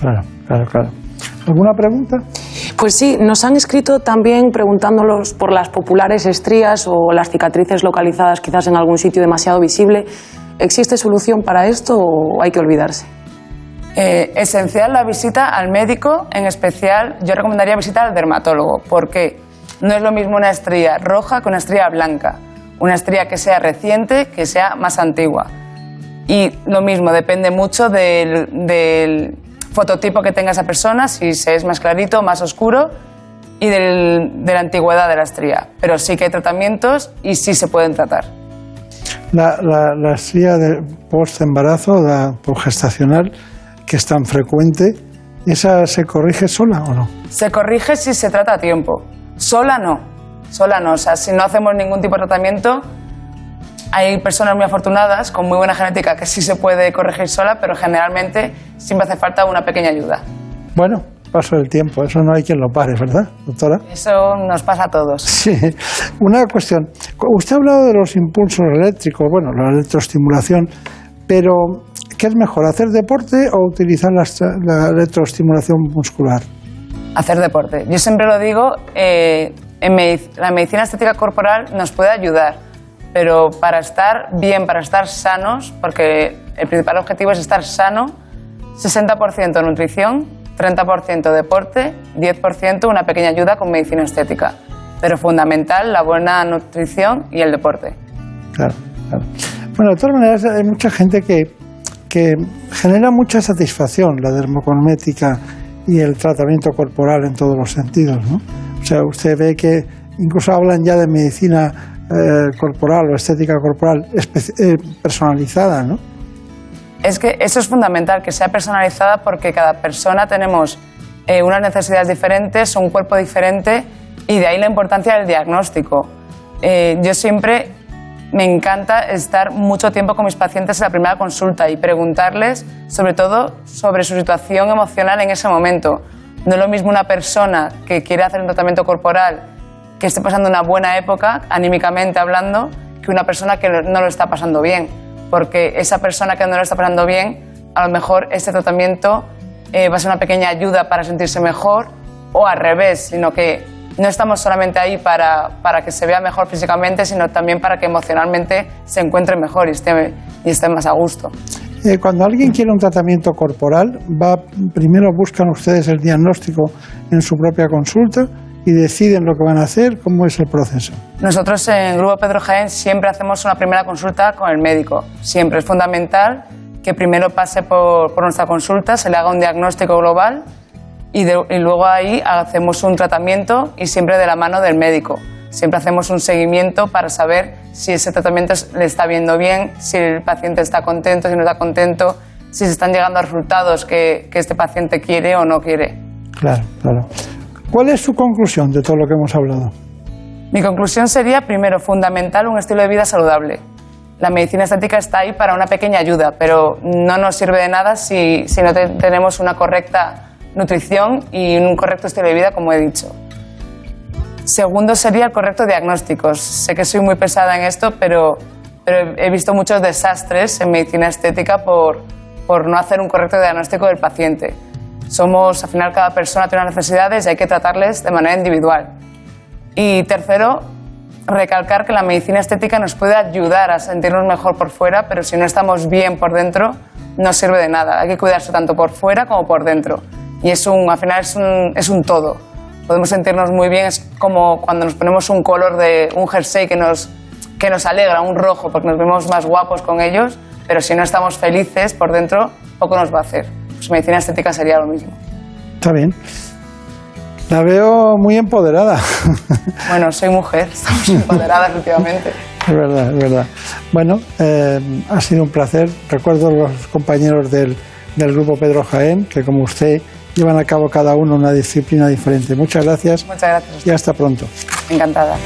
Claro, claro, claro. ¿Alguna pregunta? Pues sí, nos han escrito también preguntándolos por las populares estrías o las cicatrices localizadas quizás en algún sitio demasiado visible. ¿Existe solución para esto o hay que olvidarse? Eh, esencial la visita al médico, en especial yo recomendaría visitar al dermatólogo, porque no es lo mismo una estría roja que una estría blanca, una estría que sea reciente, que sea más antigua. Y lo mismo, depende mucho del, del fototipo que tenga esa persona, si se es más clarito, más oscuro, y del- de la antigüedad de la estría. Pero sí que hay tratamientos y sí se pueden tratar. La, la, la estría de post-embarazo, la gestacional, que es tan frecuente, ¿esa se corrige sola o no? Se corrige si se trata a tiempo. Sola no. Sola no. O sea, si no hacemos ningún tipo de tratamiento, hay personas muy afortunadas con muy buena genética que sí se puede corregir sola, pero generalmente siempre hace falta una pequeña ayuda. Bueno, paso del tiempo, eso no hay quien lo pare, ¿verdad, doctora? Eso nos pasa a todos. Sí. Una cuestión. Usted ha hablado de los impulsos eléctricos, bueno, la electroestimulación, pero ¿qué es mejor, hacer deporte o utilizar la, la electroestimulación muscular? Hacer deporte. Yo siempre lo digo, eh, en medic- la medicina estética corporal nos puede ayudar, pero para estar bien, para estar sanos, porque el principal objetivo es estar sano, 60% nutrición, 30% deporte, 10% una pequeña ayuda con medicina estética. Pero fundamental la buena nutrición y el deporte. Claro, claro. Bueno, de todas maneras, hay mucha gente que, que genera mucha satisfacción la dermocosmética y el tratamiento corporal en todos los sentidos. ¿no? O sea, usted ve que incluso hablan ya de medicina eh, corporal o estética corporal eh, personalizada, ¿no? Es que eso es fundamental, que sea personalizada porque cada persona tenemos eh, unas necesidades diferentes, un cuerpo diferente y de ahí la importancia del diagnóstico. yo siempre me encanta estar mucho tiempo con mis pacientes en la primera consulta y preguntarles sobre todo sobre su situación emocional en ese momento. No es lo mismo una persona que quiere hacer un tratamiento corporal que esté pasando una buena época, anímicamente hablando, que una persona que no lo está pasando bien. Porque esa persona que no lo está pasando bien, a lo mejor este tratamiento eh, va a ser una pequeña ayuda para sentirse mejor o al revés, sino que no estamos solamente ahí para, para, que se vea mejor físicamente, sino también para que emocionalmente se encuentre mejor y esté, y esté más a gusto. Eh, cuando alguien quiere un tratamiento corporal, va, primero buscan ustedes el diagnóstico en su propia consulta y deciden lo que van a hacer. ¿Cómo es el proceso? Nosotros en Grupo Pedro Jaén siempre hacemos una primera consulta con el médico. Siempre es fundamental que primero pase por, por nuestra consulta, se le haga un diagnóstico global y, luego ahí hacemos un tratamiento y siempre de la mano del médico. Siempre hacemos un seguimiento para saber si ese tratamiento le está viendo bien, si el paciente está contento, si no está contento, si se están llegando a resultados que, que este paciente quiere o no quiere. Claro, claro. ¿Cuál es su conclusión de todo lo que hemos hablado? Mi conclusión sería, primero, fundamental un estilo de vida saludable. La medicina estética está ahí para una pequeña ayuda, pero no nos sirve de nada si, si no tenemos una correcta nutrición y un correcto estilo de vida, como he dicho. Segundo sería el correcto diagnóstico. Sé que soy muy pesada en esto, pero, he visto muchos desastres en medicina estética por, por no hacer un correcto diagnóstico del paciente. Somos, al final, cada persona tiene unas necesidades y hay que tratarles de manera individual. Y tercero, recalcar que la medicina estética nos puede ayudar a sentirnos mejor por fuera, pero si no estamos bien por dentro, no sirve de nada. Hay que cuidarse tanto por fuera como por dentro y es un, al final es un, es un todo. Podemos sentirnos muy bien, es como cuando nos ponemos un color de un jersey que nos, que nos alegra, un rojo, porque nos vemos más guapos con ellos, pero si no estamos felices por dentro, poco nos va a hacer. Pues medicina estética sería lo mismo. Está bien. La veo muy empoderada. <laughs> Bueno, soy mujer, estamos empoderadas últimamente. Es verdad, es verdad. Bueno, eh, ha sido un placer. Recuerdo a los compañeros del, del grupo Pedro Jaén, que como usted llevan a cabo cada uno una disciplina diferente. Muchas gracias. Muchas gracias. Y hasta pronto. Encantada.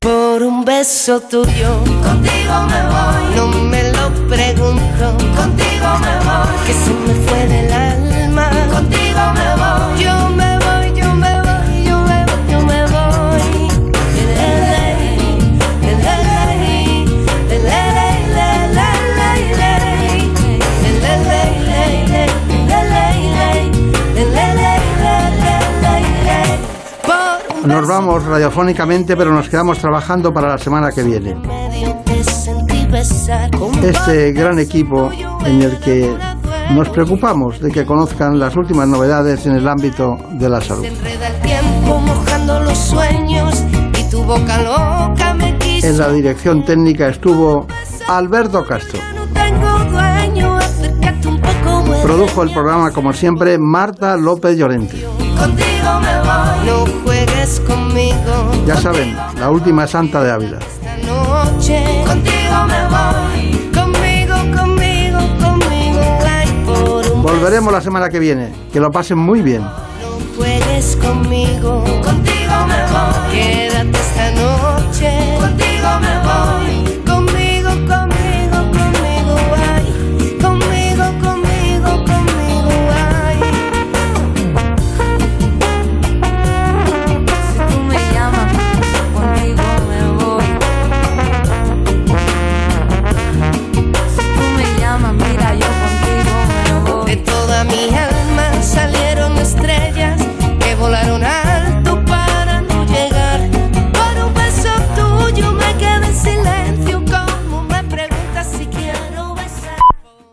Por un beso tuyo, contigo me voy. No me lo pregunto, contigo me voy. Que se me fue del alma, Nos vamos radiofónicamente, pero nos quedamos trabajando para la semana que viene. Este gran equipo en el que nos preocupamos de que conozcan las últimas novedades en el ámbito de la salud. En la dirección técnica estuvo Alberto Castro. Produjo el programa, como siempre, Marta López Llorente. No juegues conmigo. Ya saben, la última santa de Ávila. Contigo me voy. Conmigo, conmigo, conmigo. Volveremos la semana que viene. Que lo pasen muy bien. No juegues conmigo. Contigo me voy. Esta noche. Contigo me voy.